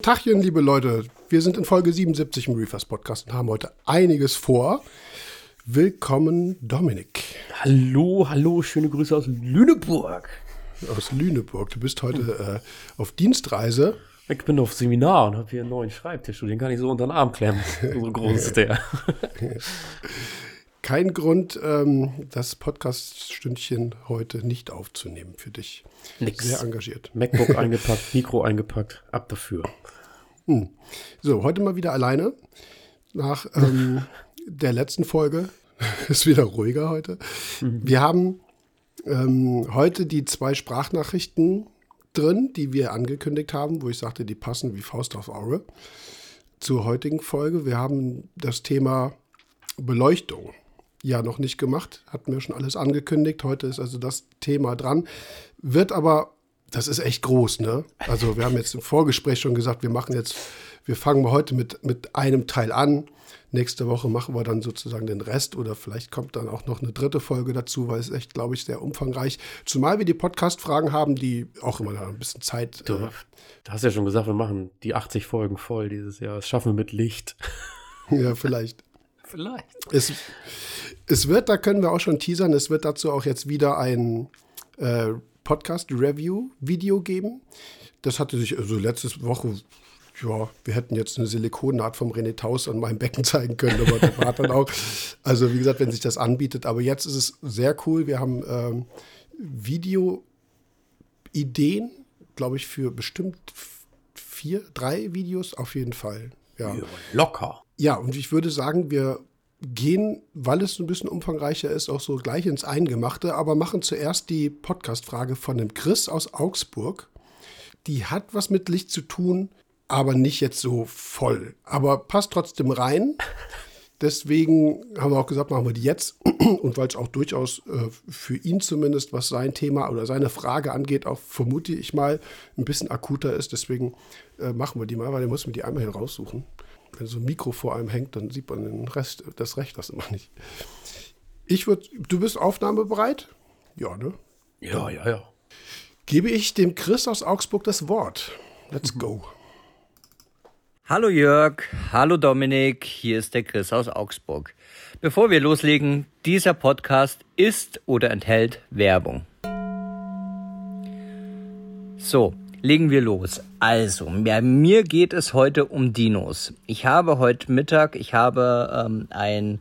Tachchen, liebe Leute. Wir sind in Folge 77 im Reefers Podcast und haben heute einiges vor. Willkommen, Dominik. Hallo, hallo, schöne Grüße aus Lüneburg. Aus Lüneburg. Du bist heute äh, auf Dienstreise. Ich bin auf Seminar und habe hier einen neuen Schreibtisch und den kann ich so unter den Arm klemmen. So groß ist der. Kein Grund, ähm, das Podcast-Stündchen heute nicht aufzunehmen für dich. Nix. Sehr engagiert. MacBook eingepackt, Mikro eingepackt, ab dafür. Hm. So, heute mal wieder alleine. Nach ähm, der letzten Folge ist wieder ruhiger heute. Wir haben ähm, heute die zwei Sprachnachrichten drin, die wir angekündigt haben, wo ich sagte, die passen wie Faust auf Auge zur heutigen Folge. Wir haben das Thema Beleuchtung ja noch nicht gemacht, hatten wir schon alles angekündigt. Heute ist also das Thema dran. Wird aber, das ist echt groß, ne? Also wir haben jetzt im Vorgespräch schon gesagt, wir machen jetzt, wir fangen mal heute mit, mit einem Teil an. Nächste Woche machen wir dann sozusagen den Rest oder vielleicht kommt dann auch noch eine dritte Folge dazu, weil es echt, glaube ich, sehr umfangreich. Zumal wir die Podcast-Fragen haben, die auch immer ein bisschen Zeit. Du, äh, du hast ja schon gesagt, wir machen die 80 Folgen voll dieses Jahr. Das schaffen wir mit Licht. ja, vielleicht. Vielleicht. Es, es wird, da können wir auch schon teasern, es wird dazu auch jetzt wieder ein äh, Podcast-Review-Video geben. Das hatte sich also letzte Woche, ja, wir hätten jetzt eine Silikonnaht vom René Taus an meinem Becken zeigen können, aber das war dann auch. Also wie gesagt, wenn sich das anbietet. Aber jetzt ist es sehr cool. Wir haben ähm, Video-Ideen, glaube ich, für bestimmt vier, drei Videos auf jeden Fall. Ja. Ja, locker. Ja, und ich würde sagen, wir gehen, weil es ein bisschen umfangreicher ist, auch so gleich ins Eingemachte, aber machen zuerst die Podcast-Frage von dem Chris aus Augsburg. Die hat was mit Licht zu tun, aber nicht jetzt so voll. Aber passt trotzdem rein. Deswegen haben wir auch gesagt, machen wir die jetzt. Und weil es auch durchaus äh, für ihn zumindest, was sein Thema oder seine Frage angeht, auch vermute ich mal ein bisschen akuter ist. Deswegen äh, machen wir die mal, weil der muss mir die einmal hier raussuchen. Wenn so ein Mikro vor einem hängt, dann sieht man den Rest, das Recht das immer nicht. Ich würde, du bist aufnahmebereit? Ja, ne? Ja, ja, ja. Gebe ich dem Chris aus Augsburg das Wort. Let's go. Hallo Jörg, hallo Dominik, hier ist der Chris aus Augsburg. Bevor wir loslegen, dieser Podcast ist oder enthält Werbung. So, legen wir los. Also, bei mir geht es heute um Dinos. Ich habe heute Mittag, ich habe ähm, ein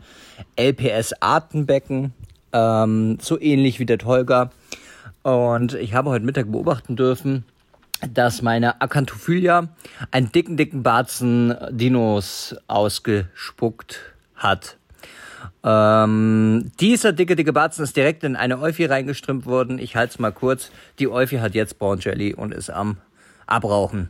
LPS-Artenbecken, ähm, so ähnlich wie der Tolga. Und ich habe heute Mittag beobachten dürfen, dass meine Acanthophylia einen dicken, dicken Batzen Dinos ausgespuckt hat. Ähm, dieser dicke, dicke Batzen ist direkt in eine Euphi reingeströmt worden. Ich halte es mal kurz. Die Euphi hat jetzt Born Jelly und ist am Abrauchen.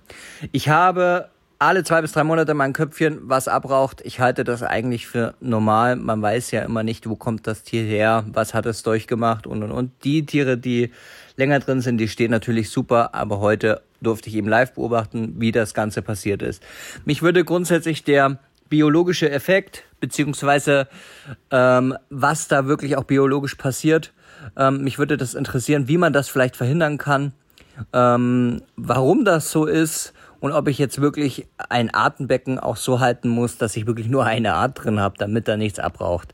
Ich habe alle zwei bis drei Monate mein Köpfchen was abraucht. Ich halte das eigentlich für normal. Man weiß ja immer nicht, wo kommt das Tier her, was hat es durchgemacht und und und. Die Tiere, die länger drin sind, die stehen natürlich super, aber heute durfte ich eben live beobachten, wie das Ganze passiert ist. Mich würde grundsätzlich der biologische Effekt, beziehungsweise ähm, was da wirklich auch biologisch passiert, ähm, mich würde das interessieren, wie man das vielleicht verhindern kann, ähm, warum das so ist und ob ich jetzt wirklich ein Artenbecken auch so halten muss, dass ich wirklich nur eine Art drin habe, damit da nichts abraucht.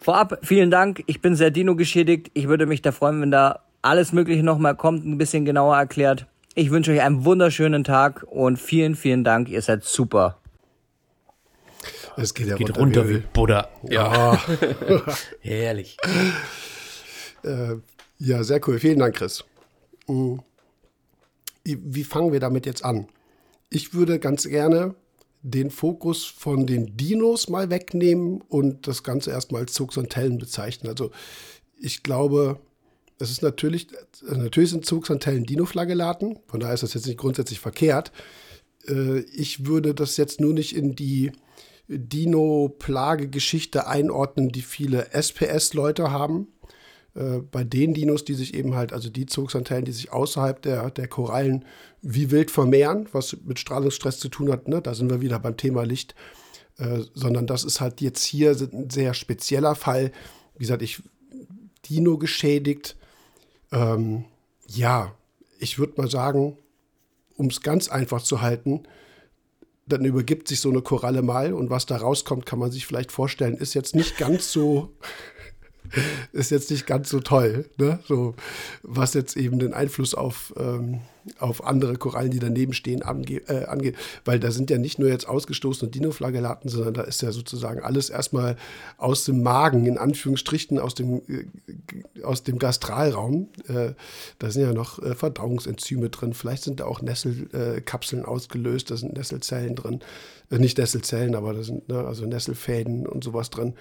Vorab, vielen Dank. Ich bin sehr Dino geschädigt. Ich würde mich da freuen, wenn da alles Mögliche nochmal kommt, ein bisschen genauer erklärt. Ich wünsche euch einen wunderschönen Tag und vielen, vielen Dank. Ihr seid super. Es geht ja Geht runter, runter wie wie Buddha. Ja. Herrlich. Äh, ja, sehr cool. Vielen Dank, Chris. Mhm. Wie fangen wir damit jetzt an? Ich würde ganz gerne den Fokus von den Dinos mal wegnehmen und das Ganze erstmal als Zugsontellen bezeichnen. Also ich glaube, es ist natürlich, natürlich sind Zugsontellen Dino-Flagellaten, von daher ist das jetzt nicht grundsätzlich verkehrt. Äh, ich würde das jetzt nur nicht in die Dino-Plage-Geschichte einordnen, die viele SPS-Leute haben. Äh, bei den Dinos, die sich eben halt, also die Zugsantennen, die sich außerhalb der, der Korallen wie wild vermehren, was mit Strahlungsstress zu tun hat, ne? da sind wir wieder beim Thema Licht, äh, sondern das ist halt jetzt hier ein sehr spezieller Fall. Wie gesagt, ich Dino geschädigt. Ähm, ja, ich würde mal sagen, um es ganz einfach zu halten, dann übergibt sich so eine Koralle mal und was da rauskommt, kann man sich vielleicht vorstellen, ist jetzt nicht ganz so ist jetzt nicht ganz so toll, ne? so, was jetzt eben den Einfluss auf, ähm, auf andere Korallen, die daneben stehen, ange äh, angeht. Weil da sind ja nicht nur jetzt ausgestoßene Dinoflagellaten, sondern da ist ja sozusagen alles erstmal aus dem Magen, in Anführungsstrichen, aus dem, äh, aus dem Gastralraum. Äh, da sind ja noch äh, Verdauungsenzyme drin, vielleicht sind da auch Nesselkapseln ausgelöst, da sind Nesselzellen drin. Äh, nicht Nesselzellen, aber da sind ne, also Nesselfäden und sowas drin.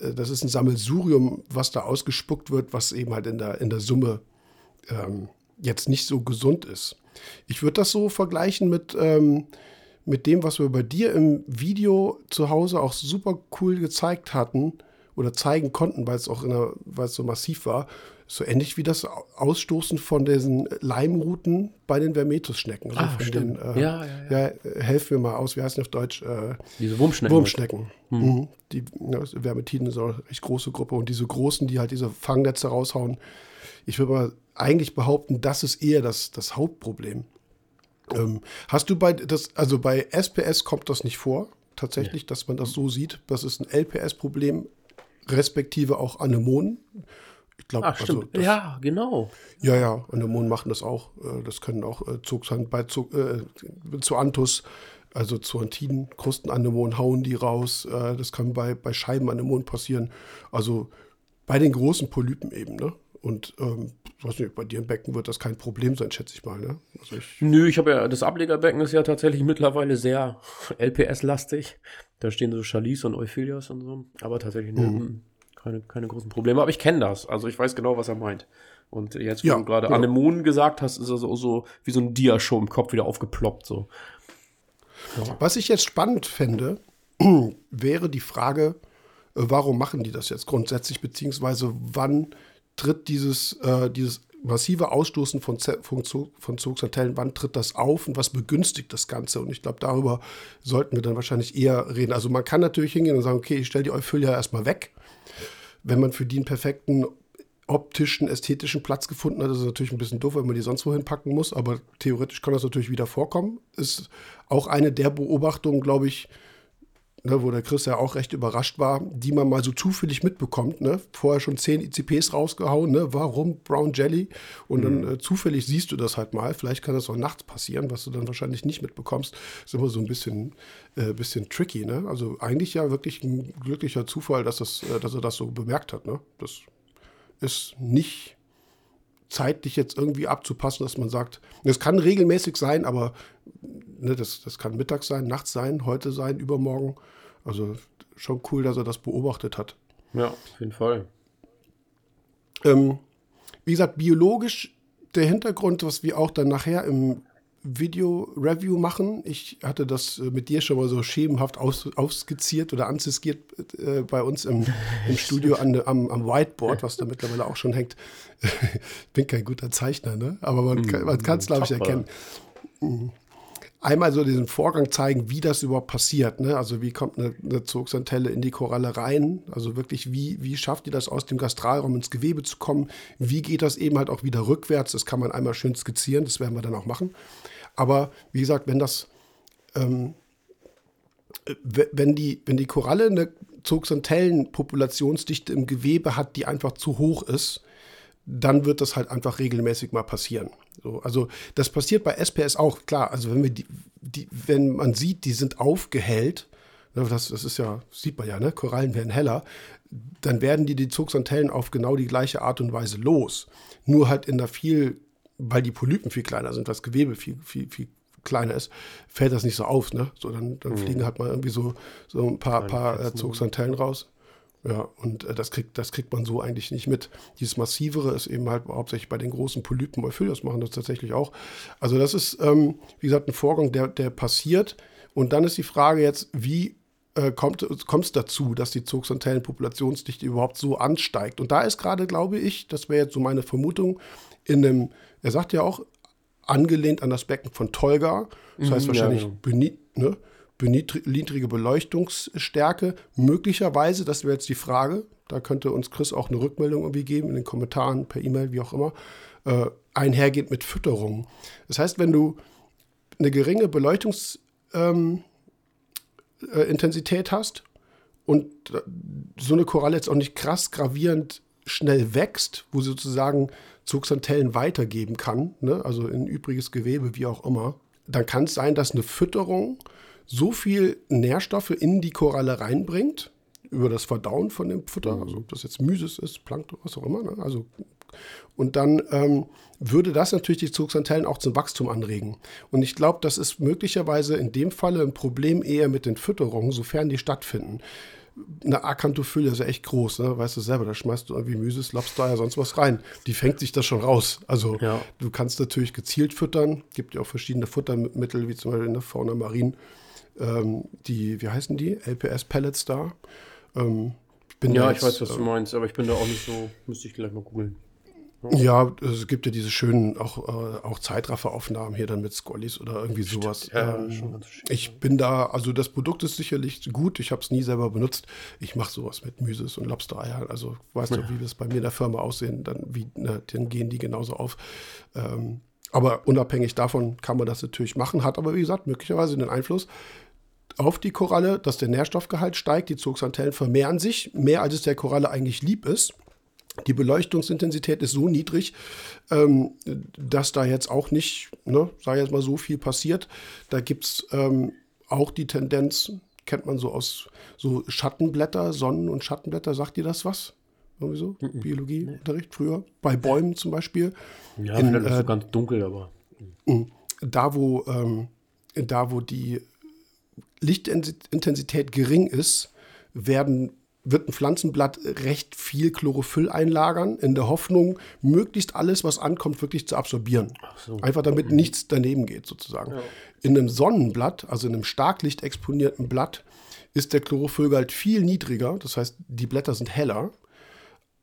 Äh, das ist ein Sammelsurium, was da ausgespuckt wird, was eben halt in der, in der Summe ähm, jetzt nicht so gesund ist. Ich würde das so vergleichen mit, ähm, mit dem, was wir bei dir im Video zu Hause auch super cool gezeigt hatten oder zeigen konnten, weil es auch in der, weil es so massiv war. So ähnlich wie das Ausstoßen von diesen Leimruten bei den Vermetus-Schnecken. Also ah, stimmt. Den, äh, ja, ja, ja. ja, helf mir mal aus, wie heißt die auf Deutsch? Äh, diese Wurmschnecken. Wurmschnecken. Mhm. Die ja, Vermetiden ist auch eine recht große Gruppe. Und diese großen, die halt diese Fangnetze raushauen, ich würde mal eigentlich behaupten, das ist eher das, das Hauptproblem. Ähm, hast du bei das, also bei SPS kommt das nicht vor, tatsächlich, ja. dass man das so sieht. Das ist ein LPS-Problem, respektive auch Anemonen. Ich glaube, also das, ja, genau. Ja, ja, Anemonen machen das auch. Äh, das können auch äh, Zugshand bei Zug, äh, Zoanthus, also Zoanthiden, Krustenanemonen hauen die raus. Äh, das kann bei, bei Scheibenanemonen passieren. Also bei den großen Polypen eben, ne? Und ähm, weiß nicht, bei dir im Becken wird das kein Problem sein, schätze ich mal. Ne? Also ich Nö, ich habe ja, das Ablegerbecken ist ja tatsächlich mittlerweile sehr LPS-lastig. Da stehen so Chalice und Euphilios und so. Aber tatsächlich mhm. ne, keine, keine großen Probleme. Aber ich kenne das. Also ich weiß genau, was er meint. Und jetzt, wo ja, du gerade genau. Anemonen gesagt hast, ist er so, so wie so ein Dia-Show im Kopf wieder aufgeploppt. So. Ja. Was ich jetzt spannend fände, wäre die Frage, äh, warum machen die das jetzt grundsätzlich, beziehungsweise wann tritt dieses, äh, dieses massive Ausstoßen von, von, von Zugsantennen, wann tritt das auf und was begünstigt das Ganze? Und ich glaube, darüber sollten wir dann wahrscheinlich eher reden. Also man kann natürlich hingehen und sagen, okay, ich stelle die Euphilia erstmal weg. Wenn man für die einen perfekten optischen, ästhetischen Platz gefunden hat, ist es natürlich ein bisschen doof, wenn man die sonst wohin packen muss, aber theoretisch kann das natürlich wieder vorkommen. Ist auch eine der Beobachtungen, glaube ich, ne, wo der Chris ja auch recht überrascht war, die man mal so zufällig mitbekommt. Ne? Vorher schon zehn ICPs rausgehauen, ne? warum Brown Jelly? Und mhm. dann äh, zufällig siehst du das halt mal. Vielleicht kann das auch nachts passieren, was du dann wahrscheinlich nicht mitbekommst. Ist immer so ein bisschen, äh, bisschen tricky. Ne? Also eigentlich ja wirklich ein glücklicher Zufall, dass, das, äh, dass er das so bemerkt hat. Ne? Das ist nicht zeitlich jetzt irgendwie abzupassen, dass man sagt, es kann regelmäßig sein, aber ne, das, das kann mittags sein, nachts sein, heute sein, übermorgen. Also schon cool, dass er das beobachtet hat. Ja, auf jeden Fall. Ähm, wie gesagt, biologisch der Hintergrund, was wir auch dann nachher im Video-Review machen. Ich hatte das äh, mit dir schon mal so schemenhaft aus, ausskizziert oder anziskiert äh, bei uns im, im Studio an, am, am, Whiteboard, was da mittlerweile auch schon hängt. ich bin kein guter Zeichner, ne? aber man, man kann es, glaube ich, erkennen. Mhm einmal so diesen Vorgang zeigen, wie das überhaupt passiert. Ne? Also wie kommt eine, eine Zugsantelle in die Koralle rein? Also wirklich, wie, wie schafft ihr das aus dem Gastralraum ins Gewebe zu kommen? Wie geht das eben halt auch wieder rückwärts? Das kann man einmal schön skizzieren, das werden wir dann auch machen. Aber wie gesagt, wenn das, ähm, wenn die, wenn die Koralle eine Zugsantellenpopulationsdichte im Gewebe hat, die einfach zu hoch ist, dann wird das halt einfach regelmäßig mal passieren. So, also das passiert bei SPS auch, klar. Also wenn wir die, die wenn man sieht, die sind aufgehellt, ne, das, das ist ja, sieht man ja, ne? Korallen werden heller, dann werden die die Zugsantellen auf genau die gleiche Art und Weise los. Nur halt in der viel, weil die Polypen viel kleiner sind, das Gewebe viel, viel, viel kleiner ist, fällt das nicht so auf, ne? So, dann, dann mhm. fliegen halt mal irgendwie so, so ein paar, paar äh, Zugsantellen raus. Ja, und äh, das, kriegt, das kriegt man so eigentlich nicht mit. Dieses Massivere ist eben halt hauptsächlich bei den großen Polypen, Euphyllos machen das tatsächlich auch. Also das ist, ähm, wie gesagt, ein Vorgang, der, der passiert. Und dann ist die Frage jetzt, wie äh, kommt es dazu, dass die Zugsantellenpopulationsdichte überhaupt so ansteigt? Und da ist gerade, glaube ich, das wäre jetzt so meine Vermutung, in einem, er sagt ja auch, angelehnt an das Becken von Tolga, das heißt mhm, wahrscheinlich ja, ja. ne? Niedrige Beleuchtungsstärke. Möglicherweise, das wäre jetzt die Frage, da könnte uns Chris auch eine Rückmeldung irgendwie geben, in den Kommentaren, per E-Mail, wie auch immer, äh, einhergeht mit Fütterung. Das heißt, wenn du eine geringe Beleuchtungsstärke ähm, Lichtintensität hast und so eine Koralle jetzt auch nicht krass gravierend schnell wächst, wo sie sozusagen Zooxanthellen weitergeben kann, ne? also in übriges Gewebe, wie auch immer, dann kann es sein, dass eine Fütterung so viel Nährstoffe in die Koralle reinbringt, über das Verdauen von dem Futter, also ob das jetzt Mysis ist, Plankton, was auch immer, ne? also und dann ähm, würde das natürlich die Zooxanthellen auch zum Wachstum anregen. Und ich glaube, das ist möglicherweise in dem Falle ein Problem eher mit den Fütterungen, sofern die stattfinden. Eine Acanthophylle ist ja echt groß, ne? weißt du selber, da schmeißt du irgendwie Mysis, Lobster, ja sonst was rein. Die fängt sich das schon raus. Also ja. du kannst natürlich gezielt füttern, gibt ja auch verschiedene Futtermittel, wie zum Beispiel in der Fauna Marin, ähm, die, wie heißen die, LPS-Pellets da. Ähm, ja, jetzt, ich weiß, was du äh, meinst, aber ich bin da auch nicht so, müsste ich gleich mal googeln. Ja, es gibt ja diese schönen auch, äh, auch Zeitrafferaufnahmen hier dann mit Scollies oder irgendwie sowas. Ja, ähm, ich bin da, also das Produkt ist sicherlich gut. Ich habe es nie selber benutzt. Ich mache sowas mit Mysis und Lobster-Eier. Also weißt ja. du, wie das bei mir in der Firma aussehen, dann, wie, ne, dann gehen die genauso auf. Ähm, aber unabhängig davon kann man das natürlich machen, hat aber wie gesagt möglicherweise den Einfluss auf die Koralle, dass der Nährstoffgehalt steigt, die Zooxanthellen vermehren sich, mehr als es der Koralle eigentlich lieb ist. Die Beleuchtungsintensität ist so niedrig, ähm, dass da jetzt auch nicht, ne, sage ich jetzt mal, so viel passiert. Da gibt es ähm, auch die Tendenz, kennt man so aus so Schattenblätter, Sonnen- und Schattenblätter, sagt ihr das was? Irgendwie so? Mhm. Biologieunterricht früher? Bei Bäumen zum Beispiel. Ja, In, vielleicht ist äh, ganz dunkel, aber. Mm, da, wo, ähm, da, wo die Lichtintensität gering ist, werden wird ein Pflanzenblatt recht viel Chlorophyll einlagern, in der Hoffnung, möglichst alles, was ankommt, wirklich zu absorbieren. So. Einfach damit mhm. nichts daneben geht, sozusagen. Ja. In einem Sonnenblatt, also in einem starklichtexponierten Blatt, ist der Chlorophyllgehalt viel niedriger. Das heißt, die Blätter sind heller,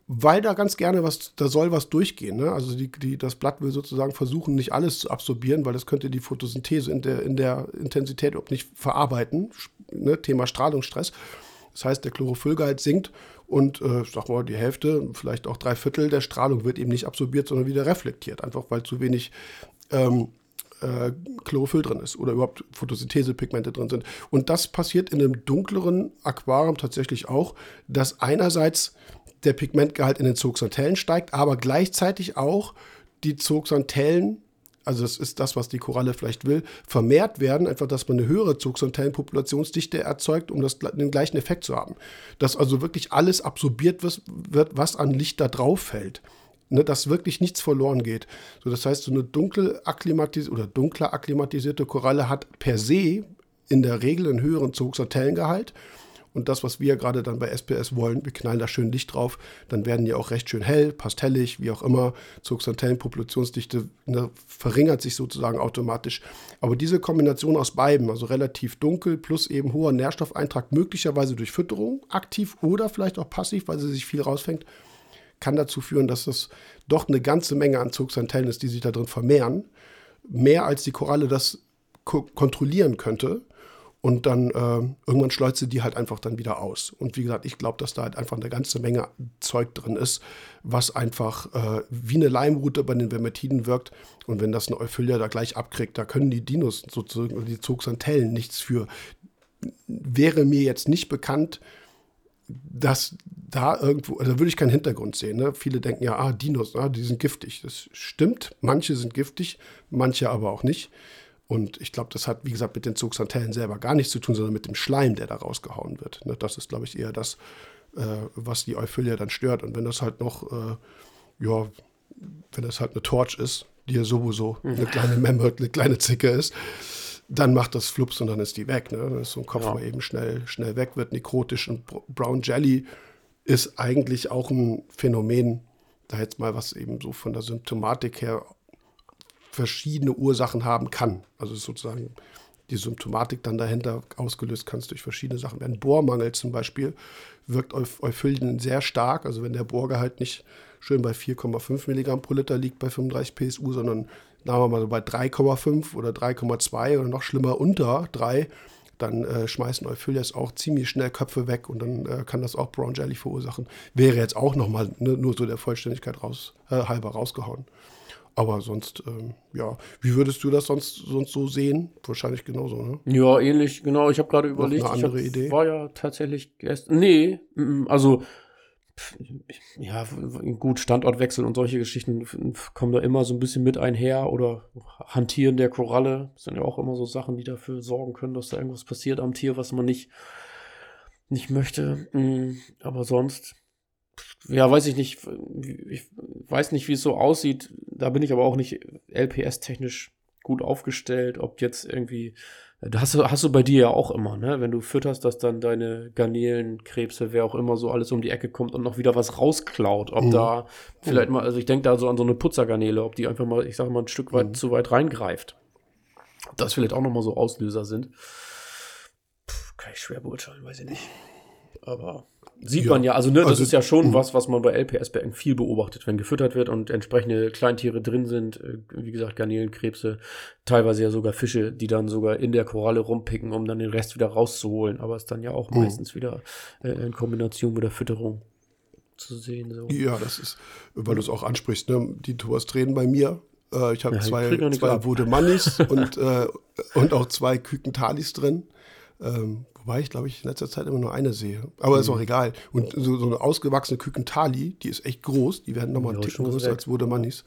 weil da ganz gerne was, da soll was durchgehen. Ne? Also die, die, das Blatt will sozusagen versuchen, nicht alles zu absorbieren, weil das könnte die Photosynthese in der, in der Intensität überhaupt nicht verarbeiten. Ne? Thema Strahlungsstress. Das heißt, der Chlorophyllgehalt sinkt und äh, sag mal, die Hälfte, vielleicht auch drei Viertel der Strahlung wird eben nicht absorbiert, sondern wieder reflektiert, einfach weil zu wenig ähm, äh, Chlorophyll drin ist oder überhaupt Photosynthesepigmente drin sind. Und das passiert in einem dunkleren Aquarium tatsächlich auch, dass einerseits der Pigmentgehalt in den Zooxanthellen steigt, aber gleichzeitig auch die Zooxanthellen also das ist das, was die Koralle vielleicht will, vermehrt werden, einfach, dass man eine höhere Zooxanthellen-Populationsdichte erzeugt, um das, den gleichen Effekt zu haben. Dass also wirklich alles absorbiert wird, was an Licht da drauf fällt. Ne, dass wirklich nichts verloren geht. So, das heißt, so eine dunkel akklimatisierte oder dunkler akklimatisierte Koralle hat per se in der Regel einen höheren Zooxantellengehalt und das, was wir gerade dann bei SPS wollen, wir knallen da schön Licht drauf, dann werden die auch recht schön hell, pastellig, wie auch immer. Zooxanthellen-Populationsdichte ne, verringert sich sozusagen automatisch. Aber diese Kombination aus beiden, also relativ dunkel plus eben hoher Nährstoffeintrag, möglicherweise durch Fütterung, aktiv oder vielleicht auch passiv, weil sie sich viel rausfängt, kann dazu führen, dass das doch eine ganze Menge an Zooxanthellen ist, die sich da drin vermehren. Mehr als die Koralle das ko kontrollieren könnte. Und dann äh, irgendwann schleust sie die halt einfach dann wieder aus. Und wie gesagt, ich glaube, dass da halt einfach eine ganze Menge Zeug drin ist, was einfach äh, wie eine Leimrute bei den Vermetiden wirkt. Und wenn das ein Euphylia da gleich abkriegt, da können die Dinos sozusagen, die Zooxanthellen nichts für. Wäre mir jetzt nicht bekannt, dass da irgendwo, also da würde ich keinen Hintergrund sehen. Ne? Viele denken ja, ah, Dinos, ah, die sind giftig. Das stimmt, manche sind giftig, manche aber auch nicht. Und ich glaube, das hat, wie gesagt, mit den Zugsantennen selber gar nichts zu tun, sondern mit dem Schleim, der da rausgehauen wird. Ne, das ist, glaube ich, eher das, äh, was die Euphilia dann stört. Und wenn das halt noch, äh, ja, wenn das halt eine Torch ist, die ja sowieso eine kleine Memme, eine kleine Zicke ist, dann macht das Flups und dann ist die weg. Ne? Dann ist so ein Kopf ja. mal eben schnell, schnell weg, wird nekrotisch. Und Brown Jelly ist eigentlich auch ein Phänomen, da jetzt mal was eben so von der Symptomatik her verschiedene Ursachen haben kann. Also sozusagen die Symptomatik dann dahinter ausgelöst kannst durch verschiedene Sachen werden. Bohrmangel zum Beispiel wirkt Euphylien sehr stark. Also wenn der Bohrgehalt nicht schön bei 4,5 Milligramm pro Liter liegt bei 35 PSU, sondern sagen wir mal so bei 3,5 oder 3,2 oder noch schlimmer unter 3, dann äh, schmeißen Euphyllias auch ziemlich schnell Köpfe weg und dann äh, kann das auch Brown Jelly verursachen. Wäre jetzt auch nochmal ne, nur so der Vollständigkeit raus, äh, halber rausgehauen. Aber sonst, ähm, ja, wie würdest du das sonst, sonst so sehen? Wahrscheinlich genauso, ne? Ja, ähnlich, genau. Ich habe gerade überlegt. eine andere hab, Idee? War ja tatsächlich gestern. Nee, mm, also pf, ja, gut, Standortwechsel und solche Geschichten kommen da immer so ein bisschen mit einher oder Hantieren der Koralle. Das sind ja auch immer so Sachen, die dafür sorgen können, dass da irgendwas passiert am Tier, was man nicht, nicht möchte. Mm, Aber sonst, ja, weiß ich nicht. Ich weiß nicht, wie es so aussieht. Da bin ich aber auch nicht LPS-technisch gut aufgestellt, ob jetzt irgendwie. Das hast du, hast du bei dir ja auch immer, ne? Wenn du fütterst, dass dann deine Garnelen, Krebse, wer auch immer so alles um die Ecke kommt und noch wieder was rausklaut. Ob Mhm. da vielleicht mal, also ich denke da so an so eine Putzergarnele, ob die einfach mal, ich sag mal, ein Stück weit Mhm. zu weit reingreift. Ob das vielleicht auch nochmal so Auslöser sind. Puh, kann ich schwer beurteilen, weiß ich nicht. Aber sieht Ja, man ja, also ne, das also- ist ja schon mhm. was, was man bei LPS-Bergen viel beobachtet, wenn gefüttert wird und entsprechende Kleintiere drin sind, äh, wie gesagt, Garnelen, Krebse, teilweise ja sogar Fische, die dann sogar in der Koralle rumpicken, um dann den Rest wieder rauszuholen, aber ist dann ja auch Mhm. meistens wieder äh, in Kombination mit der Fütterung zu sehen. So. Ja, das ist, weil du es auch ansprichst, ne? die Tours drehen bei mir. Äh, ich habe Ja, zwei, nichts zwei ab. Vodemannis und, äh, und auch zwei Kükentalis drin. Ähm, wobei ich, glaube ich, in letzter Zeit immer nur eine sehe. Aber Mhm. ist auch egal. Und so, so eine ausgewachsene Kükentali, die ist echt groß. Die werden nochmal einen Ticken größer als Vodemannis.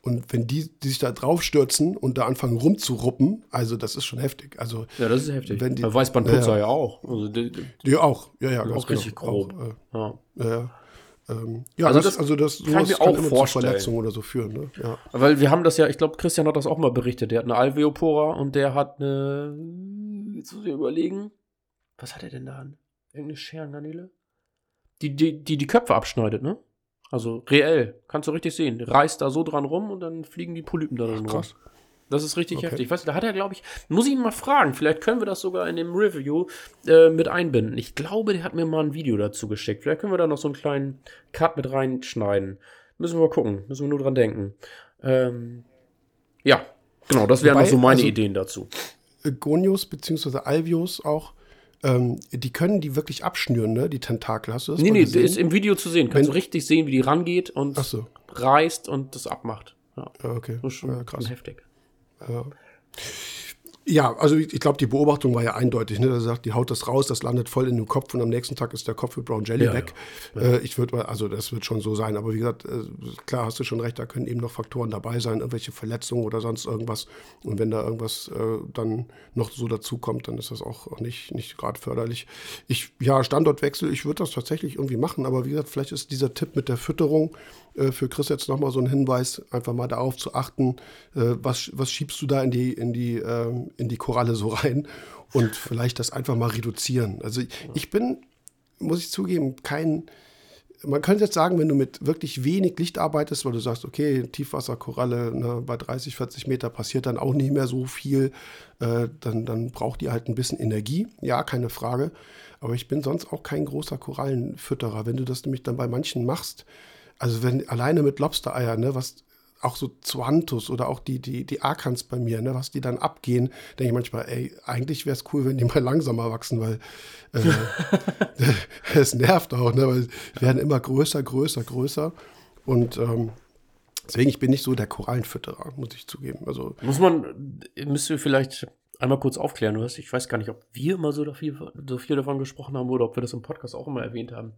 Und wenn die, die sich da drauf stürzen und da anfangen rumzuruppen, also das ist schon heftig. Also Ja, das ist heftig. Wenn die- Bei Weißbandputzer Ja. ja, auch. Also, die, die, die auch, ja, ja, auch richtig grob. Auch, äh, ja. ja, ja. Ähm, ja, Also das, das also das kann ich mir auch vorstellen. zu Verletzungen oder so führen. Ne? Ja. Weil wir haben das ja, ich glaube, Christian hat das auch mal berichtet. Der hat eine Alveopora und der hat eine. Jetzt muss ich überlegen. Was hat er denn da? Irgendeine Scherengarnele? Die, die, die die Köpfe abschneidet, ne? Also reell. Kannst du richtig sehen. Reißt da so dran rum und dann fliegen die Polypen da drin rum. krass. Das ist richtig Okay. heftig. Weißt du, da hat er, glaube ich, muss ich ihn mal fragen. Vielleicht können wir das sogar in dem Review äh, mit einbinden. Ich glaube, der hat mir mal ein Video dazu geschickt. Vielleicht können wir da noch so einen kleinen Cut mit reinschneiden. Müssen wir mal gucken. Müssen wir nur dran denken. Ähm, ja, genau. Das wären Wobei, noch so meine also- Ideen dazu. Gonius bzw. Alvius auch, ähm, die können die wirklich abschnüren, ne? die Tentakel. Hast du das Nee, nee, gesehen? ist im Video zu sehen. Kannst Wenn- du richtig sehen, wie die rangeht und so. reißt und das abmacht. Ja, Ja, okay. das ist schon, Ja, krass. heftig. Ja. Ja, also ich, ich glaube, die Beobachtung war ja eindeutig. Ne? Er sagt, die haut das raus, das landet voll in den Kopf und am nächsten Tag ist der Kopf mit Brown Jelly Ja, weg. Äh, ich würde mal, also das wird schon so sein. Aber wie gesagt, äh, klar hast du schon recht, da können eben noch Faktoren dabei sein, irgendwelche Verletzungen oder sonst irgendwas. Und wenn da irgendwas äh, dann noch so dazukommt, dann ist das auch auch nicht, nicht gerade förderlich. Ich, ja, Standortwechsel, ich würde das tatsächlich irgendwie machen. Aber wie gesagt, vielleicht ist dieser Tipp mit der Fütterung für Chris jetzt nochmal so ein Hinweis, einfach mal darauf zu achten, äh, was, was schiebst du da in die, in die, ähm, in die Koralle so rein und vielleicht das einfach mal reduzieren. Also ich, ich bin, muss ich zugeben, kein, man könnte jetzt sagen, wenn du mit wirklich wenig Licht arbeitest, weil du sagst, okay, Tiefwasserkoralle ne, bei 30, 40 Meter passiert dann auch nicht mehr so viel, äh, dann, dann braucht die halt ein bisschen Energie, ja, keine Frage. Aber ich bin sonst auch kein großer Korallenfütterer. Wenn du das nämlich dann bei manchen machst, also wenn alleine mit Lobstereier, ne, was auch so Zuantus oder auch die, die, die Akans bei mir, ne, was die dann abgehen, denke ich manchmal, ey, eigentlich wäre es cool, wenn die mal langsamer wachsen, weil äh, es nervt auch, ne, weil die werden immer größer, größer, größer. Und ähm, deswegen, ich bin nicht so der Korallenfütterer, muss ich zugeben. Also, Muss man, müsst ihr vielleicht einmal kurz aufklären. Du hast, ich weiß gar nicht, ob wir immer so viel, so viel davon gesprochen haben oder ob wir das im Podcast auch immer erwähnt haben.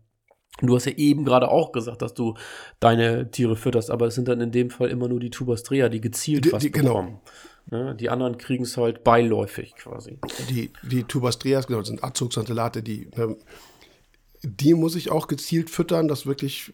Du hast ja eben gerade auch gesagt, dass du deine Tiere fütterst, aber es sind dann in dem Fall immer nur die Tubastrea, die gezielt Die- was die- genau. bekommen. Ne? Die anderen kriegen es halt beiläufig quasi. die, die Tubastreas, genau, das sind Azoxantellate, die, ne, die muss ich auch gezielt füttern, dass wirklich,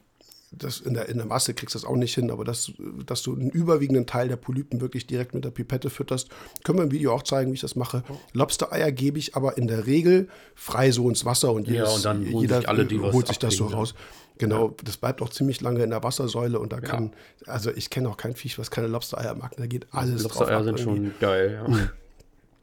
das in, der, in der Masse kriegst du das auch nicht hin, aber dass, dass du einen überwiegenden Teil der Polypen wirklich direkt mit der Pipette fütterst. Können wir im Video auch zeigen, wie ich das mache. Lobstereier gebe ich aber in der Regel frei so ins Wasser und, Ja, jedes, und dann jeder sich alle, holt sich das so abkriegen, raus. Genau, das bleibt auch ziemlich lange in der Wassersäule und da kann, also ich kenne auch kein Viech, was keine Lobstereier mag, da geht alles drauf Lobstereier sind irgendwie. schon geil, ja.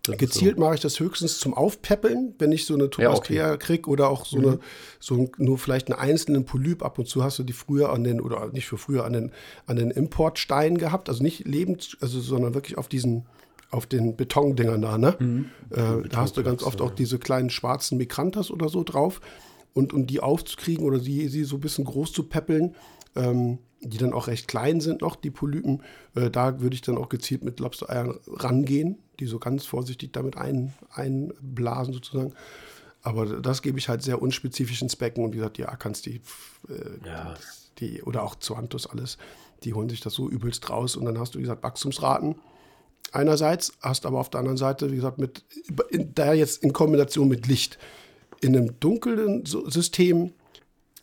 Das Gezielt mache ich das höchstens zum Aufpäppeln, wenn ich so eine Tubastrea krieg oder auch so eine, so nur vielleicht einen einzelnen Polyp. Ab und zu hast du die früher an den, oder nicht für früher, an den, an den Importsteinen gehabt. Also nicht lebend, also, sondern wirklich auf diesen, auf den Betondingern da, ne? Äh, da hast du ganz oft auch diese kleinen schwarzen Migrantas oder so drauf. Und um die aufzukriegen oder sie, sie so ein bisschen groß zu peppeln, ähm, die dann auch recht klein sind noch, die Polypen. Äh, da würde ich dann auch gezielt mit Lobster-Eiern rangehen, die so ganz vorsichtig damit ein, einblasen sozusagen. Aber das gebe ich halt sehr unspezifisch ins Becken und wie gesagt, die Akans, die, äh, ja. die oder auch Zoanthus alles, die holen sich das so übelst raus und dann hast du, wie gesagt, Wachstumsraten einerseits, hast aber auf der anderen Seite, wie gesagt, mit, in, da jetzt in Kombination mit Licht. In einem dunklen System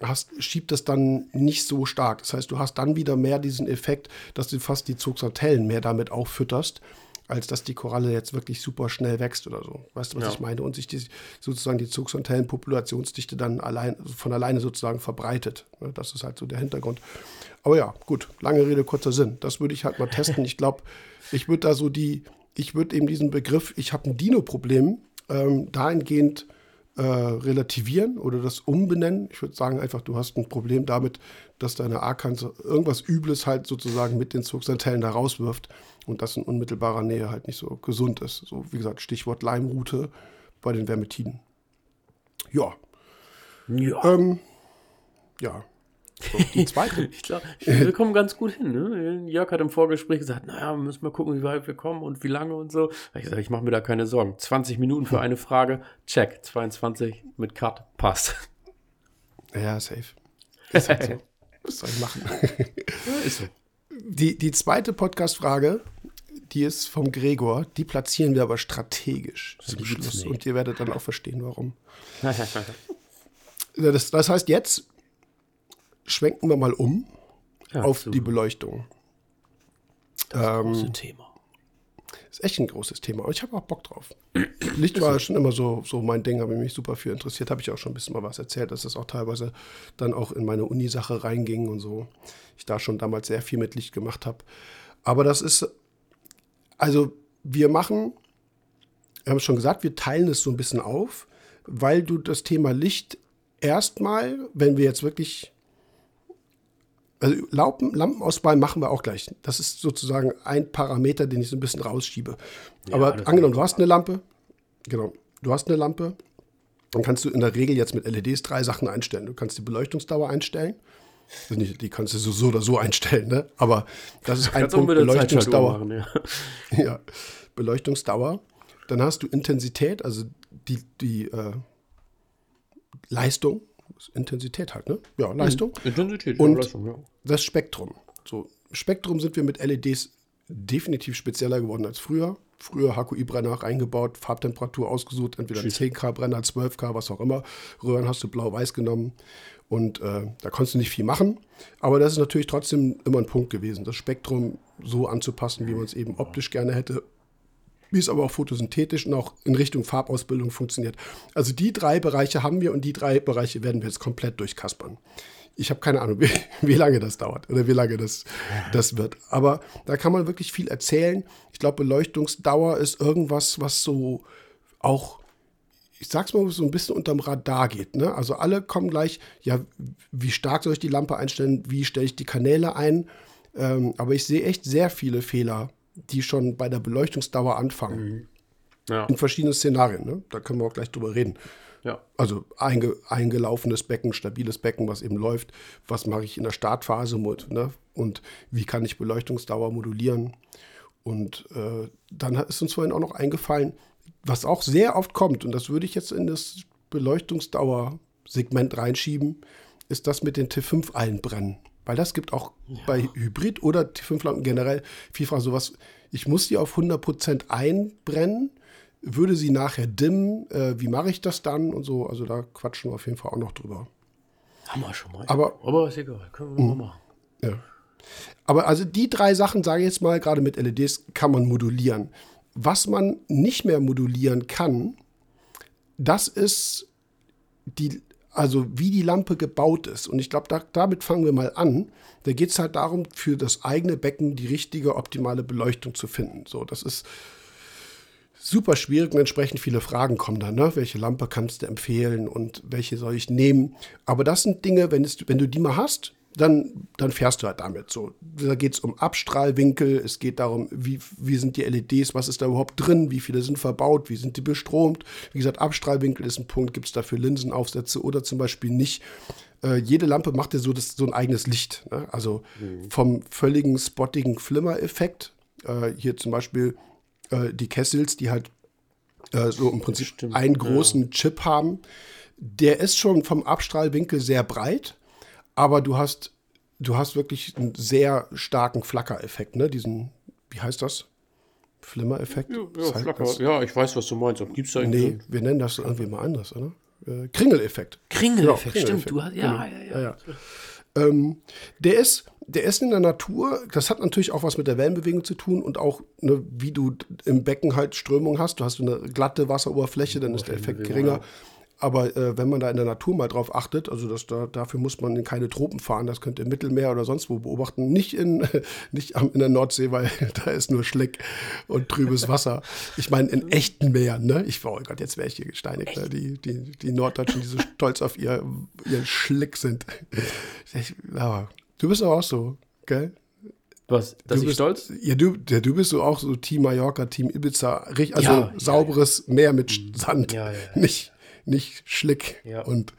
hast, schiebt das dann nicht so stark. Das heißt, du hast dann wieder mehr diesen Effekt, dass du fast die Zugsantellen mehr damit auch fütterst, als dass die Koralle jetzt wirklich super schnell wächst oder so. Weißt du, was ja. ich meine? Und sich die, sozusagen die Zugsantellenpopulationsdichte dann allein, von alleine sozusagen verbreitet. Ne, das ist halt so der Hintergrund. Aber ja, gut, lange Rede, kurzer Sinn. Das würde ich halt mal testen. Ich glaube, ich würde da so die, ich würde eben diesen Begriff, ich habe ein Dino-Problem, ähm, dahingehend äh, relativieren oder das umbenennen. Ich würde sagen einfach, du hast ein Problem damit, dass deine A-Kante irgendwas Übles halt sozusagen mit den Zugsantellen da rauswirft und das in unmittelbarer Nähe halt nicht so gesund ist. So wie gesagt, Stichwort Leimrute bei den Vermetiden. Ja. Ja. Ähm, ja. So, die zweite. ich glaube, wir kommen ganz gut hin. Ne? Jörg hat im Vorgespräch gesagt, naja, wir müssen mal gucken, wie weit wir kommen und wie lange und so. Ich sage, ich mache mir da keine Sorgen. 20 Minuten für eine Frage, check. 22 mit Cut, passt. Ja, safe. Ist halt so. Was soll ich machen? ist so. Die, die zweite Podcast-Frage, die ist vom Gregor, die platzieren wir aber strategisch zum Schluss. Und ihr werdet dann auch verstehen, warum. das, das heißt, jetzt schwenken wir mal um ja, auf so. die Beleuchtung. Das ähm, große Thema. Ist echt ein großes Thema, aber ich habe auch Bock drauf. Licht war schon immer so, so mein Ding, habe ich mich super für interessiert, habe ich auch schon ein bisschen mal was erzählt, dass das auch teilweise dann auch in meine Uni-Sache reinging und so. Ich da schon damals sehr viel mit Licht gemacht habe. Aber das ist, also wir machen, wir haben es schon gesagt, wir teilen es so ein bisschen auf, weil du das Thema Licht erstmal, wenn wir jetzt wirklich also Lampen, Lampenauswahl machen wir auch gleich. Das ist sozusagen ein Parameter, den ich so ein bisschen rausschiebe. Ja, Aber angenommen, du hast eine Lampe, genau, du hast eine Lampe, dann kannst du in der Regel jetzt mit LEDs drei Sachen einstellen. Du kannst die Beleuchtungsdauer einstellen. Also nicht, die kannst du so, so oder so einstellen, ne? Aber das ist ein Punkt Beleuchtungsdauer. Machen, ja. ja. Beleuchtungsdauer. Dann hast du Intensität, also die, die äh, Leistung, Intensität halt, ne? Ja, Leistung. Intensität, und ja, Leistung, ja. Das Spektrum. So, Spektrum sind wir mit LEDs definitiv spezieller geworden als früher. Früher HQI-Brenner reingebaut, Farbtemperatur ausgesucht, entweder 10K-Brenner, 12K, was auch immer. Röhren hast du blau-weiß genommen und äh, da konntest du nicht viel machen. Aber das ist natürlich trotzdem immer ein Punkt gewesen, das Spektrum so anzupassen, wie man es eben optisch gerne hätte wie es aber auch photosynthetisch und auch in Richtung Farbausbildung funktioniert. Also die drei Bereiche haben wir und die drei Bereiche werden wir jetzt komplett durchkaspern. Ich habe keine Ahnung, wie, wie, lange das dauert oder wie lange das, das wird. Aber da kann man wirklich viel erzählen. Ich glaube, Beleuchtungsdauer ist irgendwas, was so auch, ich sag's mal, so ein bisschen unterm Radar geht. Ne? Also alle kommen gleich, ja, wie stark soll ich die Lampe einstellen, wie stelle ich die Kanäle ein. Ähm, aber ich sehe echt sehr viele Fehler die schon bei der Beleuchtungsdauer anfangen. Mhm. Ja. In verschiedenen Szenarien. Ne? Da können wir auch gleich drüber reden. Ja. Also einge, eingelaufenes Becken, stabiles Becken, was eben läuft. Was mache ich in der Startphase mit, ne? und wie kann ich Beleuchtungsdauer modulieren? Und äh, dann ist uns vorhin auch noch eingefallen, was auch sehr oft kommt, und das würde ich jetzt in das Beleuchtungsdauer-Segment reinschieben, ist das mit den T5-Eilenbrennen. Weil das gibt auch ja. bei Hybrid oder T5-Lampen generell vielfach sowas, ich muss die auf 100% einbrennen, würde sie nachher dimmen, äh, wie mache ich das dann und so. Also da quatschen wir auf jeden Fall auch noch drüber. Haben wir schon mal. Aber, aber ist egal, können wir mal machen. Ja. Aber also die drei Sachen, sage ich jetzt mal, gerade mit LEDs kann man modulieren. Was man nicht mehr modulieren kann, das ist die also wie die Lampe gebaut ist. Und ich glaube, da, damit fangen wir mal an. Da geht es halt darum, für das eigene Becken die richtige, optimale Beleuchtung zu finden. So, das ist super schwierig und entsprechend viele Fragen kommen dann. Ne? Welche Lampe kannst du empfehlen und welche soll ich nehmen? Aber das sind Dinge, wenn, es, wenn du die mal hast, dann, dann fährst du halt damit. So, da geht es um Abstrahlwinkel, es geht darum, wie, wie sind die LEDs, was ist da überhaupt drin, wie viele sind verbaut, wie sind die bestromt. Wie gesagt, Abstrahlwinkel ist ein Punkt, gibt es dafür Linsenaufsätze oder zum Beispiel nicht. Äh, jede Lampe macht ja so, das, so ein eigenes Licht. Ne? Also mhm. vom völligen spottigen Flimmer-Effekt, äh, hier zum Beispiel äh, die Kessels, die halt äh, so im Prinzip Stimmt, einen großen ja. Chip haben. Der ist schon vom Abstrahlwinkel sehr breit aber du hast, du hast wirklich einen sehr starken Flackereffekt, ne? Diesen, wie heißt das? Flimmer-Effekt? Ja, ja, Flacker. ja, ich weiß, was du meinst. Gibt es da Nee, wir nennen das irgendwie mal anders, oder? Äh, Kringeleffekt. Kringeleffekt, genau, stimmt. Du hast, ja, genau. ja, ja. ja, ähm, der ist, der ist in der Natur, das hat natürlich auch was mit der Wellenbewegung zu tun und auch, ne, wie du im Becken halt Strömung hast. Du hast eine glatte Wasseroberfläche, dann ist der Effekt geringer. Aber äh, wenn man da in der Natur mal drauf achtet, also das, da, dafür muss man in keine Tropen fahren, das könnt ihr im Mittelmeer oder sonst wo beobachten. Nicht in, nicht in der Nordsee, weil da ist nur Schleck und trübes Wasser. Ich meine, in echten Meeren, ne? Ich, oh Gott, jetzt wäre ich hier gesteinigt, ne? die, die, die Norddeutschen, die so stolz auf ihr, ihren Schlick sind. Ich, ja, du bist aber auch so, gell? Was, dass du ich stolz? Ja du, ja, du bist so auch so Team Mallorca, Team Ibiza, also ja, sauberes ja, Meer mit Sand. Ja, ja. Nicht, nicht Schlick ja. und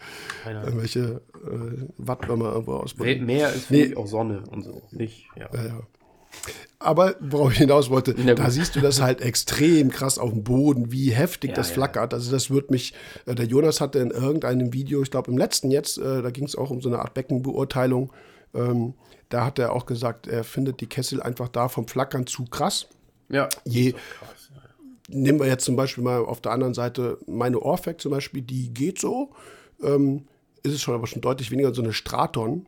irgendwelche äh, Wattwürmer irgendwo ausbringen. Meer ist nee. auch Sonne und so. Nicht, ja. ja, ja. Aber worauf ich hinaus wollte, da siehst du das halt extrem krass auf dem Boden, wie heftig ja, das flackert. Also das wird mich, äh, der Jonas hatte in irgendeinem Video, ich glaube im letzten jetzt, äh, da ging es auch um so eine Art Beckenbeurteilung, ähm, da hat er auch gesagt, er findet die Kessel einfach da vom Flackern zu krass. Ja. Je, krass nehmen wir jetzt zum Beispiel mal auf der anderen Seite meine Orfac zum Beispiel, die geht so. Ähm, ist es schon aber schon deutlich weniger so eine Straton.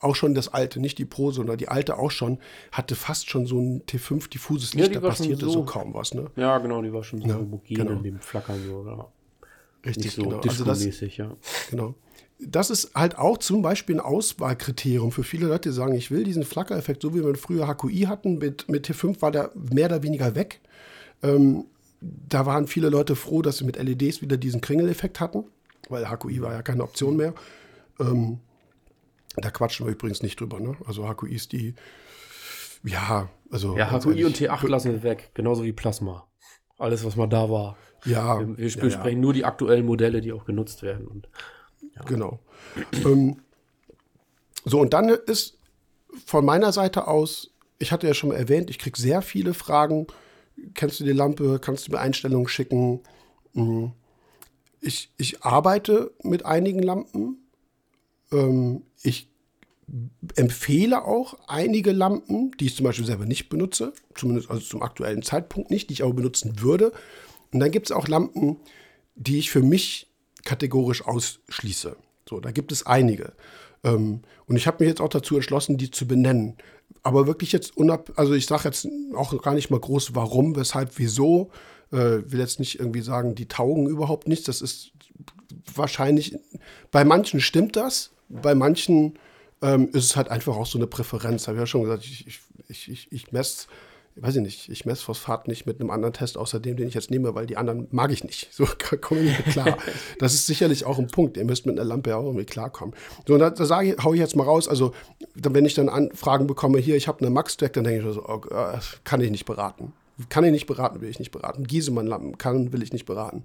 Auch schon das alte, nicht die Pro, sondern die alte auch schon, hatte fast schon so ein T5 diffuses Licht, ja, da passierte so, so, kaum was. Ne? Ja, genau, die war schon so ja, homogen genau. in dem Flackern. So, ja. Richtig, nicht so genau. Also das, ja. Genau. Das ist halt auch zum Beispiel ein Auswahlkriterium für viele Leute, die sagen, ich will diesen Flackereffekt, so wie wir früher HQI hatten, mit, mit T5 war der mehr oder weniger weg. Ähm, da waren viele Leute froh, dass sie mit LEDs wieder diesen Kringeleffekt hatten, weil HQI war ja keine Option mehr. Ähm, da quatschen wir übrigens nicht drüber. Ne? Also HQI ist die, ja, also. Ja, HQI und T8 lassen wir weg, genauso wie Plasma. Alles, was mal da war. Ja. Wir, wir ja, sprechen ja. nur die aktuellen Modelle, die auch genutzt werden. Und, ja. Genau. ähm, so, und dann ist von meiner Seite aus, ich hatte ja schon mal erwähnt, ich kriege sehr viele Fragen kennst du die Lampe, kannst du mir Einstellungen schicken. Mhm. Ich, ich arbeite mit einigen Lampen. Ähm, ich empfehle auch einige Lampen, die ich zum Beispiel selber nicht benutze, zumindest also zum aktuellen Zeitpunkt nicht, die ich aber benutzen würde. Und dann gibt es auch Lampen, die ich für mich kategorisch ausschließe. So, da gibt es einige. Ähm, und ich habe mich jetzt auch dazu entschlossen, die zu benennen. Aber wirklich jetzt unab, also ich sage jetzt auch gar nicht mal groß, warum, weshalb, wieso. Äh, will jetzt nicht irgendwie sagen, die taugen überhaupt nichts. Das ist wahrscheinlich, bei manchen stimmt das, bei manchen ähm, ist es halt einfach auch so eine Präferenz. Habe ich ja schon gesagt, ich, ich, ich, ich, ich messe weiß ich nicht, ich messe Phosphat nicht mit einem anderen Test außer dem, den ich jetzt nehme, weil die anderen mag ich nicht. So komme ich nicht klar. das ist sicherlich auch ein Punkt. Ihr müsst mit einer Lampe auch irgendwie klarkommen. So, und da, da sage ich, hau ich jetzt mal raus. Also, wenn ich dann Anfragen bekomme, hier, ich habe eine Max-Track, dann denke ich so, oh, äh, kann ich nicht beraten. Kann ich nicht beraten, will ich nicht beraten. Giesemann-Lampen kann, will ich nicht beraten.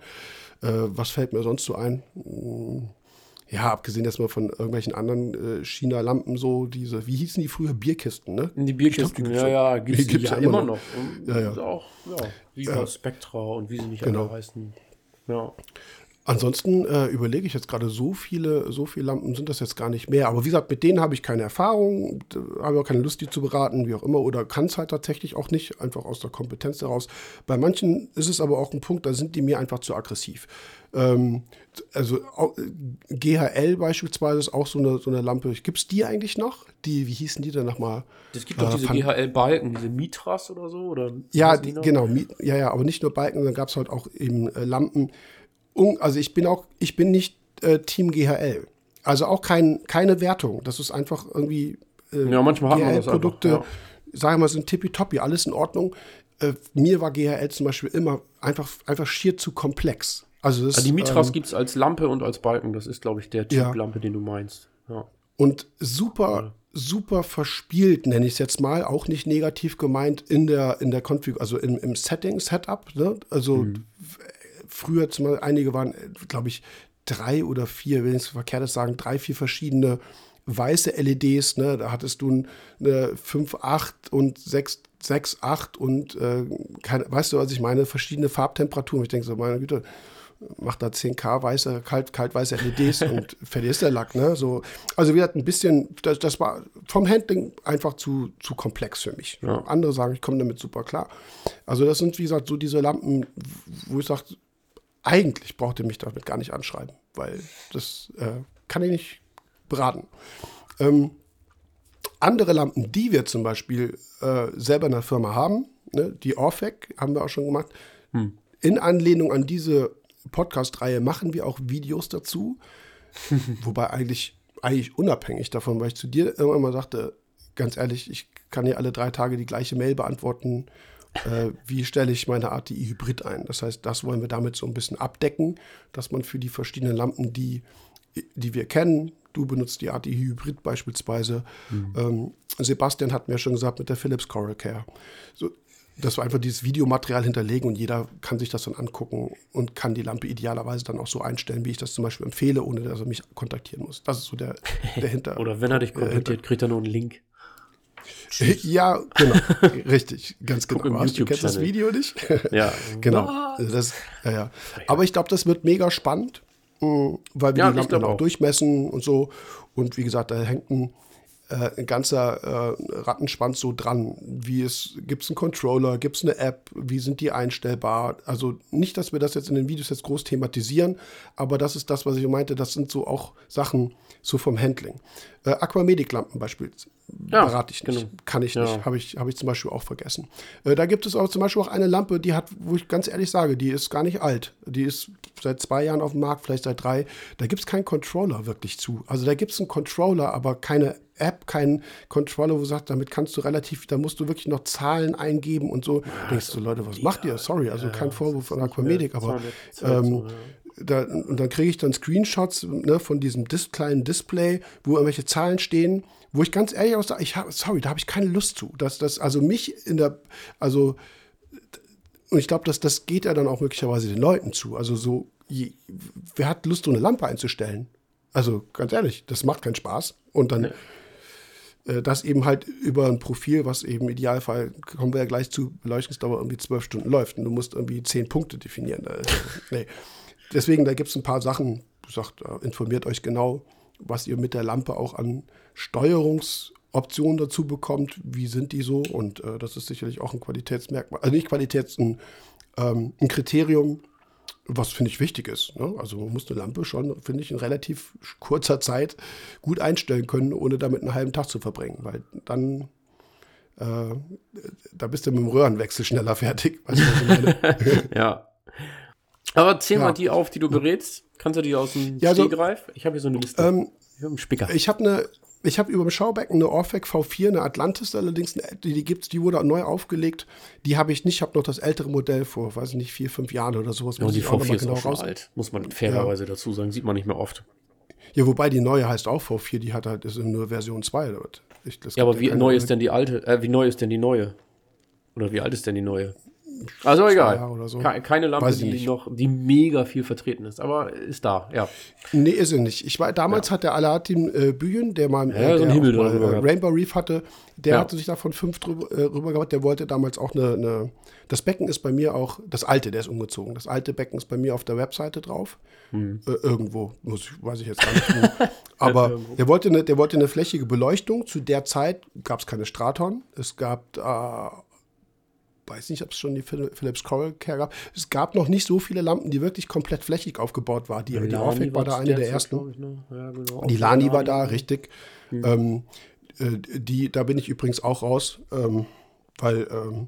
Äh, was fällt mir sonst so ein? Hm ja, abgesehen jetzt mal von irgendwelchen anderen äh, China-Lampen, so diese, wie hießen die früher? Bierkisten, ne? Die Bierkisten, glaub, die ja, ja, gibt es ja, ja, immer noch. noch. Ja, ja. Auch, ja, Viva, Spectra und wie sie nicht genau. alle heißen. Ja. Ansonsten äh, überlege ich jetzt gerade, so viele, so viele Lampen sind das jetzt gar nicht mehr. Aber wie gesagt, mit denen habe ich keine Erfahrung, habe auch keine Lust, die zu beraten, wie auch immer, oder kann es halt tatsächlich auch nicht, einfach aus der Kompetenz heraus. Bei manchen ist es aber auch ein Punkt, da sind die mir einfach zu aggressiv. Ähm, also GHL beispielsweise ist auch so eine, so eine Lampe. Gibt es die eigentlich noch? Die, wie hießen die denn nochmal? Es gibt doch äh, diese GHL-Balken, diese Mitras oder so? Oder ja, genau. Ja, ja, aber nicht nur Balken, dann gab es halt auch eben äh, Lampen also ich bin auch, ich bin nicht äh, Team GHL. Also auch kein, keine Wertung. Das ist einfach irgendwie äh, ja, manchmal hat man das Produkte, einfach, ja. sagen wir mal, sind tippitoppi, alles in Ordnung. Äh, mir war GHL zum Beispiel immer einfach, einfach schier zu komplex. Also das, die Mitras ähm, gibt es als Lampe und als Balken. Das ist, glaube ich, der Typ ja. Lampe, den du meinst. Ja. und super, super verspielt, nenne ich es jetzt mal, auch nicht negativ gemeint in der, in der Config, also im, im Setting-Setup. Ne? Also mhm. Früher zum Beispiel, einige waren, glaube ich, drei oder vier, wenn ich es verkehrt sagen, drei, vier verschiedene weiße LEDs, ne? Da hattest du eine 5, 8 und 6, 6 8 und äh, keine, weißt du, was ich meine? Verschiedene Farbtemperaturen. Ich denke so, meine Güte, macht da 10K weiße, kalt, kaltweiße LEDs und fertig ist der Lack, ne? So, also wir hatten ein bisschen, das, das war vom Handling einfach zu, zu komplex für mich. Ja. Andere sagen, ich komme damit super klar. Also das sind, wie gesagt, so diese Lampen, wo ich sage, eigentlich braucht ihr mich damit gar nicht anschreiben, weil das äh, kann ich nicht beraten. Ähm, andere Lampen, die wir zum Beispiel äh, selber in der Firma haben, ne, die Orfec haben wir auch schon gemacht, hm. in Anlehnung an diese Podcast-Reihe machen wir auch Videos dazu. Wobei eigentlich, eigentlich unabhängig davon, weil ich zu dir irgendwann mal sagte, ganz ehrlich, ich kann hier alle drei Tage die gleiche Mail beantworten. Äh, wie stelle ich meine ATI Hybrid ein? Das heißt, das wollen wir damit so ein bisschen abdecken, dass man für die verschiedenen Lampen, die, die wir kennen, du benutzt die ATI Hybrid beispielsweise. Mhm. Ähm, Sebastian hat mir schon gesagt mit der Philips Coral Care. So, dass wir einfach dieses Videomaterial hinterlegen und jeder kann sich das dann angucken und kann die Lampe idealerweise dann auch so einstellen, wie ich das zum Beispiel empfehle, ohne dass er mich kontaktieren muss. Das ist so der, der Hinter. Oder wenn er dich kontaktiert, kriegt er nur einen Link. Ja, genau. Richtig, ganz genau. Du kennst das Video nicht? ja. genau. Also das, ja, ja. Aber ich glaube, das wird mega spannend, mm, weil wir ja, die Lampen auch durchmessen und so. Und wie gesagt, da hängt ein äh, ein ganzer äh, Rattenschwanz so dran. Wie es, gibt es einen Controller, gibt es eine App, wie sind die einstellbar? Also nicht, dass wir das jetzt in den Videos jetzt groß thematisieren, aber das ist das, was ich meinte, das sind so auch Sachen so vom Handling. Äh, Aquamedic-Lampen beispielsweise ja, berate ich nicht, genau. kann ich nicht, ja. habe ich, hab ich zum Beispiel auch vergessen. Äh, da gibt es auch zum Beispiel auch eine Lampe, die hat, wo ich ganz ehrlich sage, die ist gar nicht alt. Die ist seit zwei Jahren auf dem Markt, vielleicht seit drei. Da gibt es keinen Controller wirklich zu. Also da gibt es einen Controller, aber keine App, keinen Controller, wo du sagst, damit kannst du relativ, da musst du wirklich noch Zahlen eingeben und so. Ja, Denkst du, Leute, was macht ihr? Sorry, also kein Vorwurf von Aquamedic, aber ähm, da, und dann kriege ich dann Screenshots ne, von diesem Dis kleinen Display, wo irgendwelche Zahlen stehen, wo ich ganz ehrlich auch sage, ich hab, sorry, da habe ich keine Lust zu. Dass das, also mich in der, also und ich glaube, dass das geht ja dann auch möglicherweise den Leuten zu. Also so, je, wer hat Lust, so eine Lampe einzustellen? Also ganz ehrlich, das macht keinen Spaß. Und dann äh, das eben halt über ein Profil, was eben im Idealfall, kommen wir ja gleich zu, Beleuchtungsdauer irgendwie zwölf Stunden läuft und du musst irgendwie zehn Punkte definieren. Also, nee. Deswegen, da gibt es ein paar Sachen, sagt, äh, informiert euch genau, was ihr mit der Lampe auch an Steuerungsoptionen dazu bekommt, wie sind die so und äh, das ist sicherlich auch ein Qualitätsmerkmal, also nicht Qualitäts, ein, ähm, ein Kriterium, was finde ich wichtig ist. Ne? Also man muss eine Lampe schon, finde ich, in relativ kurzer Zeit gut einstellen können, ohne damit einen halben Tag zu verbringen, weil dann äh, da bist du mit dem Röhrenwechsel schneller fertig. Weißt du, ja. Aber zähl ja. mal die auf, die du berätst. Kannst du die aus dem ja, also, Stegreif? Ich habe hier so eine Liste. Ähm, ich habe einen Spicker. Ich habe eine ich habe über dem Schaubecken eine Orfec V4, eine Atlantis allerdings, die, die gibt's, die wurde neu aufgelegt. Die habe ich nicht, ich habe noch das ältere Modell vor, weiß ich nicht, vier, fünf Jahren oder sowas. Ja, die V4 ist genau auch schon raus. alt, muss man fairerweise ja. dazu sagen, sieht man nicht mehr oft. Ja, wobei die neue heißt auch V4, die hat halt ist nur Version 2. Ich, ja, aber wie neu ist denn die alte, äh, wie neu ist denn die neue? Oder wie alt ist denn die neue? Also egal. So. Keine Lampe, die noch, die mega viel vertreten ist, aber ist da, ja. Nee, ist sie nicht. Ich war, damals ja. hat der Aladdin äh, Bühlen, der mal, äh, ja, so der mal äh, Rainbow Reef hatte, der ja. hatte sich davon fünf drüber, äh, rüber gehabt, der wollte damals auch eine, eine, das Becken ist bei mir auch, das alte, der ist umgezogen, das alte Becken ist bei mir auf der Webseite drauf. Hm. Äh, irgendwo, muss ich, weiß ich jetzt gar nicht wo. aber der wollte, eine, der wollte eine flächige Beleuchtung. Zu der Zeit gab es keine Straton. Es gab weiß nicht, ob es schon die Philips Coral Care gab. Es gab noch nicht so viele Lampen, die wirklich komplett flächig aufgebaut waren. Die, die Orfec war da eine der ersten. Ne? Ja, genau. Die Lani war da, richtig. Mhm. Ähm, äh, die, da bin ich übrigens auch raus, ähm, weil ähm,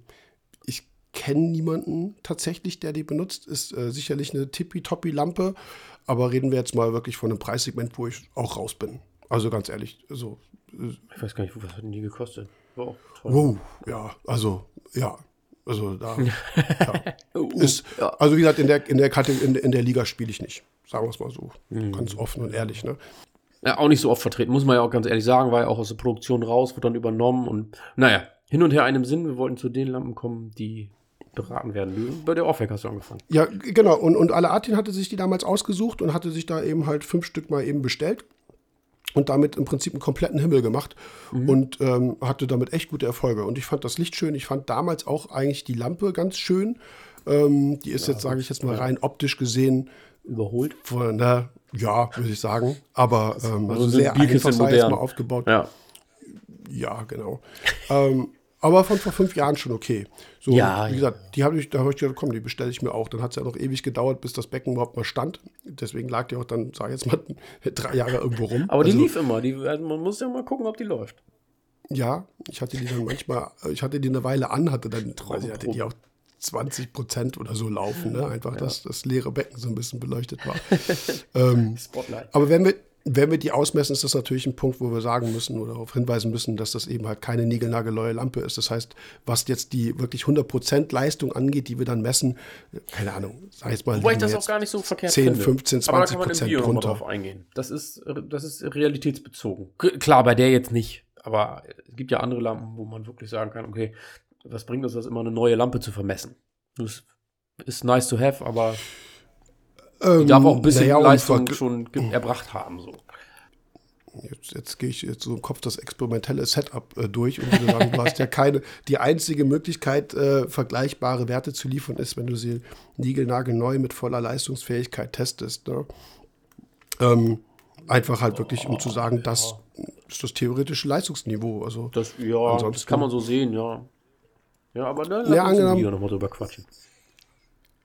ich kenne niemanden tatsächlich, der die benutzt. Ist äh, sicherlich eine tippitoppi-Lampe, aber reden wir jetzt mal wirklich von einem Preissegment, wo ich auch raus bin. Also ganz ehrlich, so. Äh, ich weiß gar nicht, was hat denn die gekostet? Wow, wow, ja, also ja, also da ja, uh, ist, also wie gesagt, in der, in der, in, in der Liga spiele ich nicht. Sagen wir es mal so. Mhm. Ganz offen und ehrlich. Ne? ja, auch nicht so oft vertreten, muss man ja auch ganz ehrlich sagen, war ja auch aus der Produktion raus, wird dann übernommen und naja, hin und her einem Sinn, wir wollten zu den Lampen kommen, die beraten werden. Bei der Orfek hast du angefangen. Ja, genau. Und, und Alatin hatte sich die damals ausgesucht und hatte sich da eben halt fünf Stück mal eben bestellt und damit im Prinzip einen kompletten Himmel gemacht mhm. und ähm, hatte damit echt gute Erfolge. Und ich fand das Licht schön. Ich fand damals auch eigentlich die Lampe ganz schön. Ähm, die ist ja, jetzt, sage ich jetzt mal, rein optisch gesehen überholt. Von, na, ja, würde ich sagen. Aber ähm, also, also sehr einfach modern. mal aufgebaut. Ja, ja genau. ähm, aber von vor fünf Jahren schon okay. So, ja, wie gesagt, die habe ich, da habe ich gedacht, komm, die bestelle ich mir auch. Dann hat es ja noch ewig gedauert, bis das Becken überhaupt mal stand. Deswegen lag die auch dann, sag ich jetzt mal, drei Jahre irgendwo rum. Aber also, die lief immer. Die, also man muss ja mal gucken, ob die läuft. Ja, ich hatte die dann manchmal, ich hatte die eine Weile an, hatte dann, weiß ich, hatte die auch 20 Prozent oder so laufen. Ne? Einfach, ja. dass das leere Becken so ein bisschen beleuchtet war. ähm, Spotlight. Aber wenn wir, wenn wir die ausmessen, ist das natürlich ein Punkt, wo wir sagen müssen oder darauf hinweisen müssen, dass das eben halt keine niegelnagelneue Lampe ist. Das heißt, was jetzt die wirklich 100% Leistung angeht, die wir dann messen, keine Ahnung, sei es mal. Wobei ich das auch gar nicht so verkehrt 10, finde. 15, 20 Aber da kann man im runter. drauf eingehen. Das ist, das ist realitätsbezogen. Klar, bei der jetzt nicht. Aber es gibt ja andere Lampen, wo man wirklich sagen kann, okay, was bringt uns das immer, eine neue Lampe zu vermessen? Das ist nice to have, aber ähm, die darf auch ein bisschen naja, Leistung schon erbracht haben. So. Jetzt, jetzt gehe ich jetzt so im Kopf das experimentelle Setup äh, durch und würde sagen, du hast ja keine, die einzige Möglichkeit, äh, vergleichbare Werte zu liefern, ist, wenn du sie niegelnagelneu mit voller Leistungsfähigkeit testest. Ne? Ähm, einfach halt wirklich, um zu sagen, ja. das ist das theoretische Leistungsniveau. Also, das, ja, das kann man so sehen, ja. Ja, aber da ja, lass uns nochmal drüber quatschen.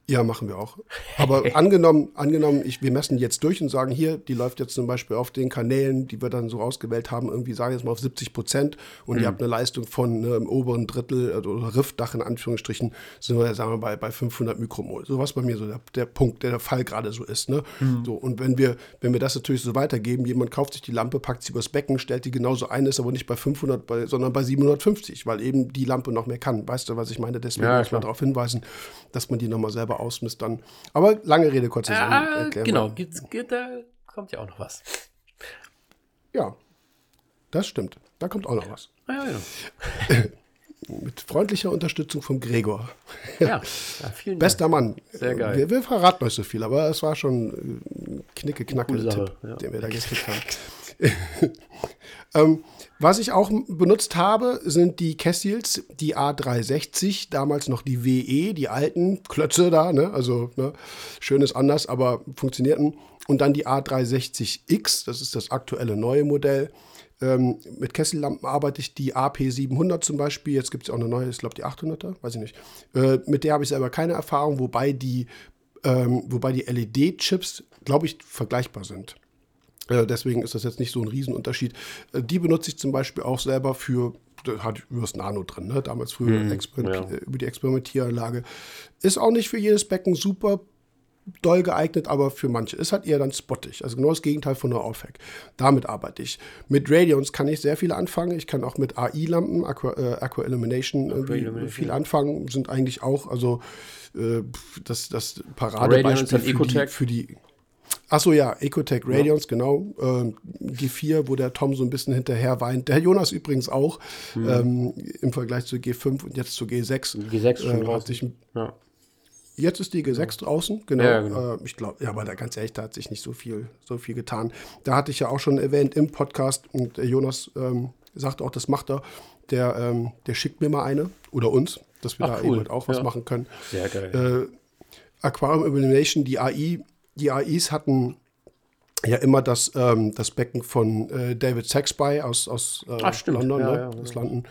Ja, machen wir auch. Aber angenommen, angenommen ich, wir messen jetzt durch und sagen, hier, die läuft jetzt zum Beispiel auf den Kanälen, die wir dann so ausgewählt haben, irgendwie sagen wir jetzt mal auf 70 Prozent und mhm. ihr habt eine Leistung von ne, im oberen Drittel äh, oder Riffdach in Anführungsstrichen, sind wir, sagen wir bei, bei 500 Mikromol. So was bei mir so der, der Punkt, der, der Fall gerade so ist. Ne? Mhm. So, und wenn wir, wenn wir das natürlich so weitergeben, jemand kauft sich die Lampe, packt sie übers Becken, stellt die genauso ein, ist aber nicht bei 500, bei, sondern bei 750, weil eben die Lampe noch mehr kann. Weißt du, was ich meine? Deswegen ja, muss man darauf hinweisen, dass man die nochmal selber ausmisst dann. Aber lange Rede, kurzer Sinn. Äh, genau, geht, geht, da kommt ja auch noch was. Ja, das stimmt. Da kommt auch noch was. Ja, ja. Mit freundlicher Unterstützung von Gregor. Ja, ja vielen Bester Dank. Mann. Sehr geil. Wir, wir, verraten euch so viel, aber es war schon knicke knacke Tipp, ja. den wir da gekriegt haben. ähm, was ich auch benutzt habe, sind die Kessils, die A360, damals noch die WE, die alten Klötze da, ne? also ne? schön ist anders, aber funktionierten. Und dann die A360X, das ist das aktuelle neue Modell. Ähm, mit Kessellampen arbeite ich die AP700 zum Beispiel. Jetzt gibt es auch eine neue, ich glaube die 800er, weiß ich nicht. Äh, mit der habe ich selber keine Erfahrung, wobei die, ähm, wobei die LED-Chips, glaube ich, vergleichbar sind. Äh, deswegen ist das jetzt nicht so ein Riesenunterschied. Äh, die benutze ich zum Beispiel auch selber für, hat über das Nano drin, ne? damals früher hm, ja. Äh, über die Experimentieranlage. Ist auch nicht für jedes Becken super doll geeignet, aber für manche ist halt eher dann spottig. Also genau das Gegenteil von einer Aufhack. Damit arbeite ich. Mit Radions kann ich sehr viel anfangen. Ich kann auch mit AI-Lampen, Aqua, äh, Aqua Illumination, Illumination. viel anfangen. Sind eigentlich auch, also äh, das, das Paradebeispiel für die, für die Achso, ja, Ecotech Radions, ja. genau. Ähm, G4, wo der Tom so ein bisschen hinterher weint. Der Jonas übrigens auch, mhm. ähm, im Vergleich zu G5 und jetzt zu G6. G6 schon äh, hat sich, ja. Jetzt ist die G6 ja. draußen, genau. Ja, genau. Äh, ich glaube, ja, aber da ganz ehrlich, da hat sich nicht so viel, so viel getan. Da hatte ich ja auch schon erwähnt im Podcast und der Jonas ähm, sagt auch, das macht er. Der, ähm, der schickt mir mal eine oder uns, dass wir Ach, da cool. eben halt auch was machen können. Sehr geil. Äh, Aquarium Illumination, die AI die AIs hatten ja immer das, ähm, das Becken von äh, David Saxby aus, aus äh, Ach, London, ja, ne? ja, aus London.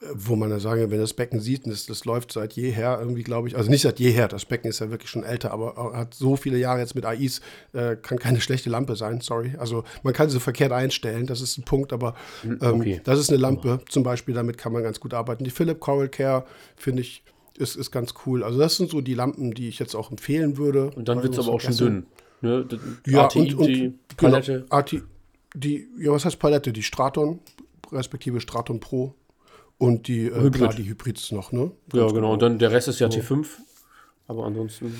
Äh, wo man ja sagen, wenn das Becken sieht, das, das läuft seit jeher irgendwie, glaube ich, also nicht seit jeher, das Becken ist ja wirklich schon älter, aber hat so viele Jahre jetzt mit AIs, äh, kann keine schlechte Lampe sein, sorry. Also man kann sie verkehrt einstellen, das ist ein Punkt, aber hm, ähm, okay. das ist eine Lampe, zum Beispiel, damit kann man ganz gut arbeiten. Die Philip Coral Care finde ich ist, ist ganz cool. Also das sind so die Lampen, die ich jetzt auch empfehlen würde. Und dann wird es aber auch schon dünn. Ne? Die ja, ATI, und, und, die genau, Palette. Genau, ATI, die, ja, was heißt Palette? Die Straton, respektive Straton Pro und die, äh, klar, die Hybrids noch, ne? Ganz ja, genau. Und dann der Rest ist ja so. T5. Aber ansonsten.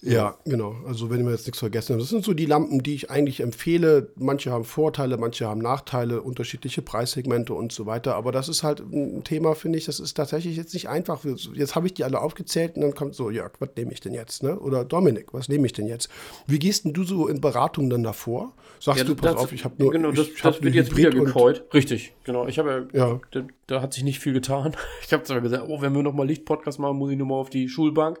Ja, genau. Also wenn wir jetzt nichts vergessen haben. Das sind so die Lampen, die ich eigentlich empfehle. Manche haben Vorteile, manche haben Nachteile, unterschiedliche Preissegmente und so weiter. Aber das ist halt ein Thema, finde ich, das ist tatsächlich jetzt nicht einfach. Jetzt habe ich die alle aufgezählt und dann kommt so, Jörg, was nehme ich denn jetzt? Ne? Oder Dominik, was nehme ich denn jetzt? Wie gehst denn du so in Beratungen dann davor? Sagst ja, du, pass das, auf, ich habe nur. Genau, das, das wird jetzt wieder gekäut. Richtig, genau. Ich habe ja. Da, da, hat sich nicht viel getan. Ich habe zwar gesagt, oh, wenn wir nochmal Lichtpodcast machen, muss ich nochmal auf die Schulbank.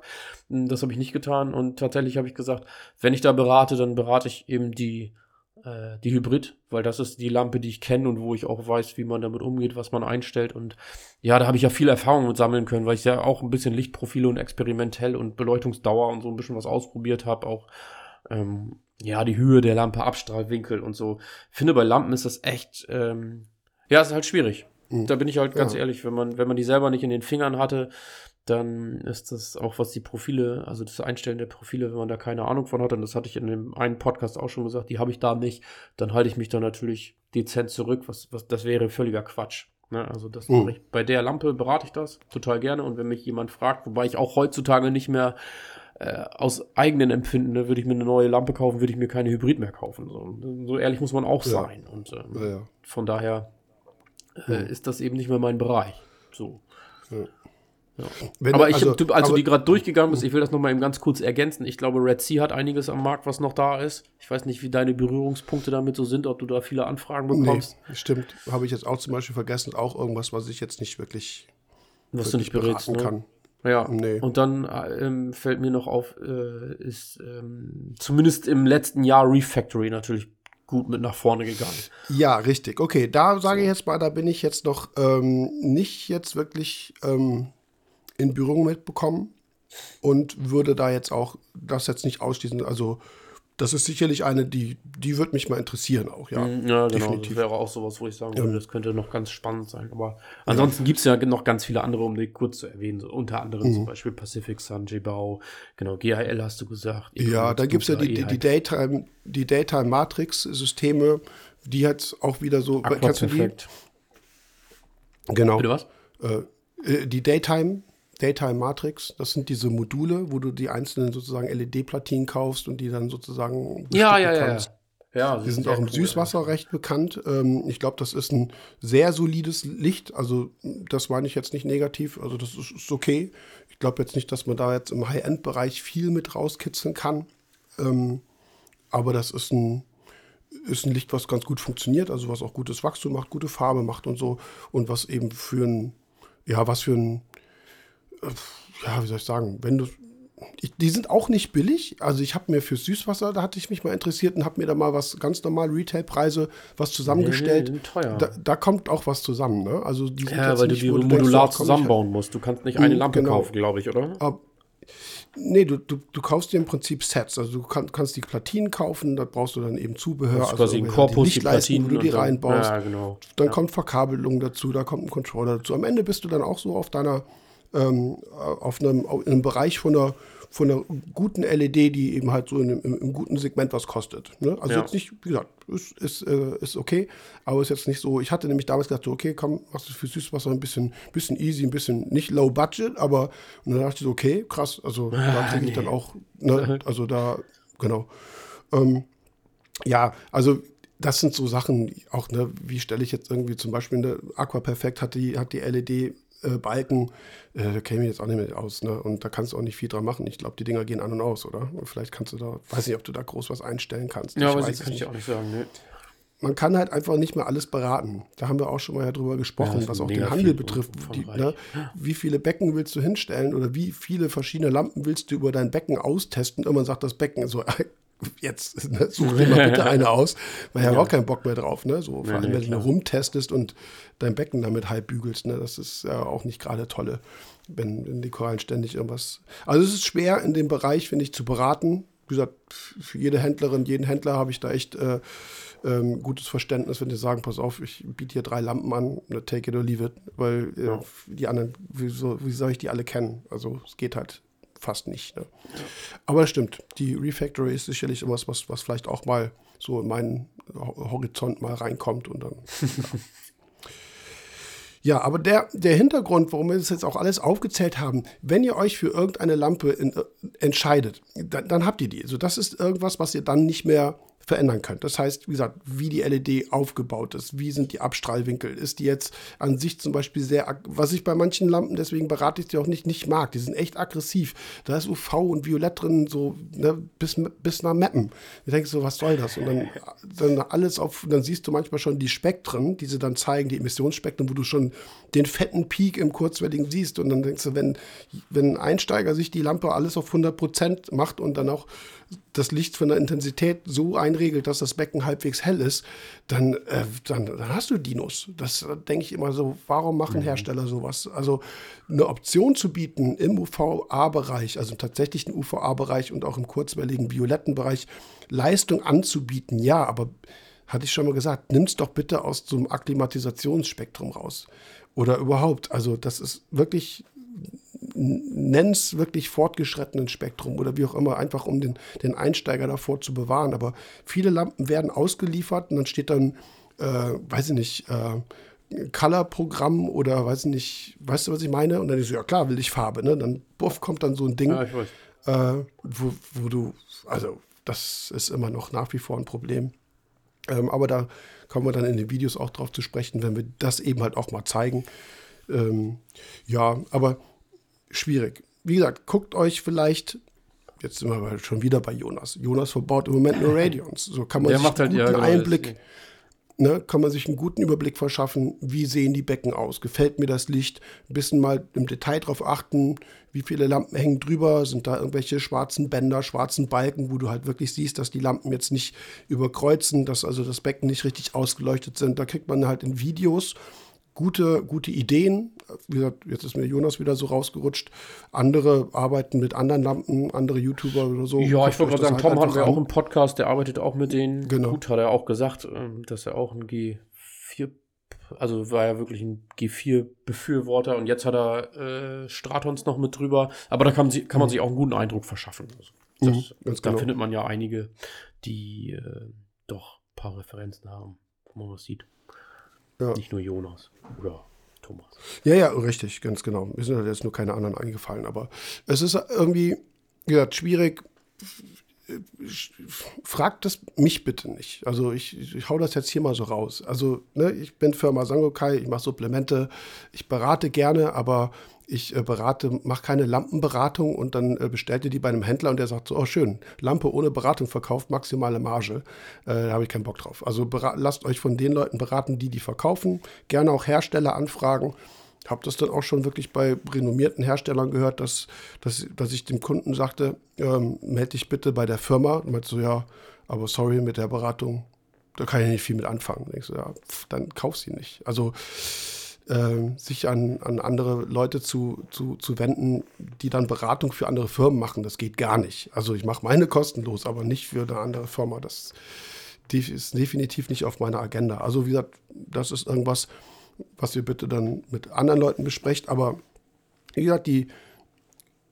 Hm, das habe ich nicht getan. Und tatsächlich habe ich gesagt, wenn ich da berate, dann berate ich eben die, äh, die Hybrid, weil das ist die Lampe, die ich kenne und wo ich auch weiß, wie man damit umgeht, was man einstellt. Und ja, da habe ich ja viel Erfahrung mit sammeln können, weil ich ja auch ein bisschen Lichtprofile und experimentell und Beleuchtungsdauer und so ein bisschen was ausprobiert habe. Auch ähm, ja, die Höhe der Lampe, Abstrahlwinkel und so. Ich finde, bei Lampen ist das echt, ähm, ja, es ist halt schwierig. Mhm. Da bin ich halt ganz ja. ehrlich, wenn man, wenn man die selber nicht in den Fingern hatte, dann ist das auch, was die Profile, also das Einstellen der Profile, wenn man da keine Ahnung von hat, und das hatte ich in dem einen Podcast auch schon gesagt, die habe ich da nicht, dann halte ich mich da natürlich dezent zurück, was, was das wäre völliger Quatsch. Ne? Also das mhm. ich, bei der Lampe berate ich das total gerne und wenn mich jemand fragt, wobei ich auch heutzutage nicht mehr äh, aus eigenen Empfinden, ne, würde ich mir eine neue Lampe kaufen, würde ich mir keine Hybrid mehr kaufen. So, so ehrlich muss man auch ja. sein. Und ähm, ja, ja. von daher äh, ist das eben nicht mehr mein Bereich. So. Ja. Wenn, aber ich, also, du, als aber, du die gerade durchgegangen bist, ich will das nochmal eben ganz kurz ergänzen. Ich glaube, Red Sea hat einiges am Markt, was noch da ist. Ich weiß nicht, wie deine Berührungspunkte damit so sind, ob du da viele Anfragen bekommst. Nee, stimmt. Habe ich jetzt auch zum Beispiel vergessen. Auch irgendwas, was ich jetzt nicht wirklich, was wirklich du nicht berätst, ne? kann. Ja, nee. und dann ähm, fällt mir noch auf, äh, ist ähm, zumindest im letzten Jahr Refactory natürlich gut mit nach vorne gegangen. Ja, richtig. Okay, da sage so. ich jetzt mal, da bin ich jetzt noch ähm, nicht jetzt wirklich ähm, in Berührung mitbekommen und würde da jetzt auch das jetzt nicht ausschließen. Also das ist sicherlich eine, die, die wird mich mal interessieren auch, ja. Mm, ja, genau. Definitiv. Das wäre auch sowas, wo ich sagen würde, ja. das könnte noch ganz spannend sein. Aber ansonsten ja. gibt es ja noch ganz viele andere, um die kurz zu erwähnen. So, unter anderem mhm. zum Beispiel Pacific Sun, J-Bau, genau, GHL hast du gesagt. Ja, da gibt es ja die, die, die, Daytime, die Daytime Matrix-Systeme, die jetzt auch wieder so. Aqua die? Genau. Bitte was? Äh, äh die Daytime Daytime Matrix, das sind diese Module, wo du die einzelnen sozusagen LED-Platinen kaufst und die dann sozusagen ja, ja, ja, ja. Ja, die sind auch im cool, Süßwasser ja. recht bekannt. Ähm, ich glaube, das ist ein sehr solides Licht. Also, das meine ich jetzt nicht negativ. Also, das ist, ist okay. Ich glaube jetzt nicht, dass man da jetzt im High-End-Bereich viel mit rauskitzeln kann. Ähm, aber das ist ein, ist ein Licht, was ganz gut funktioniert. Also, was auch gutes Wachstum macht, gute Farbe macht und so. Und was eben für ein, ja, was für ein ja, wie soll ich sagen, wenn du, ich, die sind auch nicht billig. Also ich habe mir fürs Süßwasser, da hatte ich mich mal interessiert und habe mir da mal was ganz normal Retailpreise was zusammengestellt. Nee, teuer. Da, da, kommt auch was zusammen. Ne? Also die ja, weil nicht, du die modular denkst, zusammenbauen musst. Du kannst nicht eine hm, Lampe genau. kaufen, glaube ich, oder? Ab, Nee, du, du, du kaufst dir im Prinzip Sets. Also du kann, kannst die Platinen kaufen, da brauchst du dann eben Zubehör, also quasi ein Korpus, die, die Platinen, wo du die dann, reinbaust. Ja, genau. Dann ja. kommt Verkabelung dazu, da kommt ein Controller dazu. Am Ende bist du dann auch so auf deiner ähm, auf einem, in einem Bereich von einer, von einer guten LED, die eben halt so in, im, im guten Segment was kostet. Ne? Also ja. jetzt nicht, wie gesagt, ist, ist, äh, ist okay, aber ist jetzt nicht so. Ich hatte nämlich damals gedacht, so, okay, komm, machst du für Süßwasser ein bisschen, bisschen easy, ein bisschen nicht low budget, aber und dann dachte ich so, okay, krass, also da kriege ich nee. dann auch, ne, also da, genau. Ähm, ja, also das sind so Sachen, auch, ne, wie stelle ich jetzt irgendwie zum Beispiel eine Aqua Perfect hat die, hat die LED Balken, äh, käme jetzt auch nicht mehr aus. Ne? Und da kannst du auch nicht viel dran machen. Ich glaube, die Dinger gehen an und aus, oder? Und vielleicht kannst du da, weiß nicht, ob du da groß was einstellen kannst. Ja, ich aber weiß kann ich auch nicht sagen. Ne? Man kann halt einfach nicht mehr alles beraten. Da haben wir auch schon mal ja drüber gesprochen, ja, was auch den Handel betrifft. Die, ne? Wie viele Becken willst du hinstellen oder wie viele verschiedene Lampen willst du über dein Becken austesten? Irgendwann sagt das Becken so, jetzt ne, such dir mal bitte eine aus, weil ja. habe auch keinen Bock mehr drauf, ne? So, vor allem, nee, wenn du rumtestest und dein Becken damit halb bügelst, ne? Das ist ja auch nicht gerade tolle, wenn, wenn die Korallen ständig irgendwas. Also es ist schwer in dem Bereich, finde ich, zu beraten. Wie gesagt, für jede Händlerin, jeden Händler habe ich da echt äh, ähm, gutes Verständnis, wenn die sagen, pass auf, ich biete hier drei Lampen an, ne, take it or leave it, weil äh, ja. die anderen, wie, so, wie soll ich die alle kennen? Also es geht halt fast nicht. Ne? Aber stimmt, die Refactory ist sicherlich etwas, was, was vielleicht auch mal so in meinen Horizont mal reinkommt und dann. Ja, aber der, der Hintergrund, warum wir das jetzt auch alles aufgezählt haben, wenn ihr euch für irgendeine Lampe in, äh, entscheidet, dann, dann, habt ihr die. Also das ist irgendwas, was ihr dann nicht mehr verändern könnt. Das heißt, wie gesagt, wie die LED aufgebaut ist, wie sind die Abstrahlwinkel, ist die jetzt an sich zum Beispiel sehr, was ich bei manchen Lampen, deswegen berate ich die auch nicht, nicht mag, die sind echt aggressiv. Da ist UV und Violett drin, so ne, bis, bis nach Mappen. Ich denke so, was soll das? Und dann, dann alles auf, dann siehst du manchmal schon die Spektren, die sie dann zeigen, die Emissionsspektren, wo du schon den fetten Peak im Kurzwelligen siehst und dann denkst du, wenn, wenn ein Einsteiger sich die Lampe alles auf 100 Prozent macht und dann auch das Licht von der Intensität so einregelt, dass das Becken halbwegs hell ist, dann, äh, dann, dann, hast du Dinos. Das äh, denke ich immer so, warum machen mhm. Hersteller sowas? Also eine Option zu bieten im UVA-Bereich, also im tatsächlichen UVA-Bereich und auch im kurzwelligen violetten Bereich, Leistung anzubieten, ja, aber hatte ich schon mal gesagt, nimm es doch bitte aus so einem Akklimatisationsspektrum raus. Oder überhaupt. Also das ist wirklich nenn es wirklich fortgeschrittenen Spektrum oder wie auch immer, einfach um den, den Einsteiger davor zu bewahren. Aber viele Lampen werden ausgeliefert und dann steht dann, äh, weiß ich nicht, äh, Color-Programm oder weiß ich nicht, weißt du, was ich meine? Und dann ist so, ja klar, will ich Farbe, ne? Dann buff, kommt dann so ein Ding, ja, äh, wo, wo du, also das ist immer noch nach wie vor ein Problem. Ähm, aber da kommen wir dann in den Videos auch drauf zu sprechen, wenn wir das eben halt auch mal zeigen. Ähm, ja, aber schwierig. Wie gesagt, guckt euch vielleicht, jetzt sind wir schon wieder bei Jonas. Jonas verbaut im Moment nur Radions. So kann man Der sich einen halt, guten ja, genau, Einblick, ne, kann man sich einen guten Überblick verschaffen, wie sehen die Becken aus, gefällt mir das Licht, ein bisschen mal im Detail drauf achten, wie viele Lampen hängen drüber, sind da irgendwelche schwarzen Bänder, schwarzen Balken, wo du halt wirklich siehst, dass die Lampen jetzt nicht überkreuzen, dass also das Becken nicht richtig ausgeleuchtet sind. Da kriegt man halt in Videos gute, gute Ideen. Wie gesagt, jetzt ist mir Jonas wieder so rausgerutscht. Andere arbeiten mit anderen Lampen, andere YouTuber oder so. Ja, ich wollte gerade sagen, halt Tom hat ja auch einen Podcast, der arbeitet auch mit denen. Genau. Gut, hat er auch gesagt, ähm, dass er auch ein G4, also war ja wirklich ein G4-Befürworter und jetzt hat er äh, Stratons noch mit drüber. Aber da kann, sie, kann man mhm. sich auch einen guten Eindruck verschaffen. Also das, mhm, da genau. findet man ja einige, die äh, doch ein paar Referenzen haben, wo man was sieht. Ja. Nicht nur Jonas oder Thomas. Ja, ja, richtig, ganz genau. Mir sind halt jetzt nur keine anderen eingefallen, aber es ist irgendwie, wie gesagt, schwierig. Fragt das mich bitte nicht. Also ich, ich hau das jetzt hier mal so raus. Also ne, ich bin Firma Sangokai, ich mache Supplemente, ich berate gerne, aber ich äh, berate, mache keine Lampenberatung und dann äh, bestellt ihr die bei einem Händler und der sagt so, oh schön, Lampe ohne Beratung verkauft, maximale Marge. Äh, da habe ich keinen Bock drauf. Also lasst euch von den Leuten beraten, die die verkaufen. Gerne auch Hersteller anfragen. Habe das dann auch schon wirklich bei renommierten Herstellern gehört, dass, dass, dass ich dem Kunden sagte, ähm, melde dich bitte bei der Firma. Und meinte so, ja, aber sorry, mit der Beratung, da kann ich nicht viel mit anfangen. Ich so, ja, pf, dann kauf sie nicht. Also äh, sich an, an andere Leute zu, zu, zu wenden, die dann Beratung für andere Firmen machen. Das geht gar nicht. Also ich mache meine kostenlos, aber nicht für eine andere Firma. Das ist definitiv nicht auf meiner Agenda. Also wie gesagt, das ist irgendwas, was ihr bitte dann mit anderen Leuten besprecht. Aber wie gesagt, die,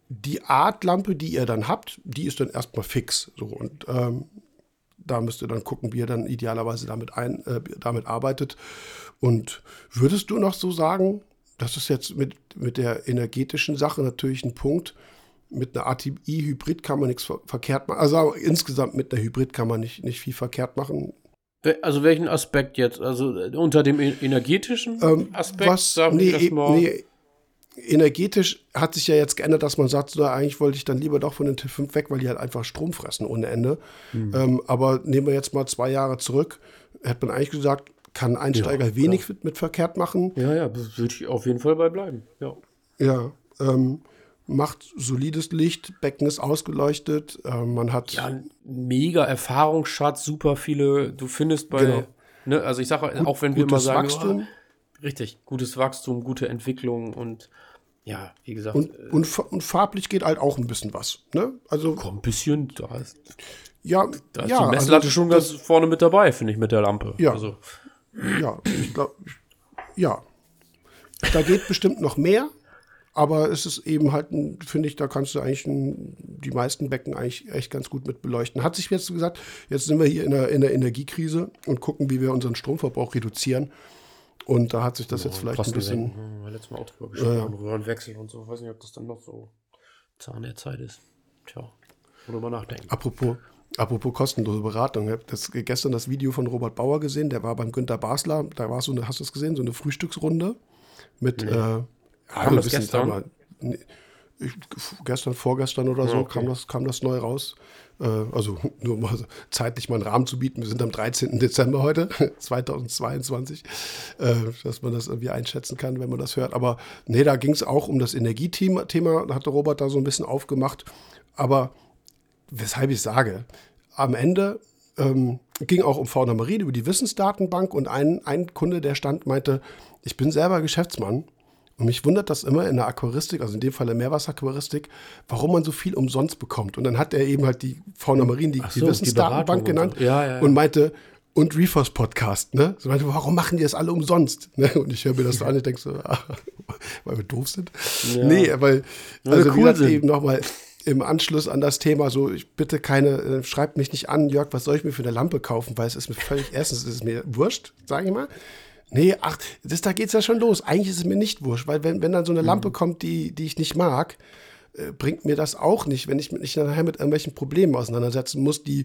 die Art Lampe, die ihr dann habt, die ist dann erstmal fix. So. Und ähm, da müsst ihr dann gucken, wie ihr dann idealerweise damit, ein, äh, damit arbeitet. Und würdest du noch so sagen, das ist jetzt mit, mit der energetischen Sache natürlich ein Punkt, mit einer ATI-Hybrid kann man nichts ver verkehrt machen. Also insgesamt mit einer Hybrid kann man nicht, nicht viel verkehrt machen. Also welchen Aspekt jetzt? Also äh, unter dem e-, energetischen ähm, Aspekt? Was, nee, e, nee, energetisch hat sich ja jetzt geändert, dass man sagt, so, eigentlich wollte ich dann lieber doch von den T5 weg, weil die halt einfach Strom fressen ohne Ende. Mhm. Ähm, aber nehmen wir jetzt mal zwei Jahre zurück, hätte man eigentlich gesagt, kann Einsteiger ja, wenig mit, mit, verkehrt machen. Ja, ja, das würde ich auf jeden Fall bei bleiben. Ja, ja ähm, macht solides Licht, Becken ist ausgeleuchtet, äh, man hat. Ja, mega Erfahrungsschatz, super viele. Du findest bei. Genau. Ne, also ich sage auch, wenn wir mal sagen, Wachstum. Oh, richtig, gutes Wachstum, gute Entwicklung und ja, wie gesagt. Und, äh, und, und, farblich geht halt auch ein bisschen was. Ne? Also, komm, ein bisschen, da ist. Ja, da ist ja, die Messlatte also, schon ganz vorne mit dabei, finde ich, mit der Lampe. Ja. Also. Ja, ich glaube, ja. Da geht bestimmt noch mehr, aber es ist eben halt, finde ich, da kannst du eigentlich ein, die meisten Becken eigentlich echt ganz gut mit beleuchten. Hat sich jetzt gesagt, jetzt sind wir hier in der, in der Energiekrise und gucken, wie wir unseren Stromverbrauch reduzieren. Und da hat sich das ja, jetzt vielleicht ein bisschen. Ja, letztes Mal auch drüber gesprochen, ja. Röhrenwechsel und so. Ich weiß nicht, ob das dann noch so Zahn der Zeit ist. Tja, worüber nachdenken. Apropos, apropos kostenlose Beratung. Ich habe das, gestern das Video von Robert Bauer gesehen, der war beim Günter Basler. Da war so eine, hast du das gesehen, so eine Frühstücksrunde mit. Nee. Äh, Kam das gestern? Mal, nee, ich, gestern, vorgestern oder so okay. kam, das, kam das neu raus. Äh, also nur mal zeitlich mal einen Rahmen zu bieten. Wir sind am 13. Dezember heute, 2022, äh, dass man das irgendwie einschätzen kann, wenn man das hört. Aber nee, da ging es auch um das Energiethema, Thema, hatte Robert da so ein bisschen aufgemacht. Aber weshalb ich sage, am Ende ähm, ging auch um Fauna Marine, über die Wissensdatenbank und ein, ein Kunde, der stand, meinte, ich bin selber Geschäftsmann und mich wundert das immer in der Aquaristik, also in dem Fall der Meerwasseraquaristik, warum man so viel umsonst bekommt. Und dann hat er eben halt die Fauna Marin, die, so, die Wissensdatenbank genannt und, so. ja, ja, ja. und meinte, und Reefers Podcast, ne? So meinte, warum machen die das alle umsonst? Ne? Und ich höre mir das so an und denke so, ah, weil wir doof sind. Nee, weil, also cool wie eben nochmal im Anschluss an das Thema so, ich bitte keine, äh, schreibt mich nicht an, Jörg, was soll ich mir für eine Lampe kaufen? Weil es ist mir völlig, erstens ist es mir wurscht, sage ich mal. Nee, ach, das, da geht's ja schon los. Eigentlich ist es mir nicht wurscht, weil wenn, wenn dann so eine Lampe mhm. kommt, die, die ich nicht mag, äh, bringt mir das auch nicht, wenn ich mich nachher mit irgendwelchen Problemen auseinandersetzen muss, die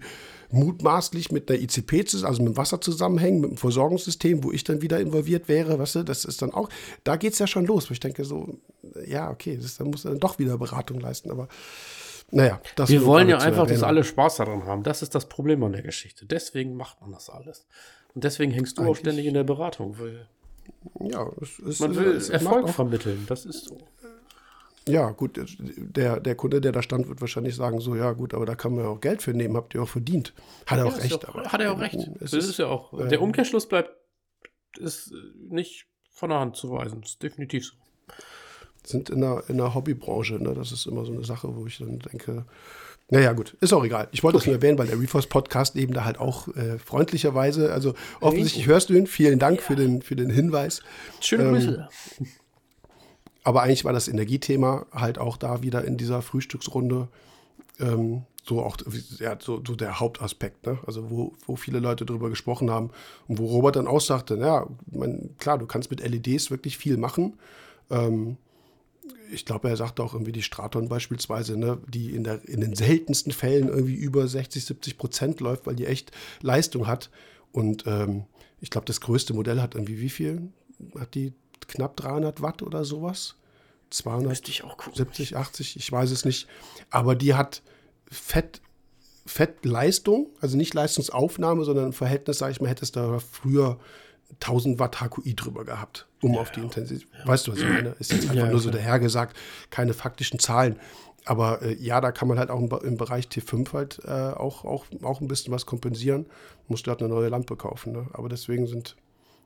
mutmaßlich mit einer ICP, also mit dem Wasser zusammenhängen, mit dem Versorgungssystem, wo ich dann wieder involviert wäre, weißt du, das ist dann auch, da geht's ja schon los, wo ich denke so, ja, okay, das, dann muss er dann doch wieder Beratung leisten, aber naja, das Wir wollen ja einfach, dass alle Spaß daran haben. Das ist das Problem an der Geschichte. Deswegen macht man das alles. Und deswegen hängst du Eigentlich, auch ständig in der Beratung. Weil ja, es ist, man will es Erfolg vermitteln. Das ist so. Ja, gut, der, der Kunde, der da stand, wird wahrscheinlich sagen: So, ja, gut, aber da kann man ja auch Geld für nehmen, habt ihr auch verdient. Hat er ja, auch recht. Auch, hat er auch recht. das ist, ist, ja auch. Äh, der Umkehrschluss bleibt, ist nicht von der Hand zu weisen. Das ist definitiv so. Sind in der, in der Hobbybranche, ne? Das ist immer so eine Sache, wo ich dann denke, naja, gut, ist auch egal. Ich wollte okay. das nur erwähnen, weil der Reforce Podcast eben da halt auch äh, freundlicherweise, also offensichtlich hörst du ihn. Vielen Dank ja. für, den, für den Hinweis. Schöne ähm, Grüße. Aber eigentlich war das Energiethema halt auch da wieder in dieser Frühstücksrunde ähm, so auch ja, so, so, der Hauptaspekt, ne? Also wo, wo viele Leute darüber gesprochen haben und wo Robert dann auch sagte, naja, man, klar, du kannst mit LEDs wirklich viel machen. Ähm, ich glaube, er sagt auch irgendwie die Straton beispielsweise, ne, die in, der, in den seltensten Fällen irgendwie über 60, 70 Prozent läuft, weil die echt Leistung hat. Und ähm, ich glaube, das größte Modell hat irgendwie wie viel? Hat die knapp 300 Watt oder sowas? 270, 80, ich weiß es nicht. Aber die hat Fett, Fettleistung, also nicht Leistungsaufnahme, sondern im Verhältnis, sage ich mal, hättest du früher 1000 Watt HQI drüber gehabt, um ja, auf die Intensität. Ja. Weißt du, was ich meine? Ist jetzt einfach ja, nur so dahergesagt, keine faktischen Zahlen. Aber äh, ja, da kann man halt auch im, im Bereich T5 halt äh, auch, auch, auch ein bisschen was kompensieren. Musst du halt eine neue Lampe kaufen. Ne? Aber deswegen sind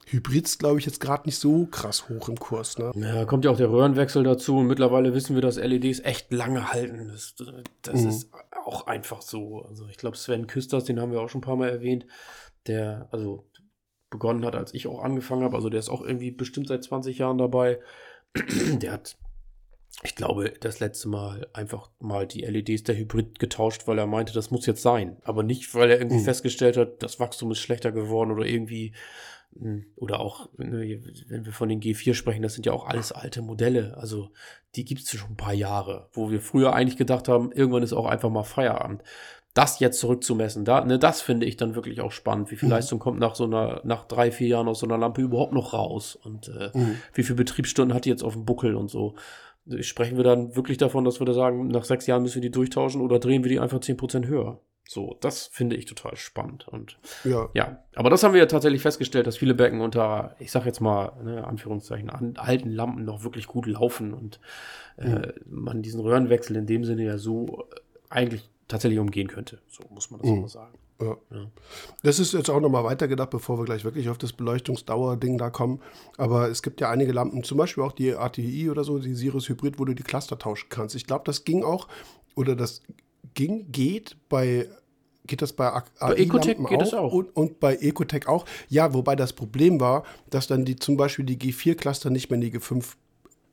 Hybrids, glaube ich, jetzt gerade nicht so krass hoch im Kurs. Ne? Ja, kommt ja auch der Röhrenwechsel dazu. Und mittlerweile wissen wir, dass LEDs echt lange halten. Das, das mhm. ist auch einfach so. Also ich glaube, Sven Küsters, den haben wir auch schon ein paar Mal erwähnt. Der, also begonnen hat, als ich auch angefangen habe. Also der ist auch irgendwie bestimmt seit 20 Jahren dabei. der hat, ich glaube, das letzte Mal einfach mal die LEDs der Hybrid getauscht, weil er meinte, das muss jetzt sein. Aber nicht, weil er irgendwie mhm. festgestellt hat, das Wachstum ist schlechter geworden oder irgendwie oder auch, ne, wenn wir von den G4 sprechen, das sind ja auch alles alte Modelle. Also die gibt es schon ein paar Jahre, wo wir früher eigentlich gedacht haben, irgendwann ist auch einfach mal Feierabend das jetzt zurückzumessen, da, ne, das finde ich dann wirklich auch spannend. Wie viel mhm. Leistung kommt nach so einer, nach drei, vier Jahren aus so einer Lampe überhaupt noch raus? Und äh, mhm. wie viele Betriebsstunden hat die jetzt auf dem Buckel und so? Sprechen wir dann wirklich davon, dass wir da sagen, nach sechs Jahren müssen wir die durchtauschen oder drehen wir die einfach zehn Prozent höher? So, das finde ich total spannend. Und ja. ja, aber das haben wir ja tatsächlich festgestellt, dass viele Becken unter, ich sag jetzt mal, ne, Anführungszeichen, an alten Lampen noch wirklich gut laufen und äh, mhm. man diesen Röhrenwechsel in dem Sinne ja so eigentlich tatsächlich umgehen könnte. So muss man das mhm. mal sagen. Ja. ja. Das ist jetzt auch nochmal weitergedacht, bevor wir gleich wirklich auf das Beleuchtungsdauer-Ding da kommen. Aber es gibt ja einige Lampen, zum Beispiel auch die ATI oder so, die Sirius Hybrid, wo du die Cluster tauschen kannst. Ich glaube, das ging auch, oder das ging, geht bei geht das bei, bei Ecotech geht das auch. Und, und, bei Ecotech auch. Ja, wobei das Problem war, dass dann die zum Beispiel die G4-Cluster nicht mehr in die G5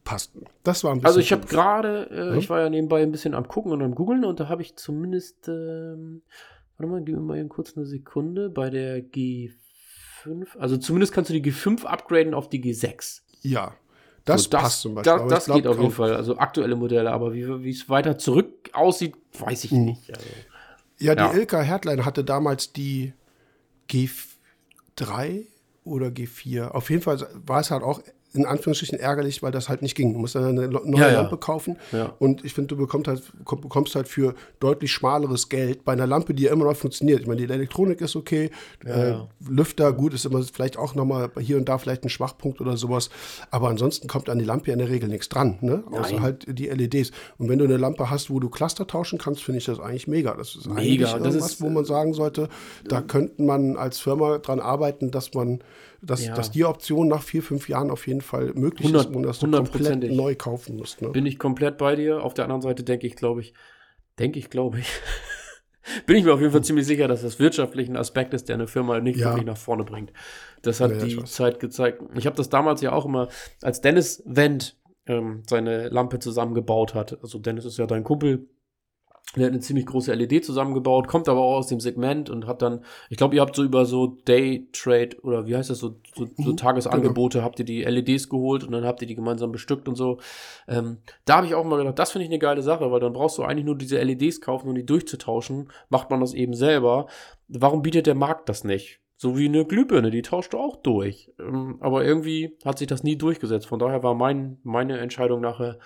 passten. Das war ein bisschen. Also ich habe gerade, äh, ja? ich war ja nebenbei ein bisschen am Gucken und am Googeln und da habe ich zumindest, ähm, warte mal, gib mir mal eben kurz eine Sekunde, bei der G5 G5? Also zumindest kannst du die G5 upgraden auf die G6. Ja. Das, So, das passt zum Beispiel. Das, aber das glaub, geht auf jeden Fall. Also aktuelle Modelle, aber wie es weiter zurück aussieht, weiß ich nicht. Also, Ja, die Ja. Ilka Hertlein hatte damals die G3 oder G4. Auf jeden Fall war es halt auch in Anführungsstrichen ärgerlich, weil das halt nicht ging. Du musst dann eine neue Ja, ja. Lampe kaufen. Ja. Und ich finde, du bekommst halt, komm- bekommst halt für deutlich schmaleres Geld bei einer Lampe, die ja immer noch funktioniert. Ich meine, die Elektronik ist okay, äh, ja. Lüfter, gut, ist immer vielleicht auch nochmal hier und da vielleicht ein Schwachpunkt oder sowas. Aber ansonsten kommt an die Lampe ja in der Regel nichts dran, ne? Außer Nein. halt die LEDs. Und wenn du eine Lampe hast, wo du Cluster tauschen kannst, finde ich das eigentlich mega. Das ist Mega, eigentlich das irgendwas, ist- wo man sagen sollte, da könnte man als Firma dran arbeiten, dass man, dass, Ja. dass die Option nach vier, fünf Jahren auf jeden Fall möglich 100 ist, ohne dass du komplett neu kaufen musst. Ne? bin ich komplett bei dir. Auf der anderen Seite denke ich, glaube ich, denke ich, glaube ich, bin ich mir auf jeden Fall ziemlich sicher, dass das wirtschaftlich ein Aspekt ist, der eine Firma nicht Ja. wirklich nach vorne bringt. Das hat Ja, die. Zeit gezeigt. Ich habe das damals ja auch immer, als Dennis Wendt ähm, seine Lampe zusammengebaut hat. Also Dennis ist ja dein Kumpel. Der hat eine ziemlich große LED zusammengebaut, kommt aber auch aus dem Segment und hat dann, ich glaube, ihr habt so über so Day Trade oder wie heißt das, so, so, so Mhm, Tagesangebote, habt ihr die LEDs geholt und dann habt ihr die gemeinsam bestückt und so. Ähm, da habe ich auch mal gedacht, das finde ich eine geile Sache, weil dann brauchst du eigentlich nur diese LEDs kaufen und die durchzutauschen. Macht man das eben selber. Warum bietet der Markt das nicht? So wie eine Glühbirne, die tauscht du auch durch. Ähm, aber irgendwie hat sich das nie durchgesetzt. Von daher war mein, meine Entscheidung nachher,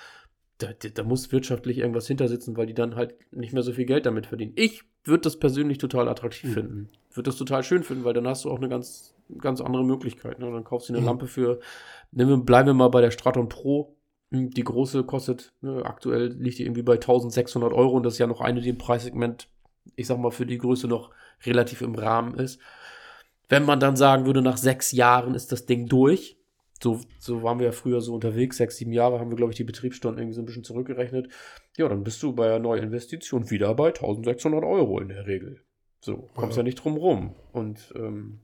da, da, muss wirtschaftlich irgendwas hinter sitzen, weil die dann halt nicht mehr so viel Geld damit verdienen. Ich würde das persönlich total attraktiv Mhm. finden. Würde das total schön finden, weil dann hast du auch eine ganz, ganz andere Möglichkeit. Ne? Dann kaufst du eine Mhm. Lampe für, nehmen wir, bleiben wir mal bei der Straton Pro. Hm, Die große kostet, ne, aktuell liegt die irgendwie bei 1600 Euro und das ist ja noch eine, die im Preissegment, ich sag mal, für die Größe noch relativ im Rahmen ist. Wenn man dann sagen würde, nach sechs Jahren ist das Ding durch, so, so waren wir ja früher so unterwegs, sechs, sieben Jahre haben wir, glaube ich, die Betriebsstunden irgendwie so ein bisschen zurückgerechnet. Ja, dann bist du bei einer Neuinvestition wieder bei 1600 Euro in der Regel. So, kommst ja, Ja. nicht drum rum. Und, ähm,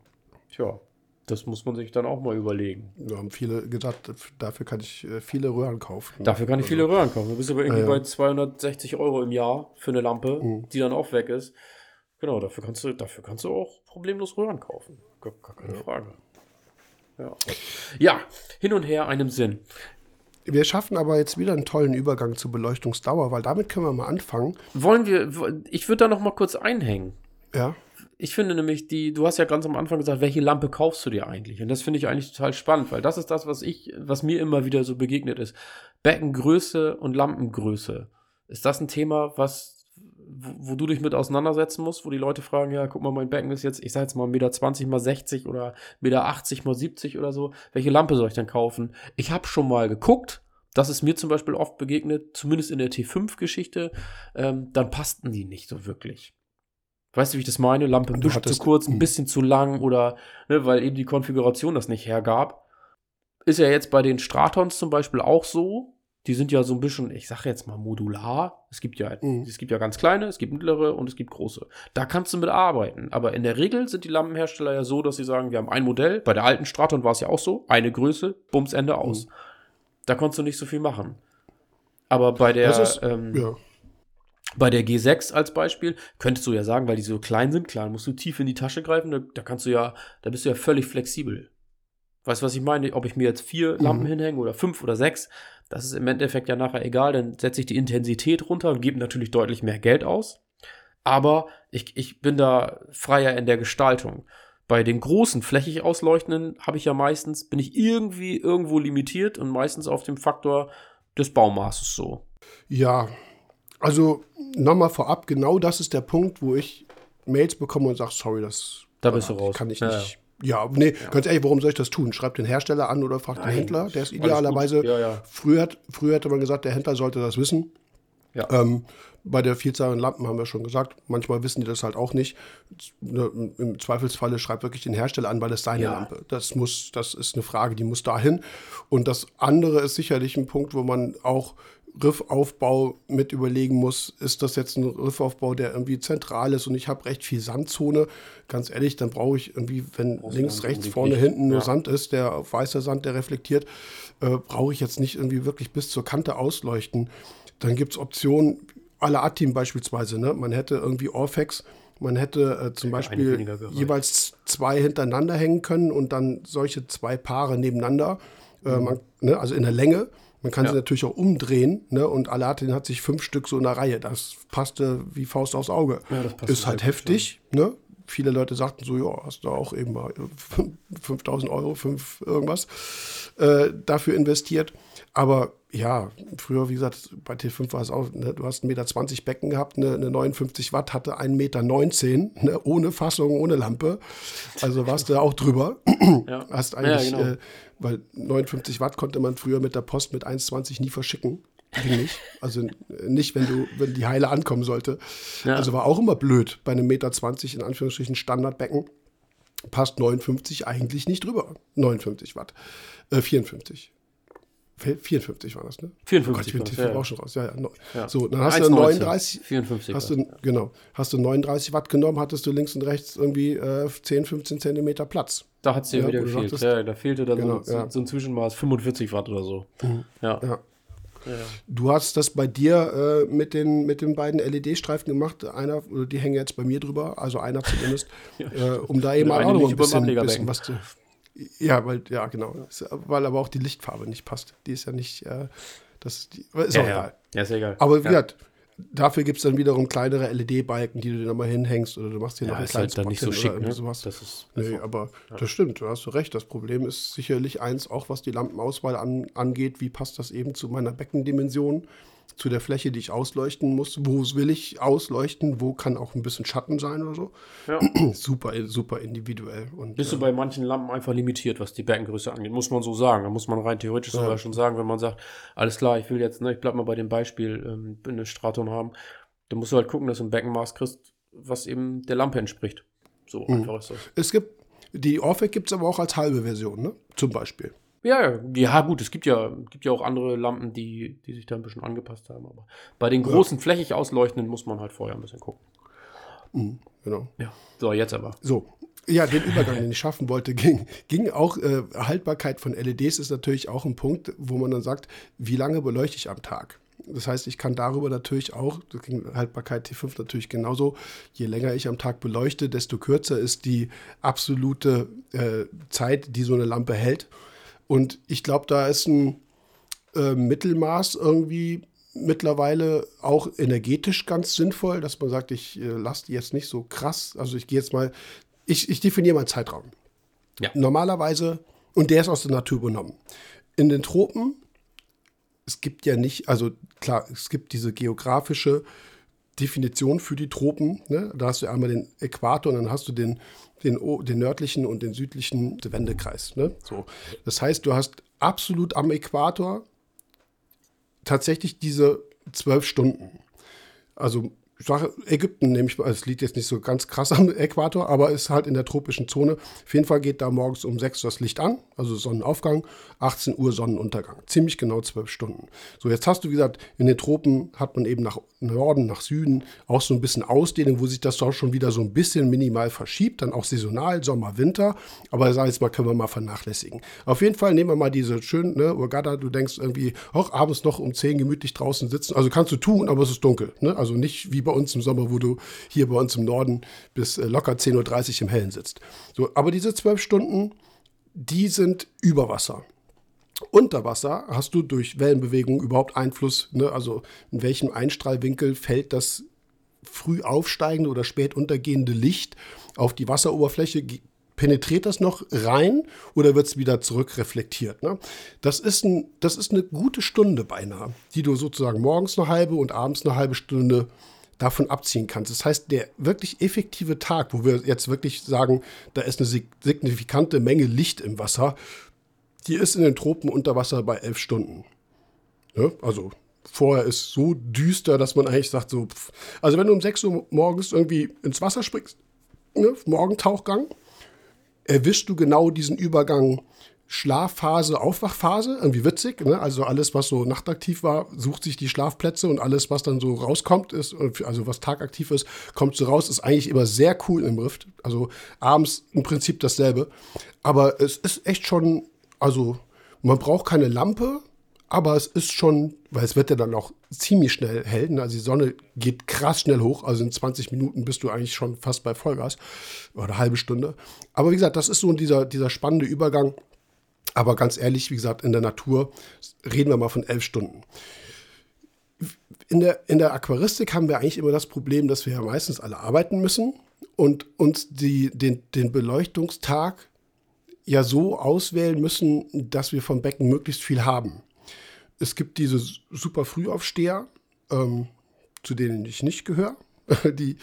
tja, das muss man sich dann auch mal überlegen. Da haben viele gesagt, dafür kann ich äh, viele Röhren kaufen. Dafür kann ich Also, viele Röhren kaufen. Du bist aber irgendwie Ja, ja. bei 260 Euro im Jahr für eine Lampe, Mhm. die dann auch weg ist. Genau, dafür kannst du, dafür kannst du auch problemlos Röhren kaufen. Gar, gar keine Frage. Ja. ja, hin und her einem Sinn. Wir schaffen aber jetzt wieder einen tollen Übergang zur Beleuchtungsdauer, weil damit können wir mal anfangen. Wollen wir, ich würde da noch mal kurz einhängen. Ja, Ich finde nämlich, die, du hast ja ganz am Anfang gesagt, welche Lampe kaufst du dir eigentlich? Und das finde ich eigentlich total spannend, weil das ist das, was ich, was mir immer wieder so begegnet ist. Beckengröße und Lampengröße. Ist das ein Thema, was, wo, wo du dich mit auseinandersetzen musst, wo die Leute fragen, ja, guck mal, mein Becken ist jetzt, ich sag jetzt mal 1,20 Meter mal 60 oder 1,80 Meter mal 70 oder so. Welche Lampe soll ich denn kaufen? Ich habe schon mal geguckt, das ist mir zum Beispiel oft begegnet, zumindest in der T5-Geschichte, ähm, dann passten die nicht so wirklich. Weißt du, wie ich das meine? Lampe ein bisschen zu kurz, ein Mhm. bisschen zu lang oder, ne, weil eben die Konfiguration das nicht hergab. Ist ja jetzt bei den Stratons zum Beispiel auch so. Die sind ja so ein bisschen, ich sage jetzt mal modular. Es gibt ja, Mhm. es gibt ja ganz kleine, es gibt mittlere und es gibt große. Da kannst du mit arbeiten. Aber in der Regel sind die Lampenhersteller ja so, dass sie sagen, wir haben ein Modell. Bei der alten Straton war es ja auch so. Eine Größe, Bums, Ende aus. Mhm. Da konntest du nicht so viel machen. Aber bei der, ist, ähm, ja. bei der G6 als Beispiel könntest du ja sagen, weil die so klein sind, klar, musst du tief in die Tasche greifen, da, da kannst du ja, da bist du ja völlig flexibel. Weißt du, was ich meine? Ob ich mir jetzt vier Mhm. Lampen hinhänge oder fünf oder sechs, das ist im Endeffekt ja nachher egal, dann setze ich die Intensität runter und gebe natürlich deutlich mehr Geld aus. Aber ich, ich bin da freier in der Gestaltung. Bei den großen, flächig ausleuchtenden habe ich ja meistens, bin ich irgendwie irgendwo limitiert und meistens auf dem Faktor des Baumaßes so. Ja, also nochmal vorab, genau das ist der Punkt, wo ich Mails bekomme und sage, sorry, das Da bist du raus. kann ich Ja, nicht. Ja, nee, ganz ehrlich, warum soll ich das tun? Schreib den Hersteller an oder frag den Nein, Händler. Der ist idealerweise. Ja, ja. Früher, früher hätte man gesagt, der Händler sollte das wissen. Ja. Ähm, bei der Vielzahl an Lampen haben wir schon gesagt, manchmal wissen die das halt auch nicht. Ne, Im Zweifelsfalle schreibt wirklich den Hersteller an, weil es seine Ja. Lampe. Das muss, das ist eine Frage, die muss dahin. Und das andere ist sicherlich ein Punkt, wo man auch Riffaufbau mit überlegen muss, ist das jetzt ein Riffaufbau, der irgendwie zentral ist und ich habe recht viel Sandzone. Ganz ehrlich, dann brauche ich irgendwie, wenn Brauchst links, rechts, vorne, nicht. hinten nur Ja. Sand ist, der weißer Sand, der reflektiert, äh, brauche ich jetzt nicht irgendwie wirklich bis zur Kante ausleuchten. Dann gibt es Optionen, la Atim beispielsweise. Ne? Man hätte irgendwie Orfex Man hätte äh, zum Beispiel jeweils zwei hintereinander hängen können und dann solche zwei Paare nebeneinander, äh, man, ne, also in der Länge. Man kann ja. sie natürlich auch umdrehen, ne? Und Aladdin hat sich fünf Stück so in der Reihe. Das passte wie Faust aufs Auge. Ja, ist halt heftig, ne? Viele Leute sagten so, ja, hast du auch eben mal 5000 Euro, 5 irgendwas äh, dafür investiert. Aber ja, früher, wie gesagt, bei T5 war es auch, ne, du hast 1,20 Meter Becken gehabt, eine, eine 59 Watt hatte 1,19 Meter, ne, ohne Fassung, ohne Lampe. Also warst du auch drüber. Ja. Hast eigentlich, ja, genau. äh, weil 59 Watt konnte man früher mit der Post mit 1,20 nie verschicken. Nicht. Also nicht, wenn du, wenn die Heile ankommen sollte. Ja. Also war auch immer blöd bei einem Meter 20 in Anführungsstrichen Standardbecken. Passt 59 eigentlich nicht drüber. 59 Watt. Äh, 54. 54 war das, ne? 54. Oh Gott, ich bin TV ja. auch schon raus. Ja, ja. ja. So, dann hast 1, du 39. 54. Hast du, genau. Hast du 39 Watt genommen, hattest du links und rechts irgendwie äh, 10, 15 Zentimeter Platz. Da hat es dir ja, wieder gefehlt. Sagtest, ja, da fehlte dann genau, so, ja. so, ein Zwischenmaß 45 Watt oder so. Mhm. Ja. ja. Du hast das bei dir äh, mit, den, mit den beiden LED-Streifen gemacht. Einer, die hängen jetzt bei mir drüber, also einer zumindest, äh, um da eben auch noch ein bisschen, bisschen was zu. Ja, weil, ja, genau. Weil aber auch die Lichtfarbe nicht passt. Die ist ja nicht, äh, das ist, die, ist ja, auch ja. egal. Ja, ist egal. Aber wie gesagt, dafür gibt es dann wiederum kleinere LED-Balken, die du dir nochmal hinhängst oder du machst hier ja, noch einen kleinen halt dann nicht so schick, ne? sowas. Das ist, nee, aber ja. das stimmt, da hast du recht. Das Problem ist sicherlich eins, auch was die Lampenauswahl an, angeht. Wie passt das eben zu meiner Beckendimension? Zu der Fläche, die ich ausleuchten muss. Wo will ich ausleuchten? Wo kann auch ein bisschen Schatten sein oder so? Ja. super, super individuell. Und, Bist du äh, bei manchen Lampen einfach limitiert, was die Beckengröße angeht, muss man so sagen. Da muss man rein theoretisch ja. sogar schon sagen, wenn man sagt, alles klar, ich will jetzt, ne, ich bleib mal bei dem Beispiel, ähm, eine Straton haben, dann musst du halt gucken, dass du ein Beckenmaß kriegst, was eben der Lampe entspricht. So mhm. einfach ist das. Es gibt, die Orphic gibt es aber auch als halbe Version, ne? Zum Beispiel. Ja, ja, gut, es gibt ja, gibt ja auch andere Lampen, die, die sich da ein bisschen angepasst haben. Aber bei den großen, ja. flächig ausleuchtenden muss man halt vorher ein bisschen gucken. Mhm, genau. Ja, so, jetzt aber. So, ja, den Übergang, den ich schaffen wollte, ging, ging auch, äh, Haltbarkeit von LEDs ist natürlich auch ein Punkt, wo man dann sagt, wie lange beleuchte ich am Tag? Das heißt, ich kann darüber natürlich auch, das ging Haltbarkeit T5 natürlich genauso, je länger ich am Tag beleuchte, desto kürzer ist die absolute äh, Zeit, die so eine Lampe hält. Und ich glaube, da ist ein äh, Mittelmaß irgendwie mittlerweile auch energetisch ganz sinnvoll, dass man sagt, ich äh, lasse die jetzt nicht so krass. Also ich gehe jetzt mal, ich, ich definiere mal einen Zeitraum. Ja. Normalerweise, und der ist aus der Natur übernommen. In den Tropen, es gibt ja nicht, also klar, es gibt diese geografische Definition für die Tropen. Ne? Da hast du einmal den Äquator und dann hast du den den, den nördlichen und den südlichen Wendekreis. Ne? So. Das heißt, du hast absolut am Äquator tatsächlich diese zwölf Stunden. Also sage Ägypten nehme ich mal, es liegt jetzt nicht so ganz krass am Äquator, aber ist halt in der tropischen Zone. Auf jeden Fall geht da morgens um 6 Uhr das Licht an, also Sonnenaufgang, 18 Uhr Sonnenuntergang. Ziemlich genau zwölf Stunden. So, jetzt hast du, wie gesagt, in den Tropen hat man eben nach Norden, nach Süden auch so ein bisschen Ausdehnung, wo sich das doch schon wieder so ein bisschen minimal verschiebt, dann auch saisonal, Sommer, Winter. Aber sag jetzt mal, können wir mal vernachlässigen. Auf jeden Fall nehmen wir mal diese schönen, ne, Urgada, du denkst irgendwie, auch abends noch um 10 gemütlich draußen sitzen. Also kannst du tun, aber es ist dunkel. Ne? Also nicht wie bei uns im Sommer, wo du hier bei uns im Norden bis äh, locker 10.30 Uhr im Hellen sitzt. So, aber diese zwölf Stunden, die sind über Wasser. Unter Wasser hast du durch Wellenbewegung überhaupt Einfluss, ne? also in welchem Einstrahlwinkel fällt das früh aufsteigende oder spät untergehende Licht auf die Wasseroberfläche, penetriert das noch rein oder wird es wieder zurückreflektiert? Ne? Das, ist ein, das ist eine gute Stunde beinahe, die du sozusagen morgens eine halbe und abends eine halbe Stunde davon abziehen kannst. Das heißt, der wirklich effektive Tag, wo wir jetzt wirklich sagen, da ist eine signifikante Menge Licht im Wasser, die ist in den Tropen unter Wasser bei elf Stunden. Ja, also vorher ist so düster, dass man eigentlich sagt, so, pff. also wenn du um 6 Uhr morgens irgendwie ins Wasser springst, ne, Morgentauchgang, erwischst du genau diesen Übergang Schlafphase, Aufwachphase, irgendwie witzig. Ne? Also alles, was so nachtaktiv war, sucht sich die Schlafplätze und alles, was dann so rauskommt, ist, also was tagaktiv ist, kommt so raus, ist eigentlich immer sehr cool im Rift. Also abends im Prinzip dasselbe. Aber es ist echt schon, also man braucht keine Lampe, Aber es ist schon, weil es wird ja dann auch ziemlich schnell hell. Ne? Also die Sonne geht krass schnell hoch. Also in 20 Minuten bist du eigentlich schon fast bei Vollgas oder eine halbe Stunde. Aber wie gesagt, das ist so dieser, dieser spannende Übergang. Aber ganz ehrlich, wie gesagt, in der Natur reden wir mal von elf Stunden. In der, in der Aquaristik haben wir eigentlich immer das Problem, dass wir ja meistens alle arbeiten müssen und uns die, den, den Beleuchtungstag ja so auswählen müssen, dass wir vom Becken möglichst viel haben. Es gibt diese super Frühaufsteher, ähm, zu denen ich nicht gehöre, die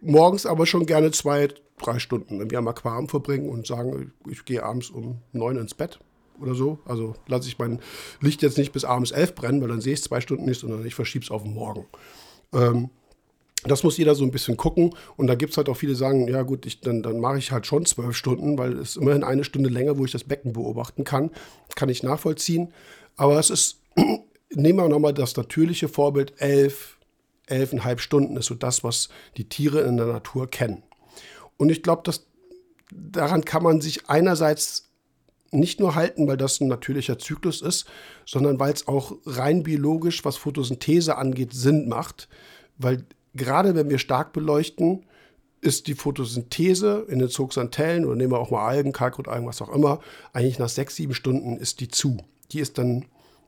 morgens aber schon gerne zwei, drei Stunden im Aquarium verbringen und sagen, ich gehe abends um neun ins Bett oder so. Also lasse ich mein Licht jetzt nicht bis abends elf brennen, weil dann sehe ich zwei Stunden nicht, sondern ich verschiebe es auf Morgen. Ähm, das muss jeder so ein bisschen gucken. Und da gibt es halt auch viele, die sagen, ja gut, ich, dann, dann mache ich halt schon zwölf Stunden, weil es immerhin eine Stunde länger, wo ich das Becken beobachten kann. Kann ich nachvollziehen. Aber es ist, nehmen wir nochmal das natürliche Vorbild, elf, elfeinhalb Stunden ist so das, was die Tiere in der Natur kennen. Und ich glaube, dass daran kann man sich einerseits nicht nur halten, weil das ein natürlicher Zyklus ist, sondern weil es auch rein biologisch, was Photosynthese angeht, Sinn macht. Weil gerade wenn wir stark beleuchten, ist die Photosynthese in den Zooxanthellen oder nehmen wir auch mal Algen, Kalkrotalgen, was auch immer, eigentlich nach sechs, sieben Stunden ist die zu. Die ist dann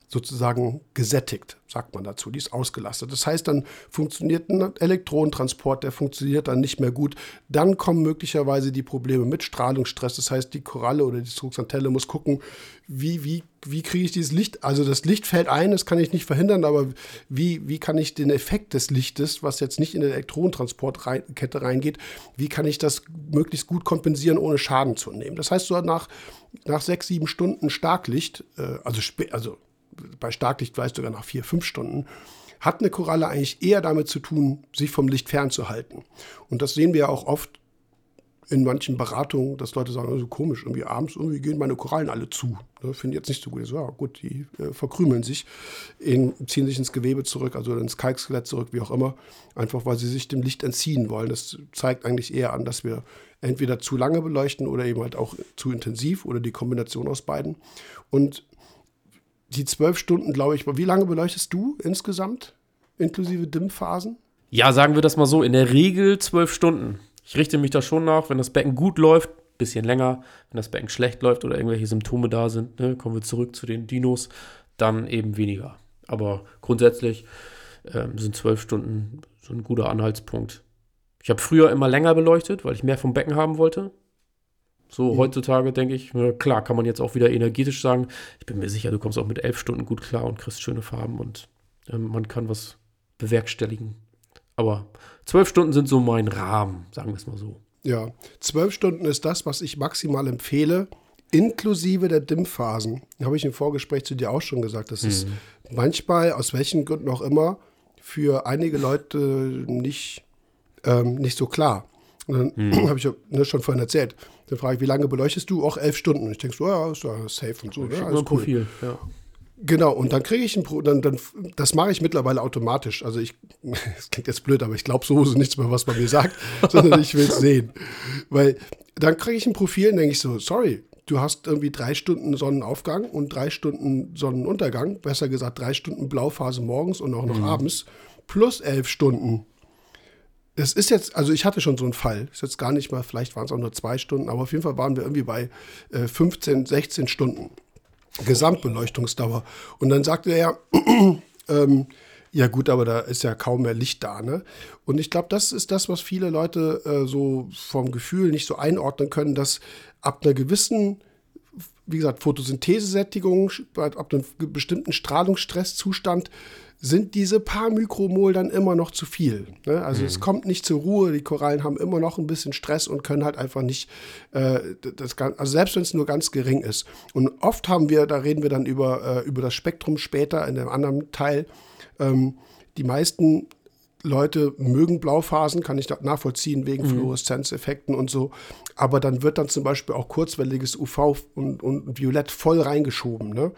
sozusagen gesättigt, sagt man dazu. Die ist ausgelastet. Das heißt, dann funktioniert ein Elektronentransport, der funktioniert dann nicht mehr gut. Dann kommen möglicherweise die Probleme mit Strahlungsstress. Das heißt, die Koralle oder die Struxantelle muss gucken, wie, wie, wie kriege ich dieses Licht? Also das Licht fällt ein, das kann ich nicht verhindern, aber wie, wie kann ich den Effekt des Lichtes, was jetzt nicht in die Elektronentransportkette reingeht, wie kann ich das möglichst gut kompensieren, ohne Schaden zu nehmen? Das heißt, so nach, nach sechs, sieben Stunden Starklicht, äh, also, also bei Starklicht du sogar nach vier, fünf Stunden, hat eine Koralle eigentlich eher damit zu tun, sich vom Licht fernzuhalten. Und das sehen wir ja auch oft in manchen Beratungen, dass Leute sagen, so also komisch, irgendwie abends irgendwie gehen meine Korallen alle zu. Ne, Finde ich jetzt nicht so gut. Ich so, ja, gut, die äh, verkrümeln sich, in, ziehen sich ins Gewebe zurück, also ins Kalkskelett zurück, wie auch immer, einfach weil sie sich dem Licht entziehen wollen. Das zeigt eigentlich eher an, dass wir entweder zu lange beleuchten oder eben halt auch zu intensiv oder die Kombination aus beiden. Und die zwölf Stunden, glaube ich, wie lange beleuchtest du insgesamt, inklusive Dämmphasen? Ja, sagen wir das mal so, in der Regel zwölf Stunden. Ich richte mich da schon nach, wenn das Becken gut läuft, bisschen länger. Wenn das Becken schlecht läuft oder irgendwelche Symptome da sind, ne, kommen wir zurück zu den Dinos, dann eben weniger. Aber grundsätzlich ähm, sind zwölf Stunden so ein guter Anhaltspunkt. Ich habe früher immer länger beleuchtet, weil ich mehr vom Becken haben wollte. So mhm. heutzutage denke ich, na, klar, kann man jetzt auch wieder energetisch sagen. Ich bin mir sicher, du kommst auch mit elf Stunden gut klar und kriegst schöne Farben und ähm, man kann was bewerkstelligen. Aber zwölf Stunden sind so mein Rahmen, sagen wir es mal so. Ja, zwölf Stunden ist das, was ich maximal empfehle, inklusive der Dämmphasen. Habe ich im Vorgespräch zu dir auch schon gesagt. Das mhm. ist manchmal, aus welchen Gründen auch immer, für einige Leute nicht, ähm, nicht so klar. Und dann mhm. habe ich ja ne, schon vorhin erzählt. Dann frage ich, wie lange beleuchtest du? Auch elf Stunden. Und ich denke so, ja, ist ja safe und so. Ne? Alles cool. Profil, ja. Genau, und dann kriege ich ein Pro, dann, dann, das mache ich mittlerweile automatisch. Also ich, das klingt jetzt blöd, aber ich glaube so nichts mehr, was man mir sagt, sondern ich will es sehen. Weil dann kriege ich ein Profil und denke ich so, sorry, du hast irgendwie drei Stunden Sonnenaufgang und drei Stunden Sonnenuntergang, besser gesagt drei Stunden Blauphase morgens und auch noch mhm. abends, plus elf Stunden. Es ist jetzt, also ich hatte schon so einen Fall, ist jetzt gar nicht mal, vielleicht waren es auch nur zwei Stunden, aber auf jeden Fall waren wir irgendwie bei äh, 15, 16 Stunden. Gesamtbeleuchtungsdauer. Und dann sagte er, ähm, ja gut, aber da ist ja kaum mehr Licht da. Ne? Und ich glaube, das ist das, was viele Leute äh, so vom Gefühl nicht so einordnen können, dass ab einer gewissen, wie gesagt, Photosynthesesättigung, ab einem bestimmten Strahlungsstresszustand sind diese paar Mikromol dann immer noch zu viel. Ne? Also mhm. es kommt nicht zur Ruhe, die Korallen haben immer noch ein bisschen Stress und können halt einfach nicht, äh, das, also selbst wenn es nur ganz gering ist. Und oft haben wir, da reden wir dann über, äh, über das Spektrum später in dem anderen Teil, ähm, die meisten Leute mögen Blauphasen, kann ich nachvollziehen, wegen mhm. Fluoreszenzeffekten und so. Aber dann wird dann zum Beispiel auch kurzwelliges UV und, und Violett voll reingeschoben. Ne?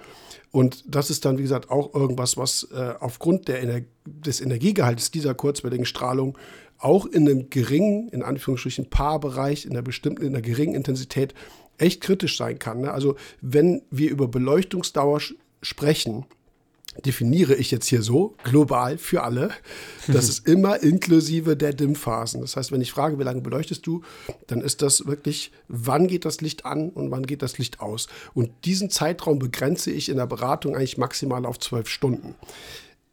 Und das ist dann, wie gesagt, auch irgendwas, was äh, aufgrund der Ener des Energiegehalts dieser kurzwelligen Strahlung auch in einem geringen, in Anführungsstrichen, Paarbereich, in einer bestimmten, in einer geringen Intensität echt kritisch sein kann. Ne? Also wenn wir über Beleuchtungsdauer sprechen, definiere ich jetzt hier so, global für alle. Das ist immer inklusive der Dämmphasen. Das heißt, wenn ich frage, wie lange beleuchtest du, dann ist das wirklich, wann geht das Licht an und wann geht das Licht aus. Und diesen Zeitraum begrenze ich in der Beratung eigentlich maximal auf zwölf Stunden.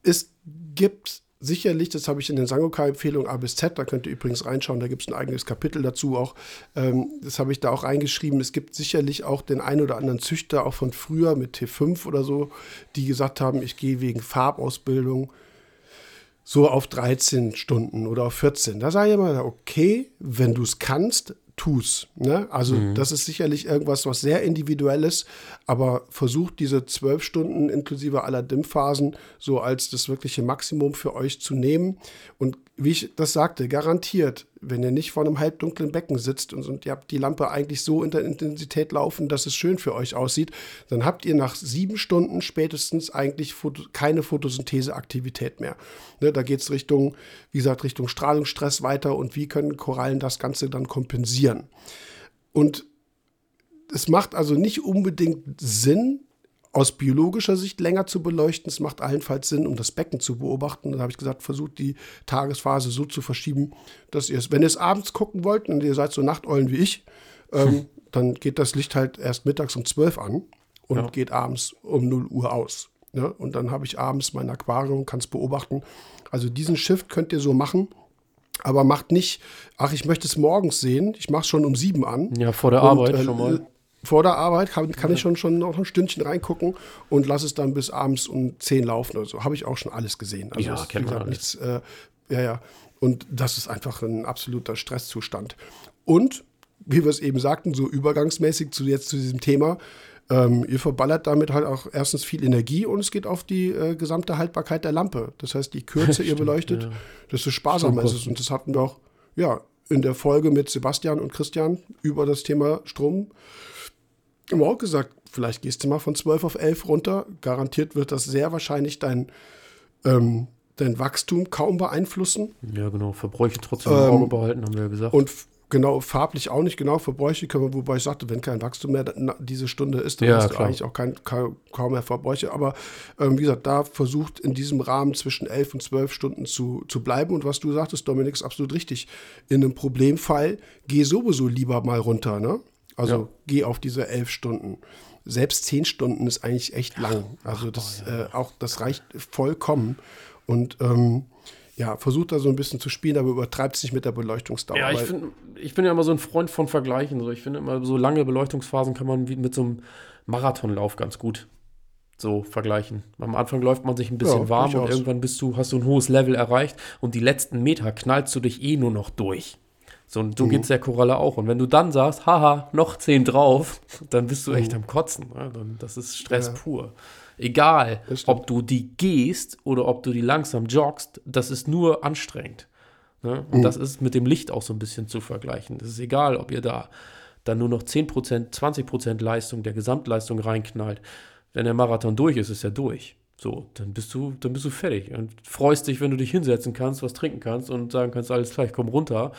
Es gibt sicherlich, das habe ich in den Sangoka-Empfehlungen A bis Z, da könnt ihr übrigens reinschauen, da gibt es ein eigenes Kapitel dazu auch. Ähm, das habe ich da auch reingeschrieben. Es gibt sicherlich auch den einen oder anderen Züchter, auch von früher mit T5 oder so, die gesagt haben, ich gehe wegen Farbausbildung so auf 13 Stunden oder auf 14. Da sage ich immer, okay, wenn du es kannst, tu's. Ne? Also mhm. das ist sicherlich irgendwas, was sehr individuelles, aber versucht diese zwölf Stunden inklusive aller Dämpfphasen so als das wirkliche Maximum für euch zu nehmen. Und wie ich das sagte, garantiert, wenn ihr nicht vor einem halbdunklen Becken sitzt und, und ihr habt die Lampe eigentlich so in der Intensität laufen, dass es schön für euch aussieht, dann habt ihr nach sieben Stunden spätestens eigentlich Foto, keine Photosyntheseaktivität mehr. Ne, da geht es Richtung, wie gesagt, Richtung Strahlungsstress weiter und wie können Korallen das Ganze dann kompensieren. Und es macht also nicht unbedingt Sinn, aus biologischer Sicht länger zu beleuchten. Es macht allenfalls Sinn, um das Becken zu beobachten. Dann habe ich gesagt, versucht die Tagesphase so zu verschieben, dass ihr es, wenn ihr es abends gucken wollt und ihr seid so Nachteulen wie ich, ähm, hm. dann geht das Licht halt erst mittags um 12 an und ja. geht abends um 0 Uhr aus. Ne? Und dann habe ich abends mein Aquarium, kann es beobachten. Also diesen Shift könnt ihr so machen. Aber macht nicht, ach, ich möchte es morgens sehen, ich mache es schon um sieben an. Ja, vor der und, Arbeit äh, schon mal vor der Arbeit kann, kann ich schon, schon noch ein Stündchen reingucken und lasse es dann bis abends um 10 laufen oder so. Habe ich auch schon alles gesehen. Also ja, kennt man nichts, äh, ja, ja. Und das ist einfach ein absoluter Stresszustand. Und, wie wir es eben sagten, so übergangsmäßig zu jetzt zu diesem Thema, ähm, ihr verballert damit halt auch erstens viel Energie und es geht auf die äh, gesamte Haltbarkeit der Lampe. Das heißt, je kürzer ihr beleuchtet, ja. desto sparsamer ist es. Und das hatten wir auch, ja, in der Folge mit Sebastian und Christian über das Thema Strom haben auch gesagt, vielleicht gehst du mal von 12 auf 11 runter. Garantiert wird das sehr wahrscheinlich dein, ähm, dein Wachstum kaum beeinflussen. Ja, genau. Verbräuche trotzdem im Auge ähm, behalten, haben wir ja gesagt. Und genau, farblich auch nicht genau. Verbräuche können wir, wobei ich sagte, wenn kein Wachstum mehr diese Stunde ist, dann ja, hast du eigentlich auch kein, kaum, kaum mehr Verbräuche. Aber ähm, wie gesagt, da versucht in diesem Rahmen zwischen 11 und 12 Stunden zu, zu bleiben. Und was du sagtest, Dominik, ist absolut richtig. In einem Problemfall geh sowieso lieber mal runter, ne? Also ja. geh auf diese elf Stunden. Selbst zehn Stunden ist eigentlich echt lang. Also das, Ach, ja. äh, auch, das reicht vollkommen. Und ähm, ja, versucht da so ein bisschen zu spielen, aber übertreibt es nicht mit der Beleuchtungsdauer. Ja, ich, find, ich bin ja immer so ein Freund von Vergleichen. So. Ich finde immer, so lange Beleuchtungsphasen kann man mit so einem Marathonlauf ganz gut so vergleichen. Am Anfang läuft man sich ein bisschen ja, warm und irgendwann bist du, hast du ein hohes Level erreicht und die letzten Meter knallst du dich eh nur noch durch. So, und so mhm. geht es der Koralle auch. Und wenn du dann sagst, haha, noch zehn drauf, dann bist du echt mhm. am Kotzen. Ne? Das ist Stress ja. pur. Egal, ob du die gehst oder ob du die langsam joggst, das ist nur anstrengend. Ne? Und mhm. das ist mit dem Licht auch so ein bisschen zu vergleichen. Es ist egal, ob ihr da dann nur noch 10%, 20% Leistung der Gesamtleistung reinknallt. Wenn der Marathon durch ist, ist er durch. So, dann bist du, dann bist du fertig und freust dich, wenn du dich hinsetzen kannst, was trinken kannst und sagen kannst, alles klar, ich komm runter.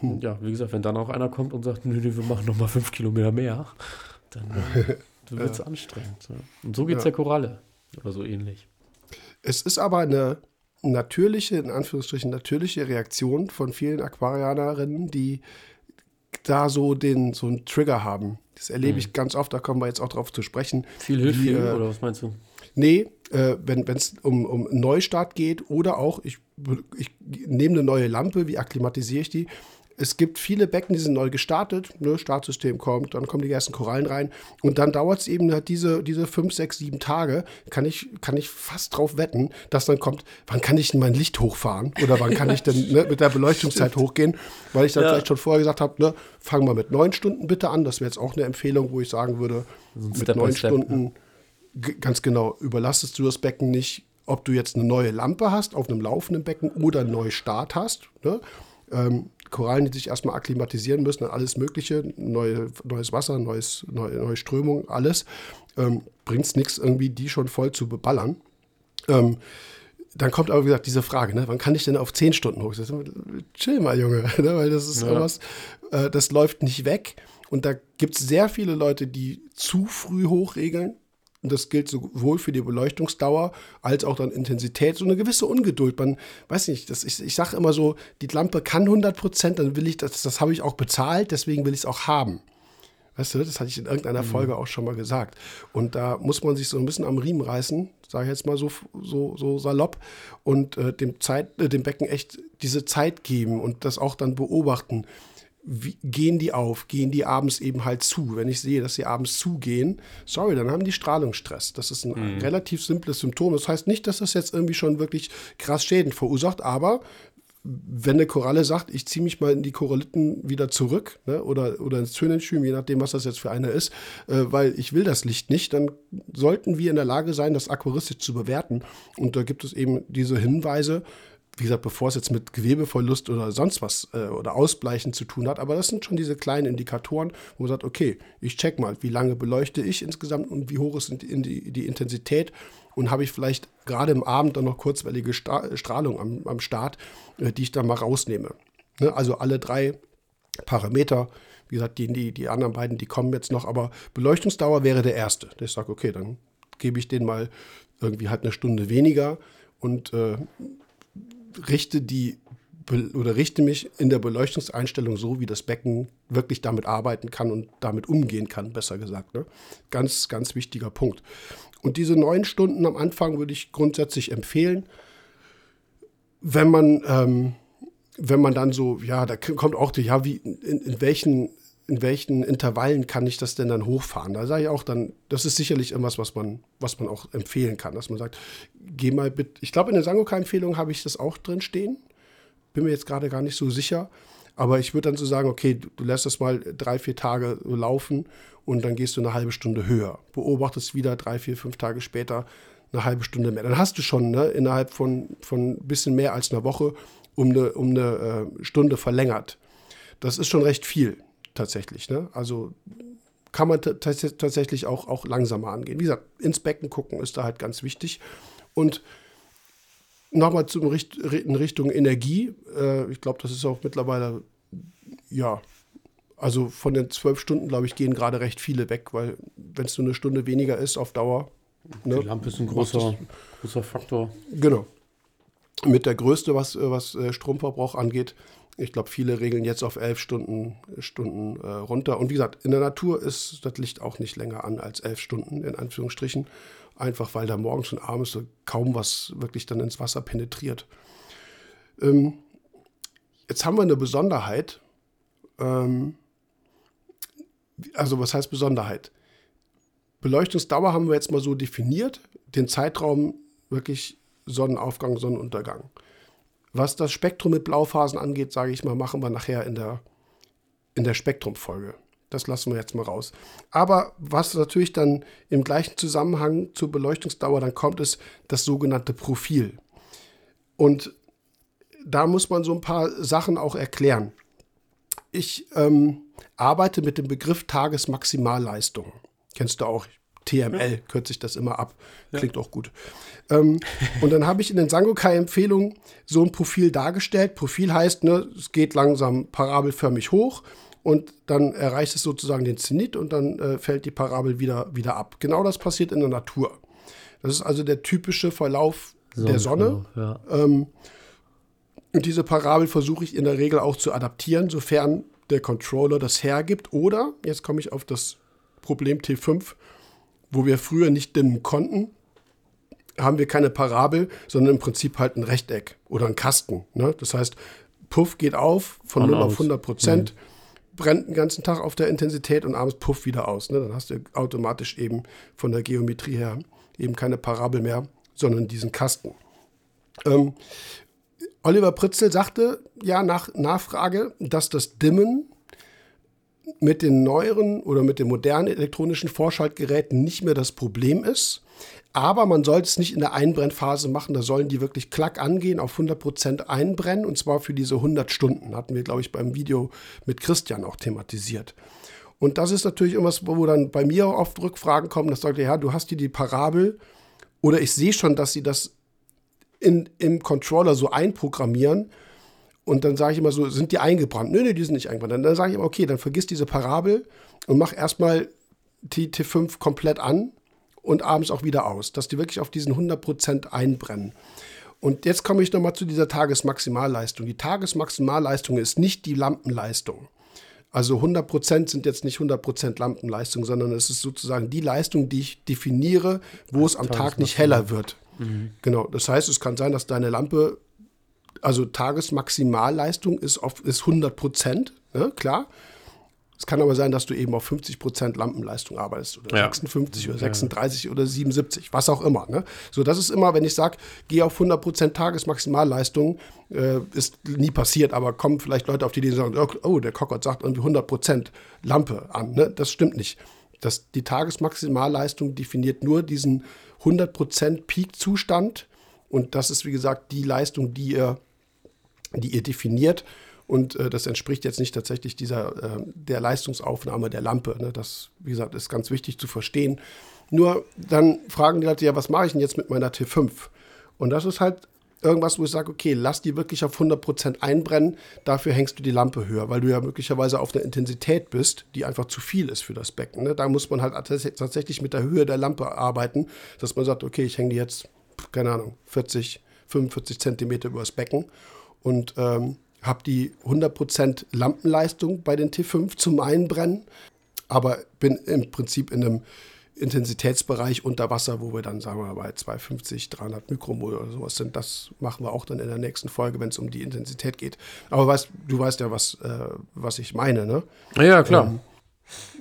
Hm. Ja, wie gesagt, wenn dann auch einer kommt und sagt, nö, nö wir machen noch mal fünf Kilometer mehr, dann äh, wird es ja. anstrengend. Ja. Und so geht es ja. der Koralle oder so ähnlich. Es ist aber eine natürliche, in Anführungsstrichen natürliche Reaktion von vielen Aquarianerinnen, die da so den so einen Trigger haben. Das erlebe ich hm. ganz oft, da kommen wir jetzt auch drauf zu sprechen. Viel hilft viel, äh, oder was meinst du? Nee, äh, wenn es um, um Neustart geht oder auch, ich, ich nehme eine neue Lampe, wie akklimatisiere ich die? Es gibt viele Becken, die sind neu gestartet, ne, Startsystem kommt, dann kommen die ersten Korallen rein und dann dauert es eben halt diese, diese fünf, sechs, sieben Tage, kann ich, kann ich fast drauf wetten, dass dann kommt, wann kann ich denn mein Licht hochfahren oder wann kann ich denn ne, mit der Beleuchtungszeit hochgehen, weil ich dann ja. vielleicht schon vorher gesagt habe, ne, fang mal mit neun Stunden bitte an, das wäre jetzt auch eine Empfehlung, wo ich sagen würde, mit neun Stunden, ne? ganz genau, überlastest du das Becken nicht, ob du jetzt eine neue Lampe hast auf einem laufenden Becken oder einen neuen Start hast, ne? ähm, Korallen, die sich erstmal akklimatisieren müssen an alles Mögliche, neue, neues Wasser, neues, neue, neue Strömung, alles, ähm, bringt es nichts, irgendwie die schon voll zu beballern. Ähm, dann kommt aber, wie gesagt, diese Frage, ne, wann kann ich denn auf 10 Stunden hoch? Chill mal, Junge, ne, weil das ist ja. irgendwas, äh, das läuft nicht weg. Und da gibt es sehr viele Leute, die zu früh hochregeln, und das gilt sowohl für die Beleuchtungsdauer als auch dann Intensität, so eine gewisse Ungeduld. Man weiß nicht, das, ich, ich sage immer so, die Lampe kann 100 Prozent, dann will ich das, das habe ich auch bezahlt, deswegen will ich es auch haben. Weißt du, das hatte ich in irgendeiner mhm. Folge auch schon mal gesagt. Und da muss man sich so ein bisschen am Riemen reißen, sage ich jetzt mal so, so, so salopp, und äh, dem, Zeit, äh, dem Becken echt diese Zeit geben und das auch dann beobachten. Wie, gehen die auf, gehen die abends eben halt zu. Wenn ich sehe, dass sie abends zugehen, sorry, dann haben die Strahlungsstress. Das ist ein mhm. relativ simples Symptom. Das heißt nicht, dass das jetzt irgendwie schon wirklich krass Schäden verursacht, aber wenn eine Koralle sagt, ich ziehe mich mal in die Koralliten wieder zurück ne, oder, oder ins Tönenschüm, je nachdem, was das jetzt für eine ist, äh, weil ich will das Licht nicht, dann sollten wir in der Lage sein, das aquaristisch zu bewerten. Und da gibt es eben diese Hinweise, wie gesagt, bevor es jetzt mit Gewebeverlust oder sonst was äh, oder Ausbleichen zu tun hat, aber das sind schon diese kleinen Indikatoren, wo man sagt, okay, ich check mal, wie lange beleuchte ich insgesamt und wie hoch ist die, die Intensität und habe ich vielleicht gerade im Abend dann noch kurzwellige Strahlung am, am Start, äh, die ich dann mal rausnehme. Ne? Also alle drei Parameter, wie gesagt, die, die, die anderen beiden, die kommen jetzt noch, aber Beleuchtungsdauer wäre der erste. Ich sage, okay, dann gebe ich den mal irgendwie halt eine Stunde weniger und äh, richte die oder richte mich in der Beleuchtungseinstellung so, wie das Becken wirklich damit arbeiten kann und damit umgehen kann, besser gesagt. Ne? Ganz, ganz wichtiger Punkt. Und diese neun Stunden am Anfang würde ich grundsätzlich empfehlen, wenn man, ähm, wenn man dann so, ja, da kommt auch die, ja, wie, in, in welchen in welchen Intervallen kann ich das denn dann hochfahren? Da sage ich auch dann, das ist sicherlich irgendwas, was man, was man auch empfehlen kann, dass man sagt, geh mal bitte, ich glaube, in der Sangoka-Empfehlung habe ich das auch drin stehen. Bin mir jetzt gerade gar nicht so sicher. Aber ich würde dann so sagen, okay, du, lässt das mal drei, vier Tage laufen und dann gehst du eine halbe Stunde höher. Beobachtest wieder drei, vier, fünf Tage später eine halbe Stunde mehr. Dann hast du schon ne, innerhalb von, von ein bisschen mehr als einer Woche um eine, um eine äh, Stunde verlängert. Das ist schon recht viel tatsächlich. Ne? Also kann man tatsächlich auch, auch langsamer angehen. Wie gesagt, ins Becken gucken ist da halt ganz wichtig. Und nochmal in Richtung Energie. Äh, ich glaube, das ist auch mittlerweile, ja, also von den zwölf Stunden, glaube ich, gehen gerade recht viele weg, weil wenn es nur eine Stunde weniger ist auf Dauer. Ne, Die Lampe ist ein großer, großer Faktor. Genau. Mit der größte, was, was äh, Stromverbrauch angeht. Ich glaube, viele regeln jetzt auf elf Stunden, Stunden äh, runter. Und wie gesagt, in der Natur ist das Licht auch nicht länger an als elf Stunden, in Anführungsstrichen einfach weil da morgens und abends so kaum was wirklich dann ins Wasser penetriert. Ähm, jetzt haben wir eine Besonderheit. Ähm, also was heißt Besonderheit? Beleuchtungsdauer haben wir jetzt mal so definiert, den Zeitraum wirklich Sonnenaufgang, Sonnenuntergang. Was das Spektrum mit Blauphasen angeht, sage ich mal, machen wir nachher in der, in der Spektrumfolge. Das lassen wir jetzt mal raus. Aber was natürlich dann im gleichen Zusammenhang zur Beleuchtungsdauer dann kommt, ist das sogenannte Profil. Und da muss man so ein paar Sachen auch erklären. Ich ähm, arbeite mit dem Begriff Tagesmaximalleistung. Kennst du auch? TML ja. kürzt sich das immer ab. Klingt ja. auch gut. Ähm, und dann habe ich in den Sangokai-Empfehlungen so ein Profil dargestellt. Profil heißt, ne, es geht langsam parabelförmig hoch und dann erreicht es sozusagen den Zenit und dann äh, fällt die Parabel wieder, wieder ab. Genau das passiert in der Natur. Das ist also der typische Verlauf Sonne, der Sonne. Ja. Ähm, und diese Parabel versuche ich in der Regel auch zu adaptieren, sofern der Controller das hergibt. Oder, jetzt komme ich auf das Problem T5, wo wir früher nicht dimmen konnten, haben wir keine Parabel, sondern im Prinzip halt ein Rechteck oder ein Kasten. Ne? Das heißt, Puff geht auf von 0 auf 100 Prozent. Mhm brennt den ganzen Tag auf der Intensität und abends puff wieder aus. Ne? Dann hast du automatisch eben von der Geometrie her eben keine Parabel mehr, sondern diesen Kasten. Ähm, Oliver Pritzel sagte ja nach Nachfrage, dass das Dimmen mit den neueren oder mit den modernen elektronischen Vorschaltgeräten nicht mehr das Problem ist, aber man sollte es nicht in der Einbrennphase machen. Da sollen die wirklich klack angehen, auf 100% einbrennen. Und zwar für diese 100 Stunden. Hatten wir, glaube ich, beim Video mit Christian auch thematisiert. Und das ist natürlich irgendwas, wo dann bei mir oft Rückfragen kommen. Das sagt, ja, du hast hier die Parabel. Oder ich sehe schon, dass sie das in, im Controller so einprogrammieren. Und dann sage ich immer so, sind die eingebrannt? Nö, nö, die sind nicht eingebrannt. Dann sage ich immer, okay, dann vergiss diese Parabel und mach erstmal die T5 komplett an und abends auch wieder aus, dass die wirklich auf diesen 100% einbrennen. Und jetzt komme ich nochmal zu dieser Tagesmaximalleistung. Die Tagesmaximalleistung ist nicht die Lampenleistung. Also 100% sind jetzt nicht 100% Lampenleistung, sondern es ist sozusagen die Leistung, die ich definiere, wo es am Tag nicht heller wird. Mhm. Genau, das heißt, es kann sein, dass deine Lampe, also Tagesmaximalleistung ist, auf, ist 100%, ne, klar. Es kann aber sein, dass du eben auf 50 Prozent Lampenleistung arbeitest oder ja. 56 oder 36 ja. oder 77, was auch immer. Ne? So, das ist immer, wenn ich sage, geh auf 100 Prozent Tagesmaximalleistung, äh, ist nie passiert, aber kommen vielleicht Leute auf die Idee und sagen, oh, der Cockert sagt irgendwie 100 Prozent Lampe an. Ne? Das stimmt nicht. Das, die Tagesmaximalleistung definiert nur diesen 100 Prozent Peak-Zustand und das ist, wie gesagt, die Leistung, die ihr, die ihr definiert und äh, das entspricht jetzt nicht tatsächlich dieser, äh, der Leistungsaufnahme der Lampe. Ne? Das, wie gesagt, ist ganz wichtig zu verstehen. Nur dann fragen die Leute, ja, was mache ich denn jetzt mit meiner T5? Und das ist halt irgendwas, wo ich sage, okay, lass die wirklich auf 100% einbrennen, dafür hängst du die Lampe höher, weil du ja möglicherweise auf einer Intensität bist, die einfach zu viel ist für das Becken. Ne? Da muss man halt tatsächlich mit der Höhe der Lampe arbeiten, dass man sagt, okay, ich hänge die jetzt, keine Ahnung, 40, 45 Zentimeter übers Becken und ähm, habe die 100% Lampenleistung bei den T5 zum Einbrennen, aber bin im Prinzip in einem Intensitätsbereich unter Wasser, wo wir dann, sagen wir mal, bei 250, 300 Mikromol oder sowas sind. Das machen wir auch dann in der nächsten Folge, wenn es um die Intensität geht. Aber weißt, du weißt ja, was, äh, was ich meine, ne? Ja, klar. Ähm,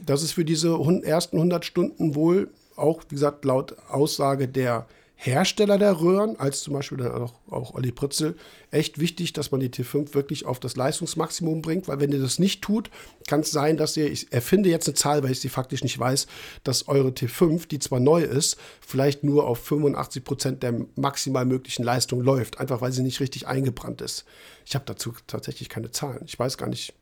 das ist für diese ersten 100 Stunden wohl auch, wie gesagt, laut Aussage der Hersteller der Röhren, als zum Beispiel dann auch, auch Olli Pritzel, echt wichtig, dass man die T5 wirklich auf das Leistungsmaximum bringt, weil wenn ihr das nicht tut, kann es sein, dass ihr, ich erfinde jetzt eine Zahl, weil ich sie faktisch nicht weiß, dass eure T5, die zwar neu ist, vielleicht nur auf 85 Prozent der maximal möglichen Leistung läuft, einfach weil sie nicht richtig eingebrannt ist. Ich habe dazu tatsächlich keine Zahlen. Ich weiß gar nicht,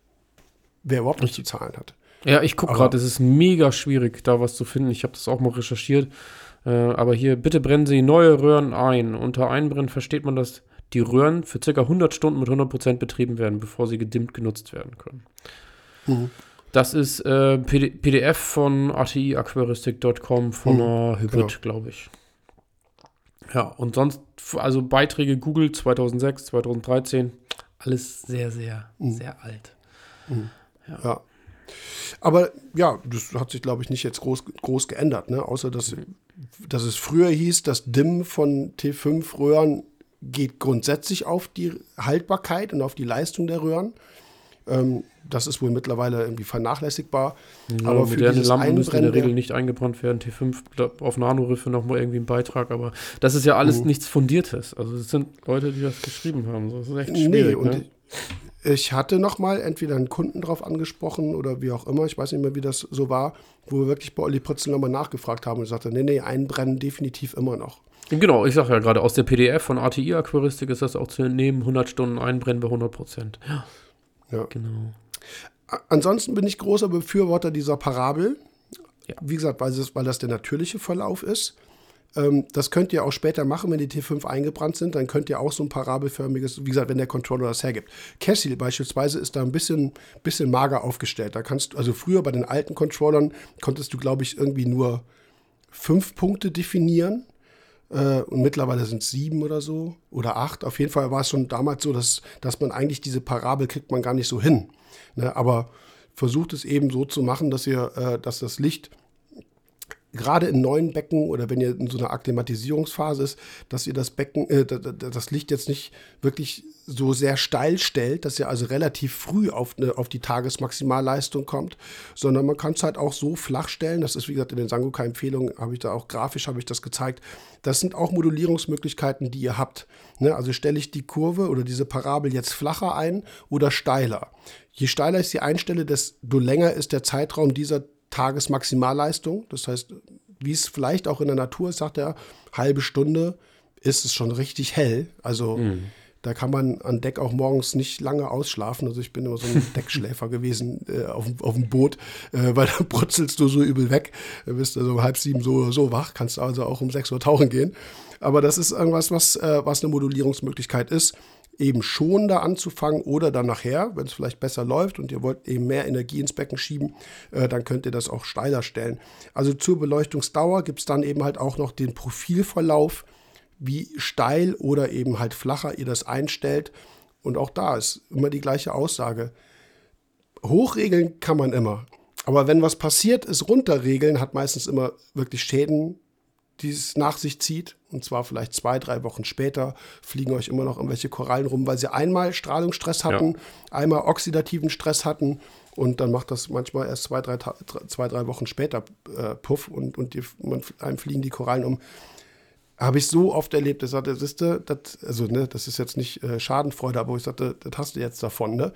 wer überhaupt nicht die Zahlen hat. Ja, ich gucke gerade, es ist mega schwierig, da was zu finden. Ich habe das auch mal recherchiert. Äh, aber hier, bitte brennen Sie neue Röhren ein. Unter Einbrennen versteht man, dass die Röhren für ca. 100 Stunden mit 100% betrieben werden, bevor sie gedimmt genutzt werden können. Mhm. Das ist äh, PDF von atiaquaristik.com von mhm, einer Hybrid, genau. glaube ich. Ja, und sonst, also Beiträge Google 2006, 2013, alles sehr, sehr, mhm. sehr alt. Mhm. Ja. ja. Aber ja, das hat sich, glaube ich, nicht jetzt groß, groß geändert, ne? außer dass dass es früher hieß, das DIM von T5-Röhren geht grundsätzlich auf die Haltbarkeit und auf die Leistung der Röhren. Ähm, das ist wohl mittlerweile irgendwie vernachlässigbar. Ja, aber für moderne Lampen müssen in der Regel nicht eingebrannt werden. T5 auf Nanoriffe nochmal irgendwie ein Beitrag, aber das ist ja alles mhm. nichts Fundiertes. Also es sind Leute, die das geschrieben haben. Das ist echt schwierig. Nee, und ne? Ich hatte noch mal entweder einen Kunden drauf angesprochen oder wie auch immer, ich weiß nicht mehr, wie das so war, wo wir wirklich bei Olli Pritzel nochmal nachgefragt haben und sagte, nee, nee, einbrennen definitiv immer noch. Genau, ich sage ja gerade, aus der PDF von ATI-Aquaristik ist das auch zu entnehmen, 100 Stunden einbrennen bei 100 Prozent. Ja. ja. Genau. Ansonsten bin ich großer Befürworter dieser Parabel. Ja. Wie gesagt, weil, es, weil das der natürliche Verlauf ist. Ähm, das könnt ihr auch später machen, wenn die T5 eingebrannt sind. Dann könnt ihr auch so ein parabelförmiges, wie gesagt, wenn der Controller das hergibt. Cassie beispielsweise ist da ein bisschen, bisschen mager aufgestellt. Da kannst du, also früher bei den alten Controllern konntest du, glaube ich, irgendwie nur fünf Punkte definieren. Äh, und mittlerweile sind es sieben oder so oder acht. Auf jeden Fall war es schon damals so, dass, dass man eigentlich diese Parabel kriegt man gar nicht so hin. Ne? Aber versucht es eben so zu machen, dass ihr, äh, dass das Licht gerade in neuen Becken oder wenn ihr in so einer Akklimatisierungsphase ist, dass ihr das Becken, äh, das Licht jetzt nicht wirklich so sehr steil stellt, dass ihr also relativ früh auf, eine, auf die Tagesmaximalleistung kommt, sondern man kann es halt auch so flach stellen. Das ist, wie gesagt, in den Sangoka-Empfehlungen habe ich da auch grafisch habe ich das gezeigt. Das sind auch Modulierungsmöglichkeiten, die ihr habt. Ne? Also stelle ich die Kurve oder diese Parabel jetzt flacher ein oder steiler. Je steiler ich sie einstelle, desto länger ist der Zeitraum dieser Tagesmaximalleistung. Das heißt, wie es vielleicht auch in der Natur ist, sagt er, halbe Stunde ist es schon richtig hell. Also mhm. da kann man an Deck auch morgens nicht lange ausschlafen. Also ich bin immer so ein Deckschläfer gewesen äh, auf, auf dem Boot, äh, weil da brutzelst du so übel weg. Du bist also um halb sieben so, so wach, kannst also auch um sechs Uhr tauchen gehen. Aber das ist irgendwas, was, äh, was eine Modulierungsmöglichkeit ist. Eben schonender anzufangen oder dann nachher, wenn es vielleicht besser läuft und ihr wollt eben mehr Energie ins Becken schieben, äh, dann könnt ihr das auch steiler stellen. Also zur Beleuchtungsdauer gibt es dann eben halt auch noch den Profilverlauf, wie steil oder eben halt flacher ihr das einstellt. Und auch da ist immer die gleiche Aussage. Hochregeln kann man immer. Aber wenn was passiert ist, runterregeln hat meistens immer wirklich Schäden, die es nach sich zieht. Und zwar vielleicht zwei, drei Wochen später fliegen euch immer noch irgendwelche Korallen rum, weil sie einmal Strahlungsstress hatten, ja. einmal oxidativen Stress hatten. Und dann macht das manchmal erst zwei, drei, zwei, drei Wochen später äh, Puff und, und die, man, einem fliegen die Korallen um. Habe ich so oft erlebt, ich sagte, das, das, also, ne, das ist jetzt nicht äh, Schadenfreude, aber ich sagte, das hast du jetzt davon. Ne?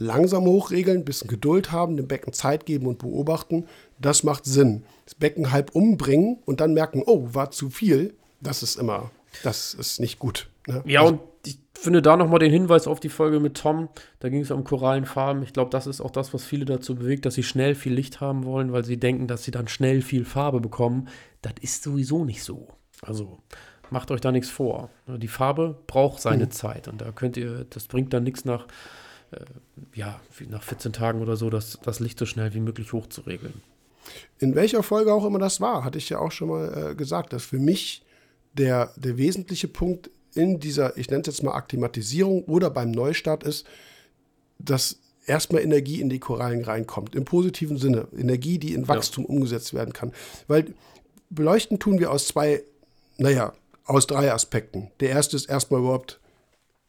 langsam hochregeln, ein bisschen Geduld haben, dem Becken Zeit geben und beobachten. Das macht Sinn. Das Becken halb umbringen und dann merken, oh, war zu viel. Das ist immer, das ist nicht gut. Ne? Ja, also, und ich finde da nochmal den Hinweis auf die Folge mit Tom. Da ging es um Korallenfarben. Ich glaube, das ist auch das, was viele dazu bewegt, dass sie schnell viel Licht haben wollen, weil sie denken, dass sie dann schnell viel Farbe bekommen. Das ist sowieso nicht so. Also macht euch da nichts vor. Die Farbe braucht seine mhm. Zeit und da könnt ihr, das bringt dann nichts nach äh, ja, nach 14 Tagen oder so, das, das Licht so schnell wie möglich hochzuregeln. In welcher Folge auch immer das war, hatte ich ja auch schon mal äh, gesagt, dass für mich der, der wesentliche Punkt in dieser, ich nenne es jetzt mal Akklimatisierung oder beim Neustart ist, dass erstmal Energie in die Korallen reinkommt, im positiven Sinne. Energie, die in Wachstum ja. umgesetzt werden kann. Weil beleuchten tun wir aus zwei, naja, aus drei Aspekten. Der erste ist erstmal überhaupt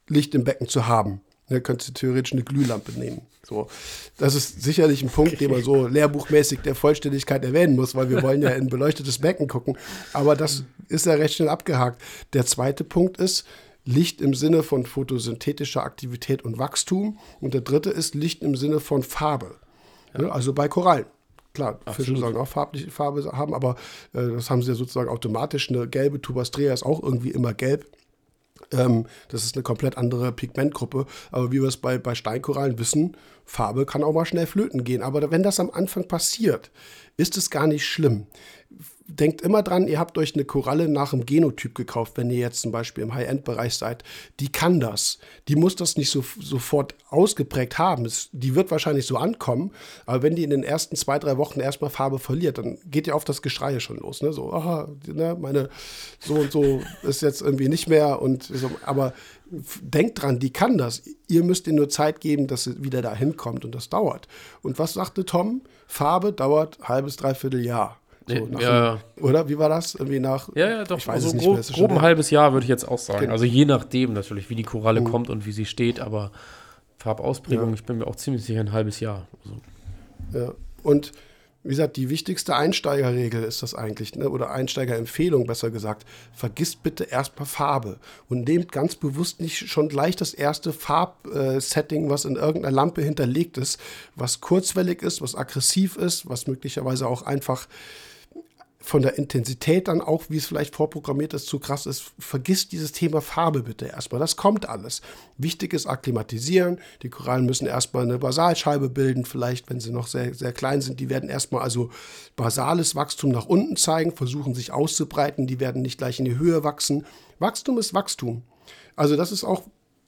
Licht im Becken zu haben. Da könntest du theoretisch eine Glühlampe nehmen. So, das ist sicherlich ein Punkt, den man so lehrbuchmäßig der Vollständigkeit erwähnen muss, weil wir wollen ja in beleuchtetes Becken gucken. Aber das ist ja recht schnell abgehakt. Der zweite Punkt ist, Licht im Sinne von photosynthetischer Aktivität und Wachstum. Und der dritte ist Licht im Sinne von Farbe. Ja. Also bei Korallen. Klar, Absolut. Fische sollen auch farbliche Farbe haben, aber äh, das haben sie ja sozusagen automatisch. Eine gelbe Tubastrea ist auch irgendwie immer gelb. Ähm, das ist eine komplett andere Pigmentgruppe. Aber wie wir es bei, bei Steinkorallen wissen, Farbe kann auch mal schnell flöten gehen. Aber wenn das am Anfang passiert, ist es gar nicht schlimm denkt immer dran, ihr habt euch eine Koralle nach dem Genotyp gekauft, wenn ihr jetzt zum Beispiel im High-End-Bereich seid. Die kann das. Die muss das nicht so, sofort ausgeprägt haben. Es, die wird wahrscheinlich so ankommen, aber wenn die in den ersten zwei, drei Wochen erstmal Farbe verliert, dann geht ja auf das Geschrei schon los. Ne? So, aha, ne, meine so und so ist jetzt irgendwie nicht mehr. Und so, aber denkt dran, die kann das. Ihr müsst ihr nur Zeit geben, dass sie wieder da hinkommt und das dauert. Und was sagte Tom? Farbe dauert halbes, dreiviertel Jahr. So ja, einem, oder wie war das? Irgendwie nach. Ja, ja, doch. Ich weiß also es nicht grob, mehr. grob ein halbes Jahr würde ich jetzt auch sagen. Genau. Also je nachdem natürlich, wie die Koralle mhm. kommt und wie sie steht, aber Farbausprägung, ja. ich bin mir auch ziemlich sicher ein halbes Jahr. Also. Ja. Und wie gesagt, die wichtigste Einsteigerregel ist das eigentlich, ne? oder Einsteigerempfehlung besser gesagt. Vergisst bitte erstmal Farbe und nehmt ganz bewusst nicht schon gleich das erste Farbsetting, was in irgendeiner Lampe hinterlegt ist, was kurzwellig ist, was aggressiv ist, was möglicherweise auch einfach von der Intensität dann auch, wie es vielleicht vorprogrammiert ist, zu krass ist, vergisst dieses Thema Farbe bitte erstmal. Das kommt alles. Wichtig ist akklimatisieren. Die Korallen müssen erstmal eine Basalscheibe bilden, vielleicht, wenn sie noch sehr, sehr klein sind. Die werden erstmal also basales Wachstum nach unten zeigen, versuchen sich auszubreiten. Die werden nicht gleich in die Höhe wachsen. Wachstum ist Wachstum. Also das ist auch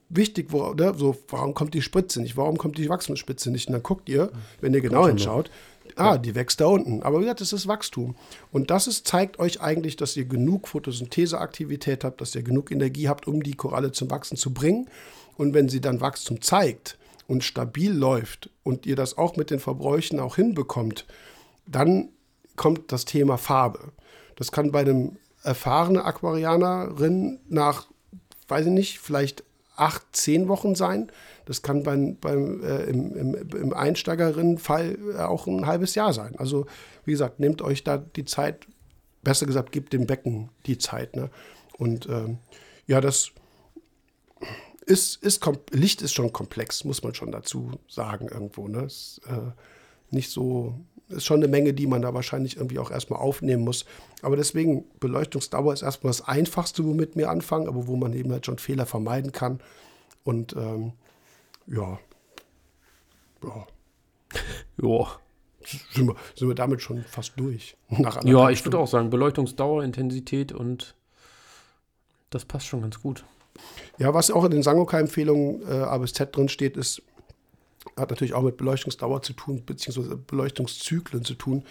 wichtig, wo, ne, so, warum kommt die Spritze nicht, warum kommt die Wachstumsspitze nicht? Und dann guckt ihr, wenn ihr genau hinschaut, ah, die wächst da unten. Aber wie gesagt, das ist Wachstum. Und das ist, zeigt euch eigentlich, dass ihr genug Photosyntheseaktivität habt, dass ihr genug Energie habt, um die Koralle zum Wachsen zu bringen. Und wenn sie dann Wachstum zeigt und stabil läuft und ihr das auch mit den Verbräuchen auch hinbekommt, dann kommt das Thema Farbe. Das kann bei einem erfahrenen Aquarianerin nach, weiß ich nicht, vielleicht acht, zehn Wochen sein. Das kann beim, beim, äh, im, im, im Einsteigerinnenfall äh, auch ein halbes Jahr sein. Also, wie gesagt, nehmt euch da die Zeit, besser gesagt, gebt dem Becken die Zeit. Ne? Und ähm, ja, das ist, ist Licht ist schon komplex, muss man schon dazu sagen irgendwo. Ne? Ist, äh, nicht so, ist schon eine Menge, die man da wahrscheinlich irgendwie auch erstmal aufnehmen muss. Aber deswegen, Beleuchtungsdauer ist erstmal das Einfachste, womit wir anfangen, aber wo man eben halt schon Fehler vermeiden kann. Und ähm, ja. Ja. ja. Sind wir, sind wir damit schon fast durch. ja, ich würde auch sagen, Beleuchtungsdauer, Intensität und das passt schon ganz gut. Ja, was auch in den Sangoka-Empfehlungen äh, A bis Z drin steht, ist, hat natürlich auch mit Beleuchtungsdauer zu tun, beziehungsweise Beleuchtungszyklen zu tun.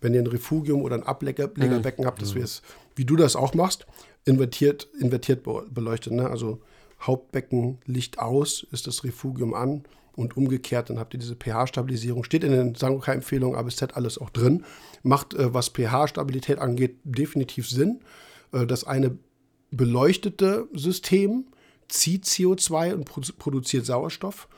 Wenn ihr ein Refugium oder ein Ablegerbecken mhm. habt, dass wir es, wie du das auch machst, invertiert, invertiert beleuchtet. Ne? Also Hauptbecken Licht aus, ist das Refugium an und umgekehrt, dann habt ihr diese pH-Stabilisierung. Steht in den Sangoka-Empfehlungen A bis Z alles auch drin. Macht, äh, was pH-Stabilität angeht, definitiv Sinn. Äh, das eine beleuchtete System zieht CO2 und produziert Sauerstoff.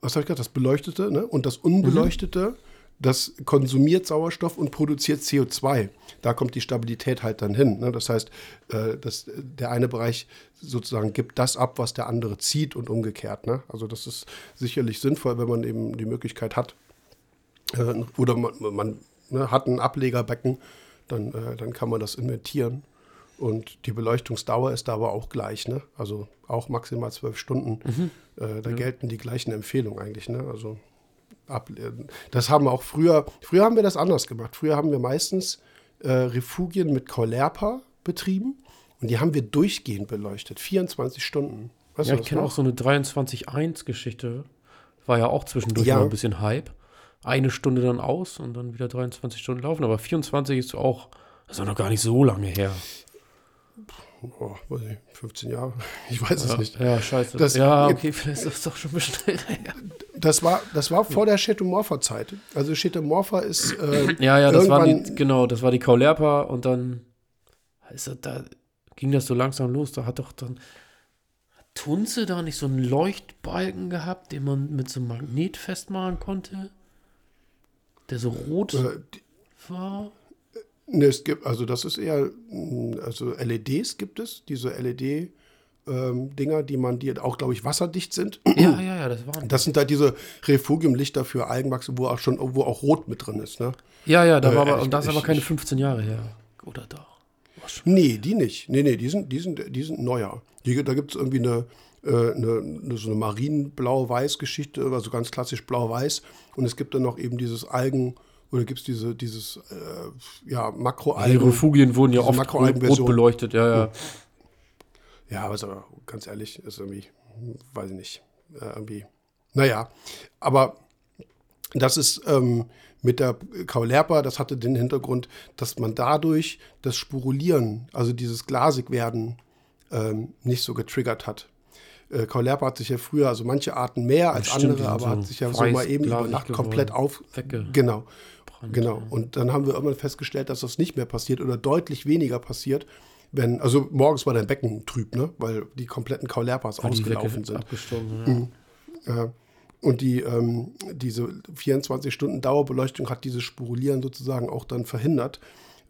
Was habe ich gesagt? Das beleuchtete ne? und das unbeleuchtete. Mhm das konsumiert Sauerstoff und produziert CO2. Da kommt die Stabilität halt dann hin. Ne? Das heißt, äh, das, der eine Bereich sozusagen gibt das ab, was der andere zieht und umgekehrt. Ne? Also das ist sicherlich sinnvoll, wenn man eben die Möglichkeit hat. Äh, oder man, man ne, hat ein Ablegerbecken, dann, äh, dann kann man das invertieren. Und die Beleuchtungsdauer ist da aber auch gleich, ne? Also auch maximal zwölf Stunden. Mhm. Äh, da ja. gelten die gleichen Empfehlungen eigentlich, ne? Also ablehnen. Das haben wir auch früher, früher haben wir das anders gemacht. Früher haben wir meistens äh, Refugien mit Cholerpa betrieben und die haben wir durchgehend beleuchtet, 24 Stunden. Weißt ja, ich kenne auch so eine 23.1-Geschichte. War ja auch zwischendurch ja. mal ein bisschen Hype. Eine Stunde dann aus und dann wieder 23 Stunden laufen. Aber 24 ist auch, das ist auch noch gar nicht so lange her oh, weiß ich, 15 Jahre. Ich weiß ja, es nicht. Ja, scheiße. Das, ja, okay, vielleicht ist das doch schon bestimmt. das, war, das war vor der Chetomorpha-Zeit. Also Chetomorpha ist. Äh, ja, ja, das war die, genau, das war die Kaulerpa und dann. Also da ging das so langsam los. Da hat doch dann. Hat Tunze da nicht so einen Leuchtbalken gehabt, den man mit so einem Magnet festmachen konnte? Der so rot äh, war? Ne, es gibt, also das ist eher, hm, also LEDs gibt es, diese LED- ähm, Dinger, die man, die auch, glaube ich, wasserdicht sind. Ja, ja, ja, das waren. Das sind halt diese Refugiumlichter für Algenwachse, wo auch schon, wo auch Rot mit drin ist, ne? Ja, ja, da äh, war aber, und das ist aber keine 15 Jahre her. Oder doch? Nee, die nicht. Nee, nee, die sind, die sind, die sind neuer. Die, da gibt es irgendwie eine, äh, eine, eine, so eine Marienblau-Weiß-Geschichte, also ganz klassisch blau-weiß. Und es gibt dann noch eben dieses Algen- oder gibt es diese, dieses, äh, ja, Makroalgen. Die Refugien wurden ja oft rot beleuchtet, ja, ja. Ja, aber ist aber ganz ehrlich, ist irgendwie, weiß ich nicht, äh, irgendwie, naja, aber das ist ähm, mit der Kaulerpa, das hatte den Hintergrund, dass man dadurch das Spurulieren, also dieses Glasigwerden, ähm, nicht so getriggert hat. Äh, Kaulerpa hat sich ja früher, also manche Arten mehr als stimmt, andere, aber so hat sich ja so mal eben über Nacht komplett auf. Wegge genau. Genau. Und dann haben wir irgendwann festgestellt, dass das nicht mehr passiert oder deutlich weniger passiert, wenn, also morgens war dein Becken trüb, ne? Weil die kompletten Kaulerpas ausgelaufen sind. Mhm. Ja. Und die, ähm, diese 24 Stunden Dauerbeleuchtung hat dieses Spurulieren sozusagen auch dann verhindert.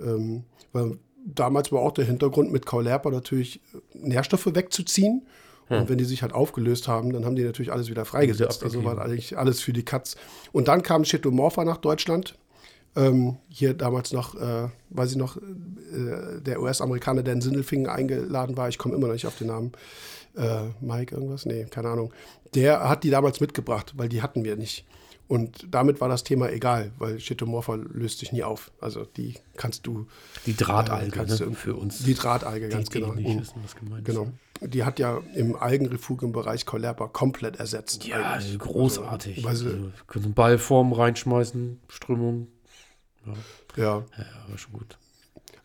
Ähm, weil damals war auch der Hintergrund mit Kaulerpa natürlich Nährstoffe wegzuziehen. Hm. Und wenn die sich halt aufgelöst haben, dann haben die natürlich alles wieder freigesetzt. Also war eigentlich alles für die Katz. Und dann kam Chetomorpha nach Deutschland ähm, hier damals noch, äh, weiß ich noch, äh, der US-Amerikaner, der in Sindelfingen eingeladen war, ich komme immer noch nicht auf den Namen, äh, Mike irgendwas, nee, keine Ahnung, der hat die damals mitgebracht, weil die hatten wir nicht. Und damit war das Thema egal, weil Chetomorpha löst sich nie auf. Also die kannst du. Die Drahtalge äh, ne, für uns. Die Drahtalge, ganz die, genau. Die nicht wissen, was gemeint genau. Ist. Die hat ja im Algenrefugium-Bereich Colerpa komplett ersetzt. Ja, eigentlich. großartig. Also, also, können einen Ballform reinschmeißen, Strömung, ja. Ja. ja, war schon gut.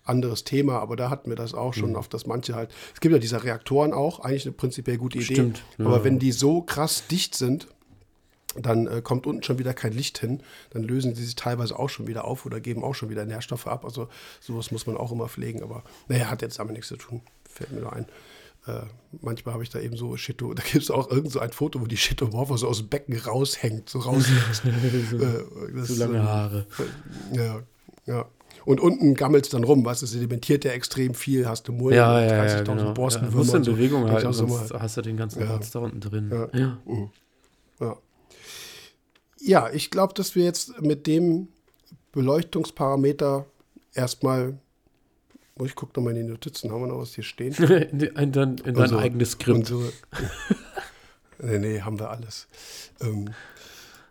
Anderes Thema, aber da hatten wir das auch schon, mhm. auf das manche halt. Es gibt ja diese Reaktoren auch, eigentlich eine prinzipiell gute Idee. Stimmt. Ja. Aber wenn die so krass dicht sind, dann äh, kommt unten schon wieder kein Licht hin. Dann lösen sie sich teilweise auch schon wieder auf oder geben auch schon wieder Nährstoffe ab. Also sowas muss man auch immer pflegen. Aber naja, hat jetzt damit nichts zu tun. Fällt mir nur ein. Äh, manchmal habe ich da eben so Shito, da gibt es auch irgend so ein Foto, wo die Shitomorpha so aus dem Becken raushängt, so raus. so, äh, so lange Haare. Äh, ja, ja. Und unten gammelt es dann rum, was es sedimentiert ja extrem viel, hast du Mulden, ja, ja, ja, genau. Borstenwürmer. Ja, musst du in Bewegung so. halten, sonst hast du den ganzen ja. da unten drin. Ja, ja. Mhm. Ja. ich glaube, dass wir jetzt mit dem Beleuchtungsparameter erstmal Oh, ich gucke nochmal in die Notizen. Haben wir noch was hier stehen? in, dein, in dein so, eigenes Skript. So. nee, nee, haben wir alles. Ähm,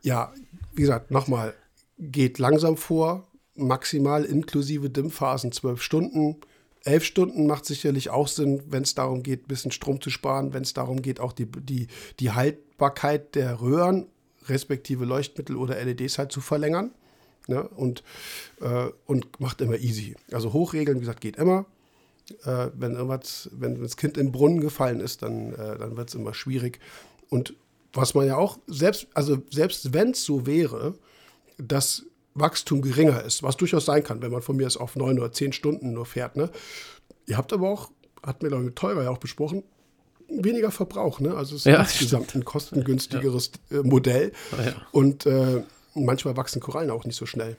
ja, wie gesagt, nochmal, geht langsam vor, maximal inklusive Dämmphasen zwölf Stunden. elf Stunden macht sicherlich auch Sinn, wenn es darum geht, ein bisschen Strom zu sparen, wenn es darum geht, auch die, die, die Haltbarkeit der Röhren, respektive Leuchtmittel oder LEDs halt zu verlängern. Ne? Und, äh, und macht immer easy. Also hochregeln, wie gesagt, geht immer. Äh, wenn irgendwas, wenn das Kind im Brunnen gefallen ist, dann, äh, dann wird es immer schwierig. Und was man ja auch, selbst, also selbst wenn es so wäre, dass Wachstum geringer ist, was durchaus sein kann, wenn man von mir aus auf neun oder zehn Stunden nur fährt. Ne? Ihr habt aber auch, hat mir glaube ich teurer ja auch besprochen, weniger Verbrauch. Ne? Also es ist Ja, insgesamt ein kostengünstigeres äh, Modell. Ah, ja. Und äh, manchmal wachsen Korallen auch nicht so schnell.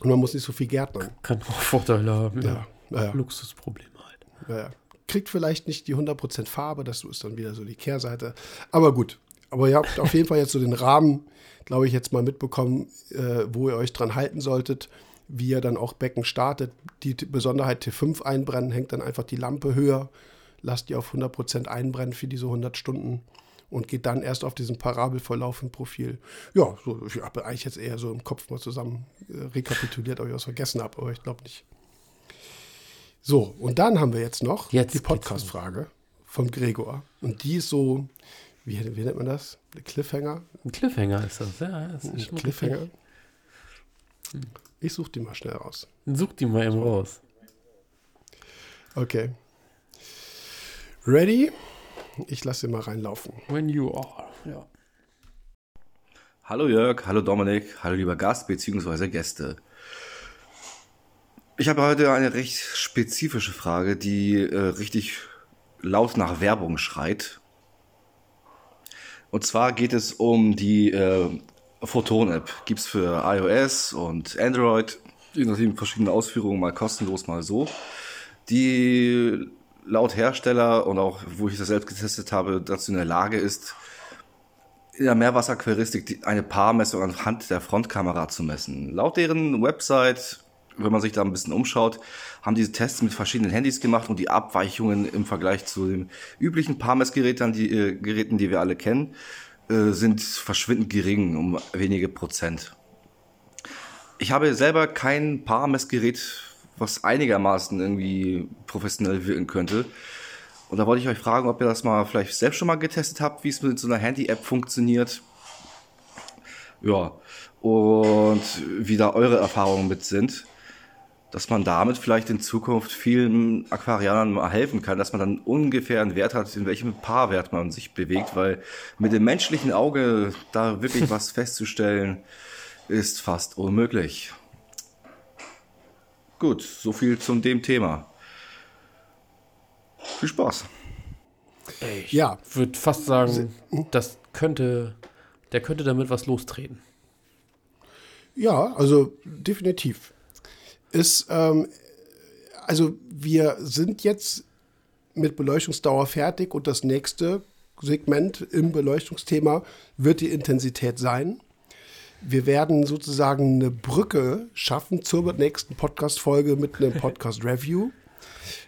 Und man muss nicht so viel gärtnern. Kann auch Vorteile haben. Ja, ja, ja. Luxusprobleme halt. Ja, kriegt vielleicht nicht die 100% Farbe, das ist dann wieder so die Kehrseite. Aber gut, aber ihr habt auf jeden Fall jetzt so den Rahmen, glaube ich, jetzt mal mitbekommen, äh, wo ihr euch dran halten solltet, wie ihr dann auch Becken startet. Die T- Besonderheit T5 einbrennen, hängt dann einfach die Lampe höher, lasst die auf 100% einbrennen für diese 100 Stunden und geht dann erst auf diesen Parabelverlauf im Profil. Ja, so, ich habe eigentlich jetzt eher so im Kopf mal zusammen äh, rekapituliert, ob ich was vergessen habe, aber ich glaube nicht. So, und dann haben wir jetzt noch Jetzt die Podcast-Frage vom Gregor. Und die ist so, wie, wie nennt man das? Ein Cliffhanger? Ein Cliffhanger ist das, ja. Das Ein ist schon Cliffhanger? Ich suche die mal schnell raus. Such die mal eben raus. Okay. Ready? Ich lasse sie mal reinlaufen. When you are, ja. Hallo Jörg, hallo Dominik, hallo lieber Gast bzw. Gäste. Ich habe heute eine recht spezifische Frage, die äh, richtig laut nach Werbung schreit. Und zwar geht es um die äh, Photon-App. Gibt es für iOS und Android, je nachdem verschiedene Ausführungen, mal kostenlos, mal so. Die laut Hersteller und auch wo ich das selbst getestet habe, dazu in der Lage ist, in der Meerwasseraquaristik die- eine Paarmessung anhand der Frontkamera zu messen. Laut deren Website, wenn man sich da ein bisschen umschaut, haben diese Tests mit verschiedenen Handys gemacht und die Abweichungen im Vergleich zu den üblichen Paarmessgeräten, die, äh, Geräten, die wir alle kennen, äh, sind verschwindend gering, um wenige Prozent. Ich habe selber kein Paarmessgerät, was einigermaßen irgendwie professionell wirken könnte. Und da wollte ich euch fragen, ob ihr das mal vielleicht selbst schon mal getestet habt, wie es mit so einer Handy-App funktioniert. Ja, und wie da eure Erfahrungen mit sind. Dass man damit vielleicht in Zukunft vielen Aquarianern mal helfen kann, dass man dann ungefähr einen Wert hat, in welchem Paarwert man sich bewegt, weil mit dem menschlichen Auge da wirklich was festzustellen, ist fast unmöglich. Gut, so viel zum dem Thema. Viel Spaß. Ich Ja. würde fast sagen, das könnte, der könnte damit was lostreten. Ja, also definitiv. Ist, ähm, also wir sind jetzt mit Beleuchtungsdauer fertig und das nächste Segment im Beleuchtungsthema wird die Intensität sein. Wir werden sozusagen eine Brücke schaffen zur nächsten Podcast-Folge mit einem Podcast-Review.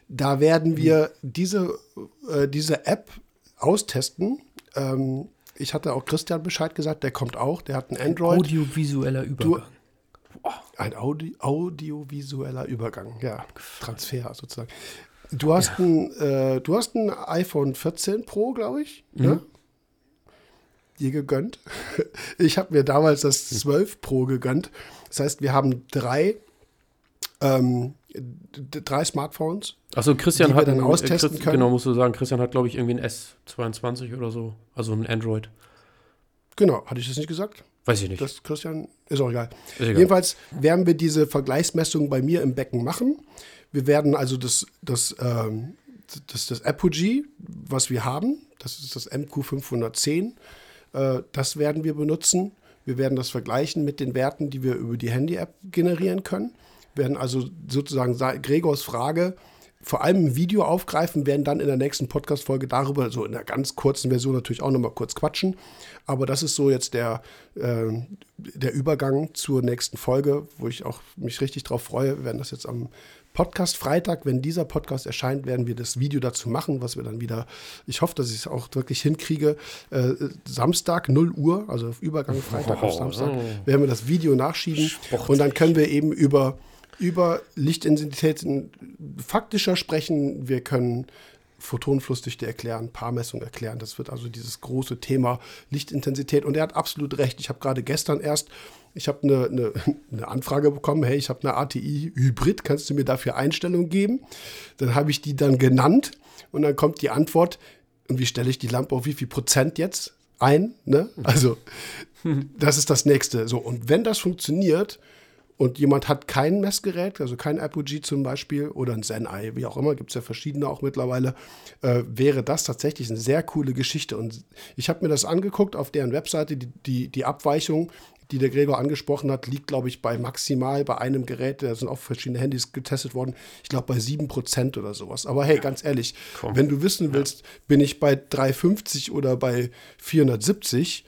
Da werden wir diese, äh, diese App austesten. Ähm, ich hatte auch Christian Bescheid gesagt, der kommt auch, der hat ein Android. Audiovisueller Übergang. Ein Audi audiovisueller Übergang, ja, Transfer sozusagen. Du hast, ein, äh, du hast ein iPhone 14 Pro, glaube ich, ne? Dir gegönnt. Ich habe mir damals das 12 Pro gegönnt. Das heißt, wir haben drei, ähm, drei Smartphones. Achso, Christian die wir hat dann ein- austesten Christ- können. Genau, musst du sagen, Christian hat, glaube ich, irgendwie ein S22 oder so. Also ein Android. Genau, hatte ich das nicht gesagt? Weiß ich nicht. Das Christian, ist auch egal. Ist egal. Jedenfalls werden wir diese Vergleichsmessung bei mir im Becken machen. Wir werden also das, das, ähm, das, das Apogee, was wir haben, das ist das MQ510, äh, das werden wir benutzen. Wir werden das vergleichen mit den Werten, die wir über die Handy-App generieren können. Wir werden also sozusagen sa- Gregors Frage vor allem im Video aufgreifen, werden dann in der nächsten Podcast-Folge darüber, so in der ganz kurzen Version natürlich auch nochmal kurz quatschen. Aber das ist so jetzt der, äh, der Übergang zur nächsten Folge, wo ich auch mich richtig drauf freue. Wir werden das jetzt am Podcast Freitag, wenn dieser Podcast erscheint, werden wir das Video dazu machen, was wir dann wieder, ich hoffe, dass ich es auch wirklich hinkriege, äh, Samstag 0 Uhr, also auf Übergang Freitag auf Oh, Samstag, werden wir das Video nachschieben und dann können wir eben über über Lichtintensitäten faktischer sprechen. Wir können Photonenflussdichte erklären, Paarmessung erklären. Das wird also dieses große Thema Lichtintensität. Und er hat absolut recht. Ich habe gerade gestern erst, ich habe eine, eine, eine, Anfrage bekommen, hey, ich habe eine ATI Hybrid, kannst du mir dafür Einstellungen geben? Dann habe ich die dann genannt und dann kommt die Antwort, und wie stelle ich die Lampe auf wie viel Prozent jetzt ein? Ne? Also das ist das nächste. So, und wenn das funktioniert, und jemand hat kein Messgerät, also kein Apogee zum Beispiel oder ein Zen-Eye, wie auch immer, gibt es ja verschiedene auch mittlerweile, äh, wäre das tatsächlich eine sehr coole Geschichte. Und ich habe mir das angeguckt auf deren Webseite, die, die, die Abweichung, die der Gregor angesprochen hat, liegt, glaube ich, bei maximal bei einem Gerät, da sind auch verschiedene Handys getestet worden, ich glaube bei 7% oder sowas. Aber hey, ganz ehrlich, Komm. wenn du wissen willst, bin ich bei 350 oder bei 470,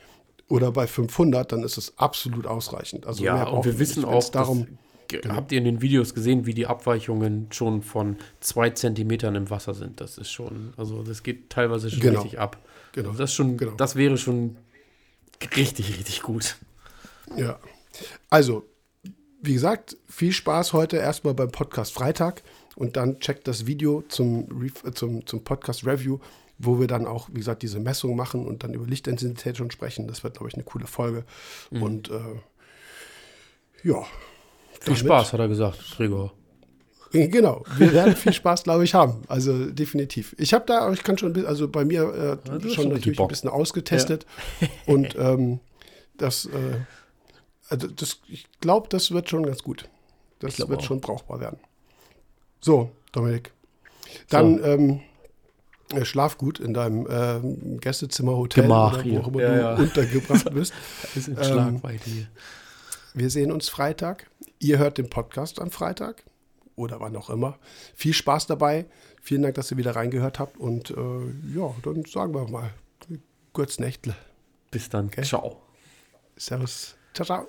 oder bei 500, dann ist es absolut ausreichend. Also ja, und wir wissen auch, darum, genau. habt ihr in den Videos gesehen, wie die Abweichungen schon von zwei Zentimetern im Wasser sind. Das ist schon, also das geht teilweise schon genau. richtig ab. Genau. Also das, schon, genau. das wäre schon richtig, richtig gut. Ja. Also, wie gesagt, viel Spaß heute erstmal beim Podcast Freitag und dann checkt das Video zum, zum, zum Podcast Review wo wir dann auch, wie gesagt, diese Messung machen und dann über Lichtintensität schon sprechen. Das wird, glaube ich, eine coole Folge. Mhm. Und äh, ja. Viel Spaß, hat er gesagt, Gregor. Äh, genau, wir werden viel Spaß, glaube ich, haben. Also definitiv. Ich habe da, ich kann schon, also bei mir äh, ja, schon natürlich ein bisschen ausgetestet. Ja. und ähm, das, äh, also das, ich glaube, das wird schon ganz gut. Das wird auch. schon brauchbar werden. So, Dominik. Dann so. ähm, äh, schlaf gut in deinem äh, Gästezimmer, Hotel Gemach oder wo auch immer ja, du ja. untergebracht bist. ist in Schlagweite ähm, hier. Wir sehen uns Freitag. Ihr hört den Podcast am Freitag oder wann auch immer. Viel Spaß dabei. Vielen Dank, dass ihr wieder reingehört habt. Und äh, ja, dann sagen wir mal, kurz Nächtle. Bis dann. Okay? Ciao. Servus. Ciao, ciao.